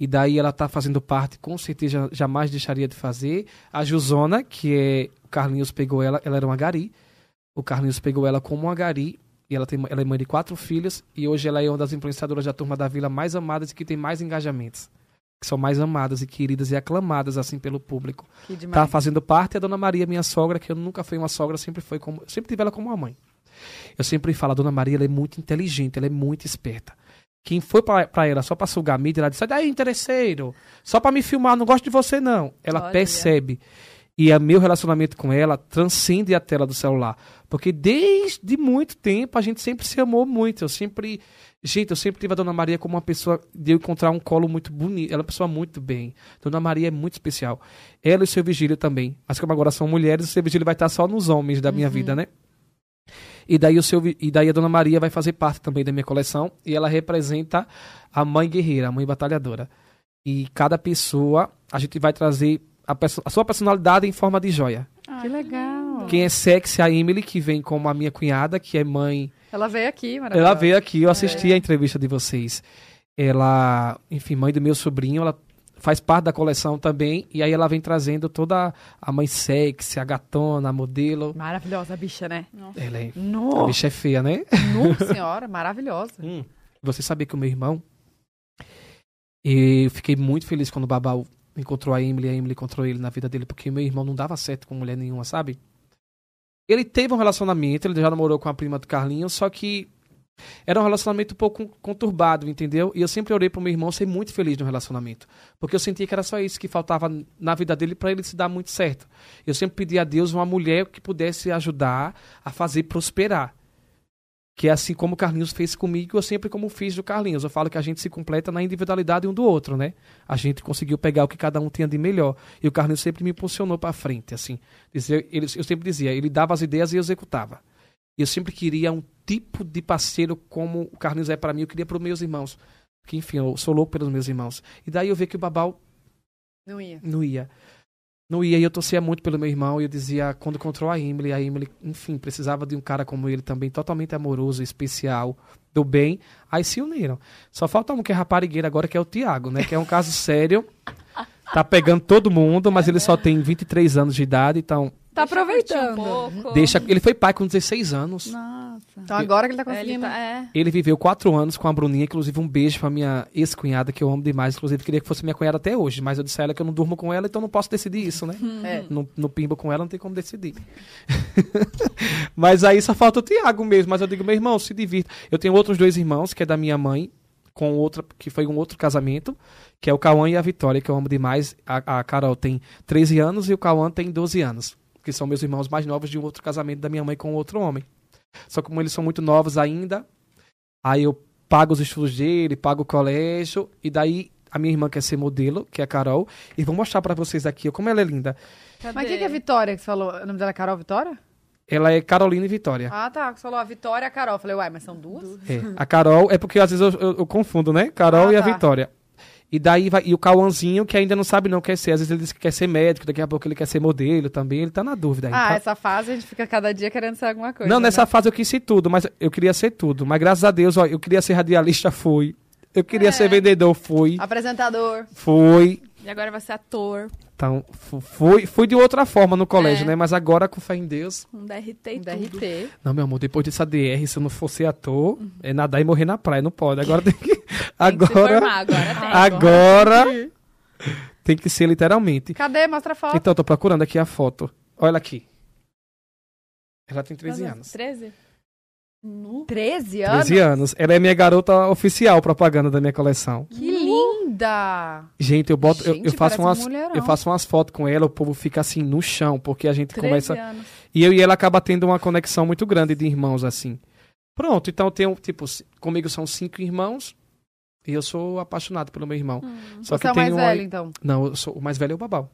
E daí ela tá fazendo parte, com certeza jamais deixaria de fazer. A Jusona, que é. O Carlinhos pegou ela, ela era uma gari. O Carlinhos pegou ela como uma gari. E ela, tem, ela é mãe de quatro filhos. E hoje ela é uma das influenciadoras da turma da vila mais amadas e que tem mais engajamentos. Que são mais amadas e queridas e aclamadas, assim, pelo público. Que demais. Tá fazendo parte. A dona Maria, minha sogra, que eu nunca fui uma sogra, sempre foi como. Sempre tive ela como uma mãe. Eu sempre falo, a Dona Maria ela é muito inteligente, ela é muito esperta. Quem foi pra, pra ela só pra sugar a mídia, ela disse, sai daí, interesseiro. Só pra me filmar, não gosto de você, não. Ela Olha. percebe. E o meu relacionamento com ela transcende a tela do celular. Porque desde muito tempo a gente sempre se amou muito. Eu sempre. Gente, eu sempre tive a Dona Maria como uma pessoa de eu encontrar um colo muito bonito. Ela é uma pessoa muito bem. Dona Maria é muito especial. Ela e o seu Vigílio também. Mas como agora são mulheres, o seu Vigílio vai estar só nos homens da minha vida, né? E daí, o seu, e daí a Dona Maria vai fazer parte também da minha coleção. E ela representa a mãe guerreira, a mãe batalhadora. E cada pessoa, a gente vai trazer a, a sua personalidade em forma de joia. Que legal. Quem é sexy, a Emily, que vem como a minha cunhada, que é mãe. Ela veio aqui, maravilhosa. Ela veio aqui, eu assisti a entrevista de vocês. Ela, enfim, mãe do meu sobrinho, ela faz parte da coleção também. E aí ela vem trazendo toda a mãe sexy, a gatona, a modelo. Maravilhosa a bicha, né? Ela é. A Nossa, bicha é feia, né? senhora, maravilhosa. Hum, você sabia que o meu irmão. Eu fiquei muito feliz quando o Babau encontrou a Emily e a Emily encontrou ele na vida dele, porque meu irmão não dava certo com mulher nenhuma, sabe? Ele teve um relacionamento, ele já namorou com a prima do Carlinhos, só que era um relacionamento um pouco conturbado, entendeu? E eu sempre orei pro meu irmão ser muito feliz no relacionamento, porque eu sentia que era só isso que faltava na vida dele para ele se dar muito certo. Eu sempre pedi a Deus uma mulher que pudesse ajudar a fazer prosperar. Que é assim como o Carlinhos fez comigo, eu sempre como fiz do Carlinhos. Eu falo que a gente se completa na individualidade um do outro, né? A gente conseguiu pegar o que cada um tinha de melhor. E o Carlinhos sempre me impulsionou para frente, assim. Eu sempre dizia, ele dava as ideias e eu executava. Eu sempre queria um tipo de parceiro como o Carlinhos é para mim, eu queria para os meus irmãos. Que enfim, eu sou louco pelos meus irmãos. E daí eu vi que o Babau Não ia. não ia. Não ia, e eu torcia muito pelo meu irmão, e eu dizia, quando encontrou a Emily, a Emily, enfim, precisava de um cara como ele também, totalmente amoroso, especial, do bem, aí se uniram. Só falta um que é raparigueiro agora, que é o Tiago, né, que é um caso sério, tá pegando todo mundo, mas ele só tem 23 anos de idade, então, Tá Deixa aproveitando. Um pouco. deixa, ele foi pai com 16 anos, Nossa. Então agora que ele tá É, ele conseguindo. tá- é. ele viveu quatro anos com a Bruninha, inclusive um beijo pra minha ex-cunhada, que eu amo demais, inclusive queria que fosse minha cunhada até hoje, mas eu disse a ela que eu não durmo com ela, então não posso decidir isso, né? É. no, no pimba com ela, não tem como decidir. mas aí só falta o Tiago mesmo. Mas eu digo, meu irmão, se divirta. Eu tenho outros dois irmãos, que é da minha mãe, com outra, que foi um outro casamento, que é o Cauã e a Vitória, que eu amo demais. A, a Carol tem 13 anos e o Cauã tem 12 anos. Que são meus irmãos mais novos de um outro casamento da minha mãe com outro homem. Só que como eles são muito novos ainda, aí eu pago os estudos dele, pago o colégio, e daí a minha irmã quer ser modelo, que é a Carol, e vou mostrar pra vocês aqui ó, como ela é linda. Mas o que, é Vitória que você falou? O nome dela é Carol Vitória? Ela é Carolina e Vitória. Ah, tá. Você falou a Vitória e a Carol. Eu falei, uai, mas são duas? É. A Carol, é porque às vezes eu, eu- eu confundo, né? Carol Ah, e a tá. Vitória. E daí vai, e o Cauãzinho, que ainda não sabe não quer ser. Às vezes ele diz que quer ser médico, daqui a pouco ele quer ser modelo também. Ele tá na dúvida aí. Ah, tá? essa fase a gente fica cada dia querendo ser alguma coisa. Não, nessa né? fase eu quis ser tudo, mas eu queria ser tudo. Mas graças a Deus, ó, eu queria ser radialista, fui. Eu queria É. ser vendedor, fui. Apresentador. Fui. E agora vai ser ator, Então, fui, fui de outra forma no colégio, É. né? Mas agora, com fé em Deus. um DRT e Um tudo. DRT. Não, meu amor, depois dessa DR, se eu não fosse ator, Uhum. é nadar e morrer na praia. Não pode. Agora tem que. Tem que agora. formar, agora tem. Agora tem que ser literalmente. Cadê? Mostra a foto. Então, tô procurando aqui a foto. Olha aqui. Ela tem 13 Quantos? anos. 13? Nu. 13 anos? 13 anos. Ela é minha garota oficial propaganda da minha coleção. Que linda! Gente, eu boto, eu- eu, Gente, faço umas, um mulherão. eu faço umas fotos com ela, o povo fica assim no chão, porque a gente 13 começa anos. e eu e ela acaba tendo uma conexão muito grande de irmãos assim. Pronto, então eu tenho tipo, comigo são cinco irmãos e eu sou apaixonado pelo meu irmão. Só Você é o mais um velho, então. Não, eu sou o mais velho é o Babau.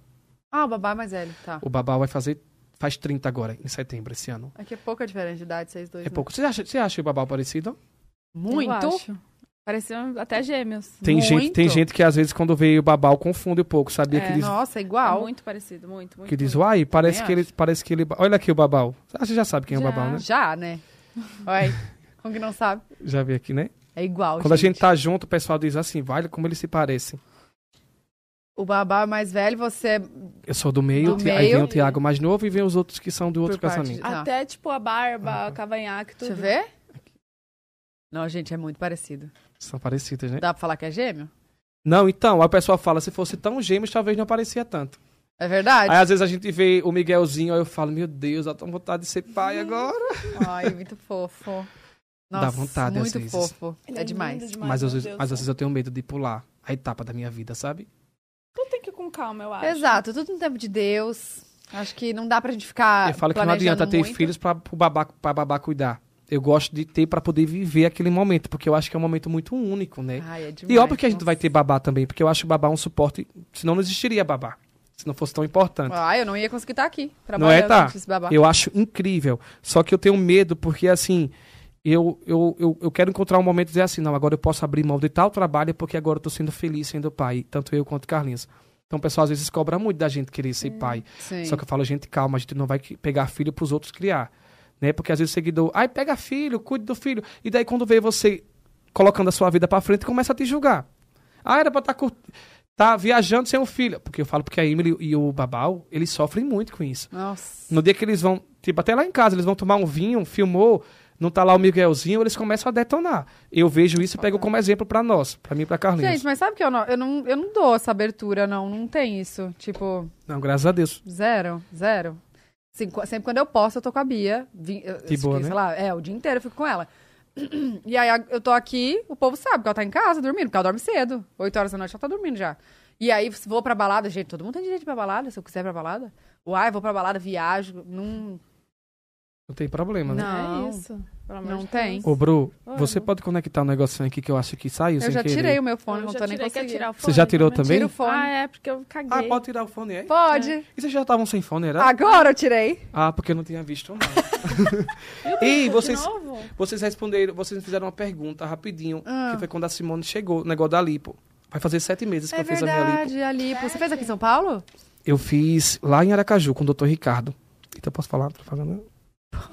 Ah, o babá é mais velho, tá. O Babau vai fazer faz 30 agora, em setembro esse ano. Aqui é pouca diferença de idade, vocês dois. É né? pouco. Você acha, você acha o Babau parecido? Muito? Pareciam até gêmeos. Tem gente, tem Muito. gente que às vezes quando vê o Babau confunde um pouco, sabia? É, que diz, Nossa, É igual. muito parecido, muito, muito. que diz, muito. uai, parece que ele, parece que ele, olha aqui o Babau. Você já sabe quem é o Já. Babau, né? Já, né? Olha, como que não sabe? Já vi aqui, né? É igual, Quando a gente tá junto, o pessoal diz assim, vale como eles se parecem. O babá é mais velho, você Eu sou do meio, Do ti- aí vem meio. o Tiago mais novo e vem os outros que são do outro casamento. de-. Até, tipo, a barba, cavanhaque, tudo. Deixa eu ver. Não, gente, é muito parecido. São parecidos, né? Dá pra falar que é gêmeo? Não, então, a pessoa fala, se fosse tão gêmeos, talvez não parecia tanto. É verdade. Aí às vezes a gente vê o Miguelzinho, aí eu falo, meu Deus, eu tô com vontade de ser pai agora. Ai, muito fofo. Dá Nossa, vontade, às muito vezes. fofo. Ele É demais. lindo Mas, às vezes, mas às vezes eu tenho medo de pular a etapa da minha vida, sabe? Tudo tem que ir com calma, eu acho. Exato, tudo no tempo de Deus. Acho que não dá pra gente ficar. eu falo que não adianta ter muito. filhos pra, pro babá, pra babá cuidar. Eu gosto de ter pra poder viver aquele momento, porque eu acho que é um momento muito único, né? Ai, é E demais, óbvio que a gente nossa. vai ter babá também, porque eu acho o babá um suporte, senão não existiria babá. Se não fosse tão importante. Ah, eu não ia conseguir estar aqui. Não Trabalhando é, tá? Eu acho incrível. Só que eu tenho medo, porque assim, eu, eu, eu, eu quero encontrar um momento e dizer assim, não, agora eu posso abrir mão de tal trabalho, porque agora eu tô sendo feliz sendo pai, tanto eu quanto Carlinhos. Então o pessoal às vezes cobra muito da gente querer ser pai. Sim. Só que eu falo, gente, calma, a gente não vai pegar filho pros outros criar. Né? Porque às vezes o seguidor, ai, pega filho, cuide do filho. E daí quando vê você colocando a sua vida pra frente, começa a te julgar. Ah, era pra estar tá, tá viajando sem o filho. Porque eu falo porque a Emily e o Babal, eles sofrem muito com isso. Nossa. No dia que eles vão, tipo, até lá em casa, eles vão tomar um vinho, filmou, não tá lá o Miguelzinho, eles começam a detonar. Eu vejo isso e pego como exemplo pra nós, pra mim e pra Carlinhos. Gente, mas sabe que eu não, eu não, eu não dou essa abertura, não. Não tem isso. Tipo, Não, graças a Deus. zero, zero. Assim, sempre quando eu posso, eu tô com a Bia. Eu- eu boa, né? Lá, é, o dia inteiro eu fico com ela. E aí eu tô aqui, o povo sabe que ela tá em casa dormindo, porque ela dorme cedo. 8 horas da noite ela tá dormindo já. E aí vou pra balada, gente, todo mundo tem direito pra balada, se eu quiser ir pra balada. Uai, vou pra balada, viajo. Não, Não tem problema, né? Não. É isso. Não tem. Ô, Bru, Oi, você pode conectar um negocinho aqui que eu acho que saiu Eu sem já querer? tirei o meu fone, Eu não já tô nem conseguindo. tirar o Você fone já tirou também? Tira o fone. Ah, é, porque eu caguei. Ah, pode tirar o fone, é? Pode. E vocês já estavam sem fone, era? Agora eu tirei. Ah, porque eu não tinha visto, não. De vocês- novo? Vocês responderam, vocês me fizeram uma pergunta rapidinho, Ah. que foi quando a Simone chegou, o negócio da lipo. Vai fazer sete meses que É eu fiz a minha lipo. verdade, a lipo. Você fez aqui em São Paulo? Eu fiz lá em Aracaju com o Dr. Ricardo. Então posso falar propaganda?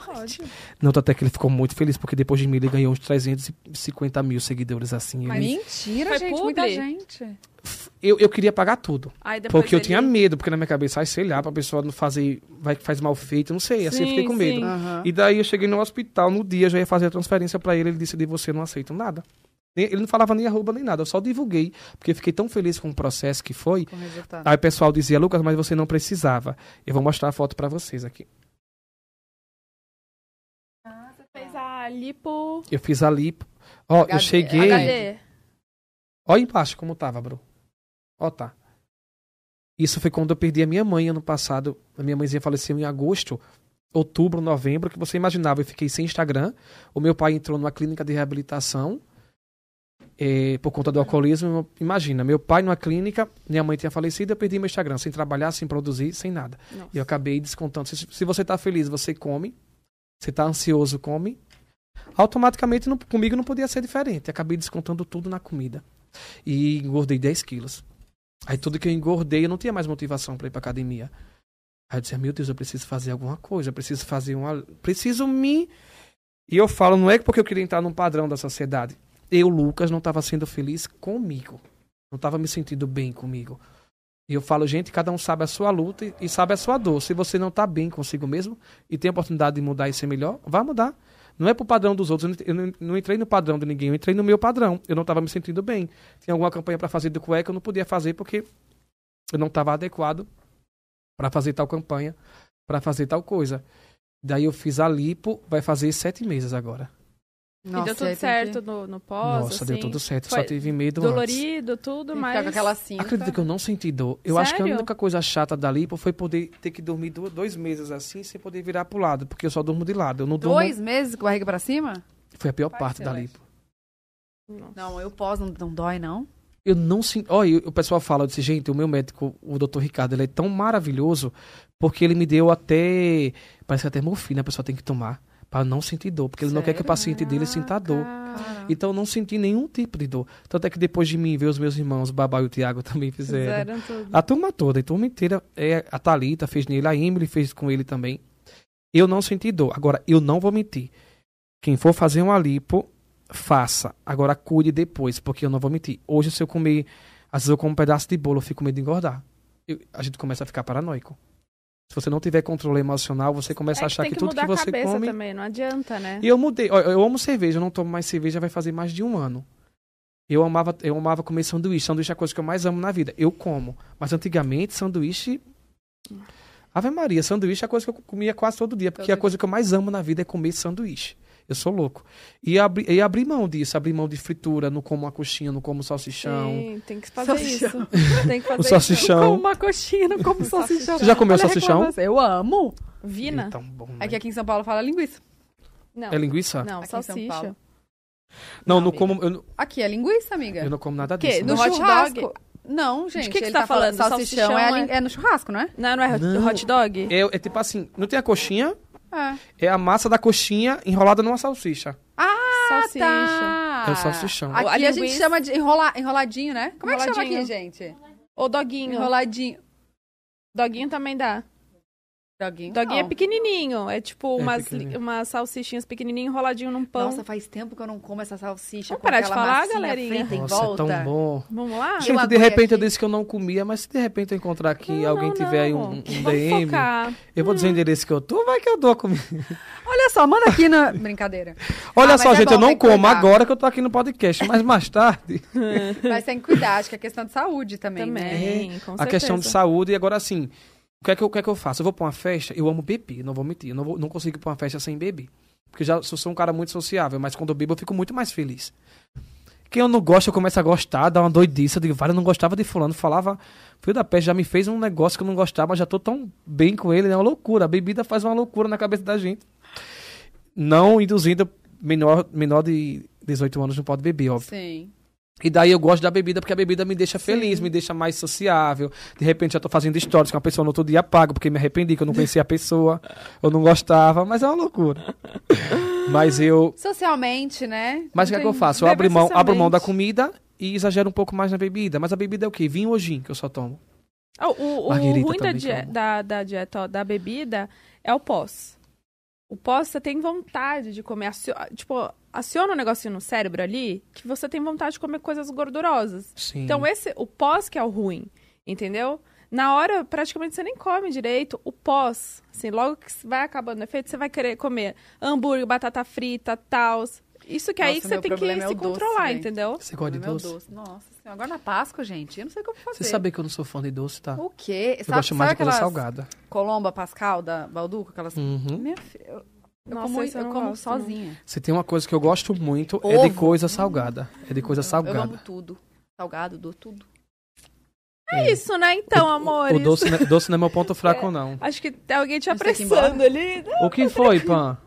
Pode. Não, até que ele ficou muito feliz, porque depois de mim ele ganhou uns 350 mil seguidores assim. Mas Ele- mentira, Foi gente, publi? muita gente. Eu, eu queria pagar tudo. Aí Porque eu ele- tinha medo, porque na minha cabeça, ai, sei lá, pra pessoa não fazer, vai que faz mal feito, não sei, assim eu fiquei com medo. Aham. E daí eu cheguei no hospital, no dia, já ia fazer a transferência pra ele, ele disse, de você eu não aceito nada. Nem- Ele não falava nem arroba nem nada, eu só divulguei, porque eu fiquei tão feliz com o processo que foi. Com o resultado. Aí o pessoal dizia, Lucas, mas você não precisava. Eu vou mostrar a foto pra vocês aqui. Lipo... Eu fiz a lipo. Ó, eu HD, cheguei. HD. Ó embaixo como tava, bro. Ó, tá. Isso foi quando eu perdi a minha mãe ano passado. A minha mãezinha faleceu em agosto, outubro, novembro, que você imaginava. Eu fiquei sem Instagram. O meu pai entrou numa clínica de reabilitação eh, por conta do alcoolismo. Imagina, meu pai numa clínica, minha mãe tinha falecido, eu perdi meu Instagram, sem trabalhar, sem produzir, sem nada. Nossa. E eu acabei descontando. Se, se você tá feliz, você come. Você tá ansioso, come. Automaticamente, não- comigo não podia ser diferente. Acabei descontando tudo na comida. E engordei 10 quilos. Aí tudo que eu engordei, eu não tinha mais motivação pra ir pra academia. Aí eu disse, meu Deus, eu preciso fazer alguma coisa. Eu preciso fazer uma... Preciso me... E eu falo, não é porque eu queria entrar num padrão da sociedade. Eu, Lucas, não estava sendo feliz comigo. Não estava me sentindo bem comigo. E eu falo, gente, cada um sabe a sua luta e- sabe a sua dor. Se você não tá bem consigo mesmo e tem a oportunidade de mudar e ser melhor, vá mudar. Não é pro padrão dos outros. Eu não, entrei no padrão de ninguém, eu entrei no meu padrão. Eu não estava me sentindo bem. Tinha alguma campanha para fazer do cueca, eu não podia fazer porque eu não estava adequado para fazer tal campanha, para fazer tal coisa. Daí eu fiz a lipo, vai fazer sete meses agora. E Nossa, deu aí tudo certo que- no, no pós, Nossa, assim, deu tudo certo. foi Só tive medo antes. Dolorido, tudo, Tem que mas... ficar com aquela cinta. Acredita que eu não senti dor. Eu acho que a Sério? única coisa chata da lipo foi poder ter que dormir do- dois meses assim, sem poder virar pro lado, porque eu só durmo de lado. Eu não durmo. Dois meses com a barriga pra cima? Foi a pior Vai parte da lipo. Não, eu pós, não, não dói, não. Eu não sinto. Olha, o pessoal fala, eu disse, gente, o meu médico, o doutor Ricardo, ele é tão maravilhoso porque ele me deu até. Parece que até morfina a pessoa tem que tomar pra não sentir dor, porque ele não quer que o Sério? paciente dele sinta dor. Cara. Então eu não senti nenhum tipo de dor. Tanto é que depois de mim ver os meus irmãos, o Babá e o Tiago também fizeram. Fizeram. A turma toda, a turma inteira, é, a Thalita fez nele, a Emily fez com ele também. Eu não senti dor. Agora, eu não vou mentir. Quem for fazer uma lipo, faça. Agora, cuide depois, porque eu não vou mentir. Hoje, se eu comer, às vezes eu como um pedaço de bolo, eu fico com medo de engordar. Eu- a gente começa a ficar paranoico. Se você não tiver controle emocional, você começa a É achar tem que, que tudo que a você cabeça come. também, não adianta, né? E eu mudei. Ó, Eu amo cerveja, eu não tomo mais cerveja, vai fazer mais de um ano. Eu amava, eu amava comer sanduíche. Sanduíche é a coisa que eu mais amo na vida. Eu como. Mas antigamente, sanduíche Ave Maria, sanduíche é a coisa que eu comia quase todo dia, porque a coisa que eu mais amo na vida é comer sanduíche. Eu sou louco. E abri, e abri mão disso, abri mão de fritura, não como uma coxinha, não como salsichão. Sim, tem que fazer Salsichão. isso. Tem que fazer O salsichão. isso. Com uma coxinha, não como salsichão. Você já comeu Olha salsichão? Eu amo. Vina? É tão bom, né? É que aqui em São Paulo fala linguiça. Não. É linguiça? Não, Aqui salsicha. Não, não amiga. como. Eu, não- Aqui é linguiça, amiga. eu não como nada disso. No No não. hot churrasco. dog? Não, gente. que que ele você tá falando? Salsichão, Salsichão é, é- é no churrasco, não é? Não, não é hot, Não. hot dog? É, é tipo assim, não tem a coxinha, É. é a massa da coxinha enrolada numa salsicha. salsicha. Tá. É o salsichão. Aqui A a, gente chama de enrola, enroladinho, né? Como é que chama Enroladinho. aqui, gente? Ou doguinho. Enroladinho. Doguinho também dá. Doguinho. Doguinho é pequenininho. É tipo É umas, pequenininho. umas salsichinhas pequenininho enroladinho num pão. Nossa, faz tempo que eu não como essa salsicha Vamos com parar de falar, galerinha? Nossa, é volta. tão bom. Vamos lá? Eu Gente, de repente eu aqui. disse que eu não comia, mas se de repente eu encontrar aqui Não, alguém não, tiver aí um, um DM, focar. eu vou dizer o endereço que eu tô, vai que eu dou a comida. Olha só, manda aqui na... Brincadeira. Olha Ah, só, é gente, bom, eu não que como cuidar. agora que eu tô aqui no podcast, mas mais tarde. Mas tem que cuidar, acho que é questão de saúde também, né? Também, com a questão de certeza. saúde. E agora, assim, o que, é que eu, que é que eu faço? Eu vou pra uma festa, eu amo beber, não vou mentir. Eu não, vou, não consigo ir pra uma festa sem beber. Porque já eu sou um cara muito sociável, mas quando eu bebo eu fico muito mais feliz. Quem eu não gosto, eu começo a gostar, dá uma doidice. Eu digo, eu não gostava de fulano. Falava, fio da peste, já me fez um negócio que eu não gostava, mas já tô tão bem com ele, é uma loucura. A bebida faz uma loucura na cabeça da gente. Não induzindo menor, menor de 18 anos não pode beber, óbvio. Sim. E daí eu gosto da bebida porque a bebida me deixa feliz, me deixa mais sociável. De repente eu tô fazendo stories com a pessoa no outro dia apago porque me arrependi que eu não conhecia a pessoa, eu não gostava, mas é uma loucura. mas eu, Socialmente, né? mas o que é que eu faço? Eu abro mão, abro mão da comida e exagero um pouco mais na bebida. Mas a bebida é o quê? Vinho ou gin que eu só tomo. Ah, o o ruim da, die- da, da dieta, ó, da bebida, é o pós. O pós, você tem vontade de comer. acio- tipo, aciona um negocinho no cérebro ali que você tem vontade de comer coisas gordurosas. Sim. Então, esse, o pós que é o ruim, entendeu? Na hora, praticamente, você nem come direito. O pós, assim, logo que vai acabando o efeito, você vai querer comer hambúrguer, batata frita, tal. Isso que aí Nossa, você tem que é se o doce, controlar, entendeu? Você gosta de doce? doce. Nossa senhora. Agora na Páscoa, gente, eu não sei o que eu vou fazer. Você sabia que eu não sou fã de doce, tá? O quê? Eu sabe, gosto mais sabe de coisa salgada. Colomba Pascal da Balduco? Aquelas... Uhum. Minha filha, eu, eu Nossa, como, eu eu não como gosto, não. sozinha. Se tem uma coisa que eu gosto muito, é de Ovo. coisa salgada. É de coisa Eu salgada. amo tudo. Salgado, dou tudo. É isso, né? Então, O- amores. O doce, não é- doce não é meu ponto fraco, não. Acho que tem alguém te apressando ali. O que foi, Pan?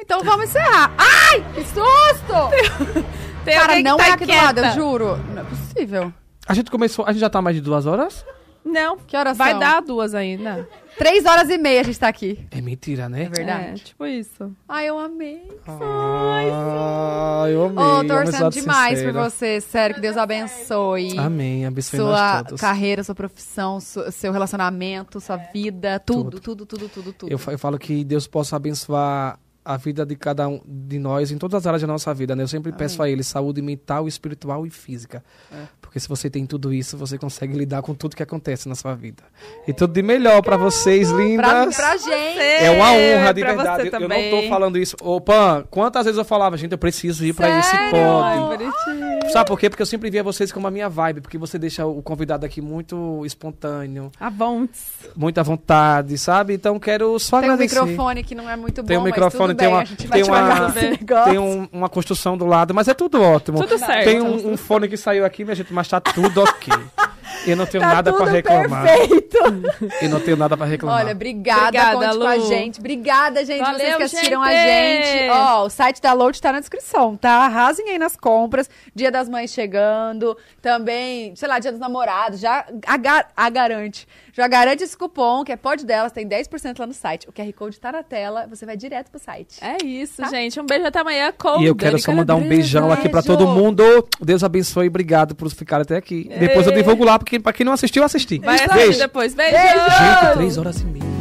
Então vamos encerrar. Ai, que susto! Tem Cara, não tá é aqui do lado, eu juro. Não é possível. A gente começou. A gente já tá mais de duas horas? Não, Que horas vai são? dar duas ainda. Três horas e meia a gente tá aqui. É mentira, né? É verdade. É, tipo isso. Ai, eu amei. Ah, eu amei. Ô, amizade torcendo demais sincera. por você. Sério, que Deus abençoe. Amém, abençoe Sua nós todos. carreira, sua profissão, seu relacionamento, sua vida, tudo, tudo, tudo, tudo, tudo. Eu, fa- eu falo que Deus possa abençoar a vida de cada um de nós em todas as áreas da nossa vida, né? Eu sempre peço a Ele saúde mental, espiritual e física. É. Porque se você tem tudo isso, você consegue lidar com tudo que acontece na sua vida. E tudo de melhor pra vocês, Pra, lindas. pra gente. É uma honra, de pra verdade. Você Eu- Eu não tô falando isso. Ô, Pan, quantas vezes eu falava, gente, eu preciso ir pra esse pod. Ai. Sabe por quê? Porque eu sempre via vocês como a minha vibe, porque você deixa o convidado aqui muito espontâneo, Avontes. muita vontade, sabe? Então quero só Tem um agradecer. microfone que não é muito bom, Tem um mas microfone, tudo tem bem, uma- a gente vai tem uma-. Tem um- uma construção do lado, mas é tudo ótimo. Tudo certo. Tem um, um fone que saiu aqui, minha gente, mas tá tudo ok. Eu não tenho Tá nada pra tudo reclamar. perfeito. Eu não tenho nada pra reclamar. Olha, obrigada, Obrigada, conte com a Lu. gente. Obrigada, gente, vocês Valeu, que assistiram gente. a gente. Ó, o site da Load tá na descrição, tá? Arrasem aí nas compras. Dia das Mães chegando. Também, sei lá, Dia dos Namorados. Já a, ga- a garante. Já garante esse cupom, que é pode delas, tem 10% lá no site. O QR Code tá na tela, você vai direto pro site. É isso, Tá. gente. Um beijo até amanhã com E eu quero Dani só mandar um beijão aqui pra Beijo. todo mundo. Deus abençoe e obrigado por ficar até aqui. Depois eu divulgo lá, porque pra quem não assistiu, assistir. Vai assistir Beijo. depois. Beijo! Gente, três horas e meia.